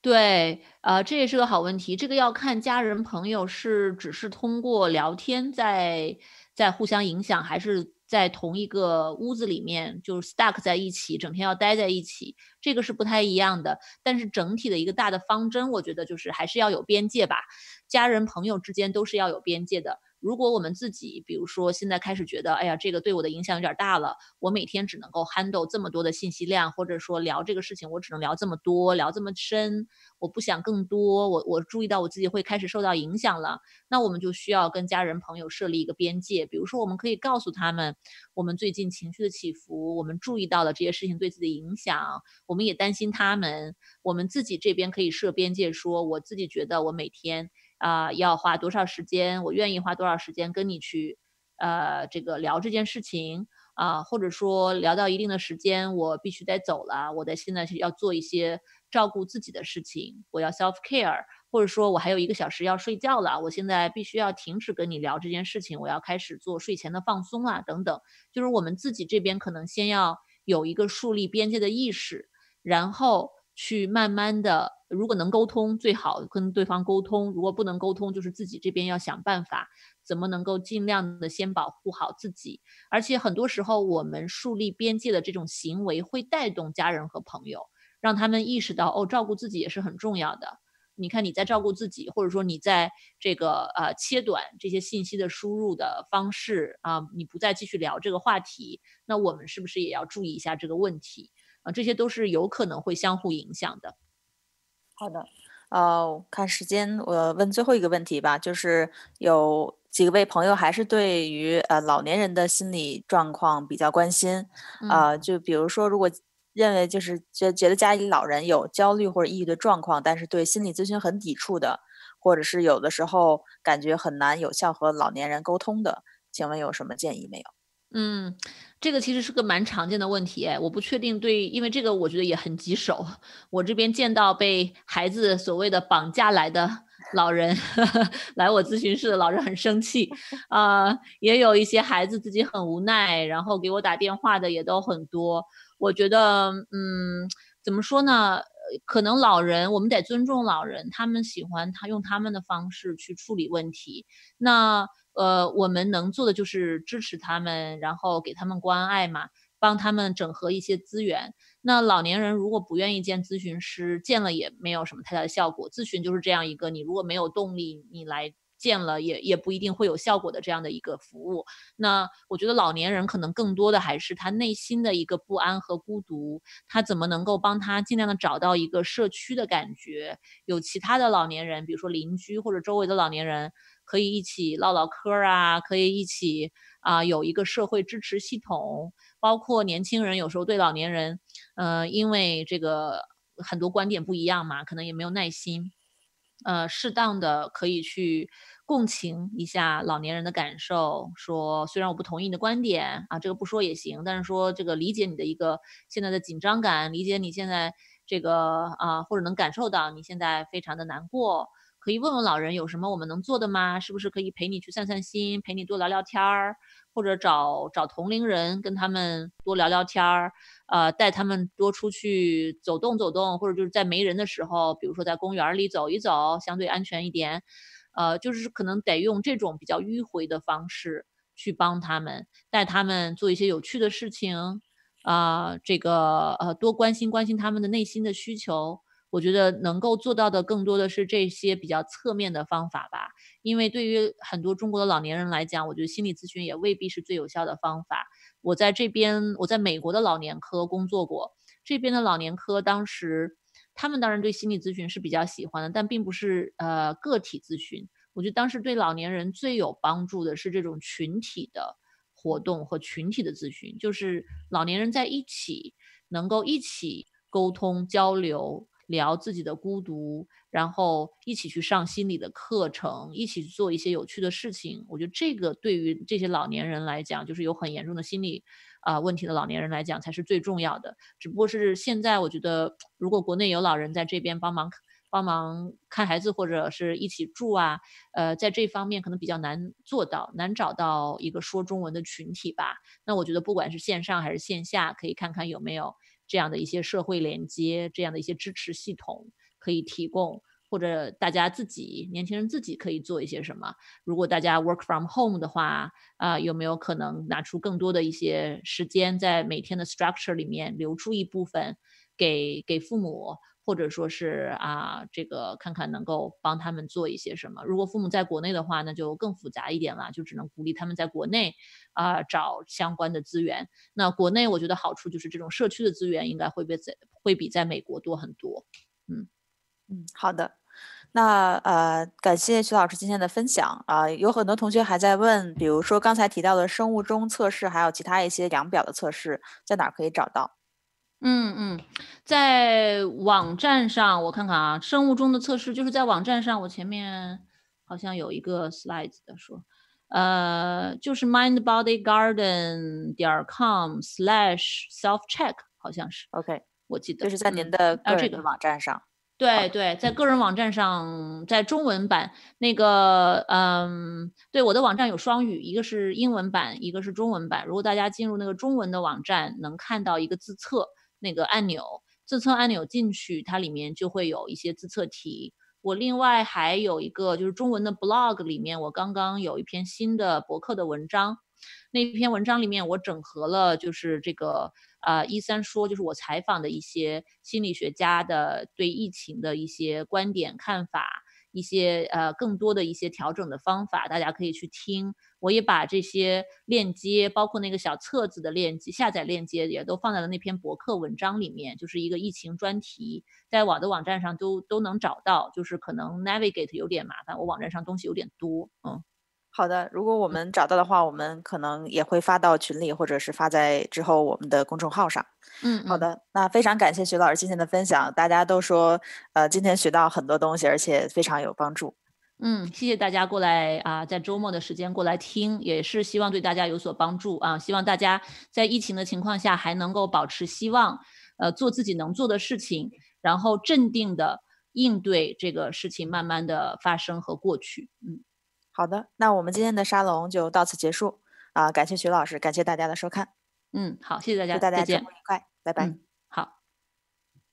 对，呃，这也是个好问题。这个要看家人朋友是只是通过聊天在在互相影响，还是。在同一个屋子里面，就是 stuck 在一起，整天要待在一起，这个是不太一样的。但是整体的一个大的方针，我觉得就是还是要有边界吧，家人朋友之间都是要有边界的。如果我们自己，比如说现在开始觉得，哎呀，这个对我的影响有点大了，我每天只能够 handle 这么多的信息量，或者说聊这个事情，我只能聊这么多，聊这么深，我不想更多，我我注意到我自己会开始受到影响了，那我们就需要跟家人朋友设立一个边界，比如说我们可以告诉他们，我们最近情绪的起伏，我们注意到了这些事情对自己的影响，我们也担心他们，我们自己这边可以设边界，说我自己觉得我每天。啊，要花多少时间？我愿意花多少时间跟你去，呃，这个聊这件事情啊，或者说聊到一定的时间，我必须得走了，我在现在是要做一些照顾自己的事情，我要 self care，或者说我还有一个小时要睡觉了，我现在必须要停止跟你聊这件事情，我要开始做睡前的放松啊，等等，就是我们自己这边可能先要有一个树立边界的意识，然后。去慢慢的，如果能沟通最好跟对方沟通，如果不能沟通，就是自己这边要想办法，怎么能够尽量的先保护好自己。而且很多时候，我们树立边界的这种行为会带动家人和朋友，让他们意识到哦，照顾自己也是很重要的。你看你在照顾自己，或者说你在这个呃切短这些信息的输入的方式啊，你不再继续聊这个话题，那我们是不是也要注意一下这个问题啊？这些都是有可能会相互影响的。好的，呃，看时间，我问最后一个问题吧，就是有几位朋友还是对于呃老年人的心理状况比较关心，啊，就比如说如果。认为就是觉觉得家里老人有焦虑或者抑郁的状况，但是对心理咨询很抵触的，或者是有的时候感觉很难有效和老年人沟通的，请问有什么建议没有？嗯，这个其实是个蛮常见的问题，我不确定对，因为这个我觉得也很棘手。我这边见到被孩子所谓的绑架来的老人 [LAUGHS] 来我咨询室的老人很生气，啊，也有一些孩子自己很无奈，然后给我打电话的也都很多。我觉得，嗯，怎么说呢？可能老人，我们得尊重老人，他们喜欢他用他们的方式去处理问题。那，呃，我们能做的就是支持他们，然后给他们关爱嘛，帮他们整合一些资源。那老年人如果不愿意见咨询师，见了也没有什么太大的效果。咨询就是这样一个，你如果没有动力，你来。见了也也不一定会有效果的这样的一个服务，那我觉得老年人可能更多的还是他内心的一个不安和孤独，他怎么能够帮他尽量的找到一个社区的感觉？有其他的老年人，比如说邻居或者周围的老年人，可以一起唠唠嗑啊，可以一起啊有一个社会支持系统，包括年轻人有时候对老年人，呃，因为这个很多观点不一样嘛，可能也没有耐心。呃，适当的可以去共情一下老年人的感受，说虽然我不同意你的观点啊，这个不说也行，但是说这个理解你的一个现在的紧张感，理解你现在这个啊，或者能感受到你现在非常的难过，可以问问老人有什么我们能做的吗？是不是可以陪你去散散心，陪你多聊聊天儿？或者找找同龄人跟他们多聊聊天儿，呃，带他们多出去走动走动，或者就是在没人的时候，比如说在公园里走一走，相对安全一点，呃，就是可能得用这种比较迂回的方式去帮他们，带他们做一些有趣的事情，啊，这个呃，多关心关心他们的内心的需求。我觉得能够做到的更多的是这些比较侧面的方法吧，因为对于很多中国的老年人来讲，我觉得心理咨询也未必是最有效的方法。我在这边，我在美国的老年科工作过，这边的老年科当时他们当然对心理咨询是比较喜欢的，但并不是呃个体咨询。我觉得当时对老年人最有帮助的是这种群体的活动和群体的咨询，就是老年人在一起能够一起沟通交流。聊自己的孤独，然后一起去上心理的课程，一起做一些有趣的事情。我觉得这个对于这些老年人来讲，就是有很严重的心理啊问题的老年人来讲，才是最重要的。只不过是现在，我觉得如果国内有老人在这边帮忙帮忙看孩子，或者是一起住啊，呃，在这方面可能比较难做到，难找到一个说中文的群体吧。那我觉得不管是线上还是线下，可以看看有没有。这样的一些社会连接，这样的一些支持系统可以提供，或者大家自己年轻人自己可以做一些什么。如果大家 work from home 的话，啊，有没有可能拿出更多的一些时间，在每天的 structure 里面留出一部分给给父母？或者说是啊，这个看看能够帮他们做一些什么。如果父母在国内的话，那就更复杂一点了，就只能鼓励他们在国内啊找相关的资源。那国内我觉得好处就是这种社区的资源应该会比在会比在美国多很多。嗯嗯，好的。那呃，感谢徐老师今天的分享啊。有很多同学还在问，比如说刚才提到的生物钟测试，还有其他一些量表的测试，在哪可以找到？嗯嗯，在网站上我看看啊，生物钟的测试就是在网站上，我前面好像有一个 slides 的说，呃，就是 mindbodygarden 点 com slash self check，好像是 OK，我记得就是在您的个人网站上。对对，在个人网站上，在中文版那个，嗯，对，我的网站有双语，一个是英文版，一个是中文版。如果大家进入那个中文的网站，能看到一个自测。那个按钮，自测按钮进去，它里面就会有一些自测题。我另外还有一个就是中文的 blog 里面，我刚刚有一篇新的博客的文章，那篇文章里面我整合了就是这个啊一三说，就是我采访的一些心理学家的对疫情的一些观点看法。一些呃更多的一些调整的方法，大家可以去听。我也把这些链接，包括那个小册子的链接、下载链接，也都放在了那篇博客文章里面，就是一个疫情专题，在我的网站上都都能找到。就是可能 navigate 有点麻烦，我网站上东西有点多，嗯。好的，如果我们找到的话，我们可能也会发到群里，或者是发在之后我们的公众号上。嗯，好的，那非常感谢徐老师今天的分享，大家都说，呃，今天学到很多东西，而且非常有帮助。嗯，谢谢大家过来啊，在周末的时间过来听，也是希望对大家有所帮助啊。希望大家在疫情的情况下还能够保持希望，呃，做自己能做的事情，然后镇定的应对这个事情慢慢的发生和过去。嗯。好的，那我们今天的沙龙就到此结束啊！感谢徐老师，感谢大家的收看。嗯，好，谢谢大家，祝大家周末愉快，拜拜。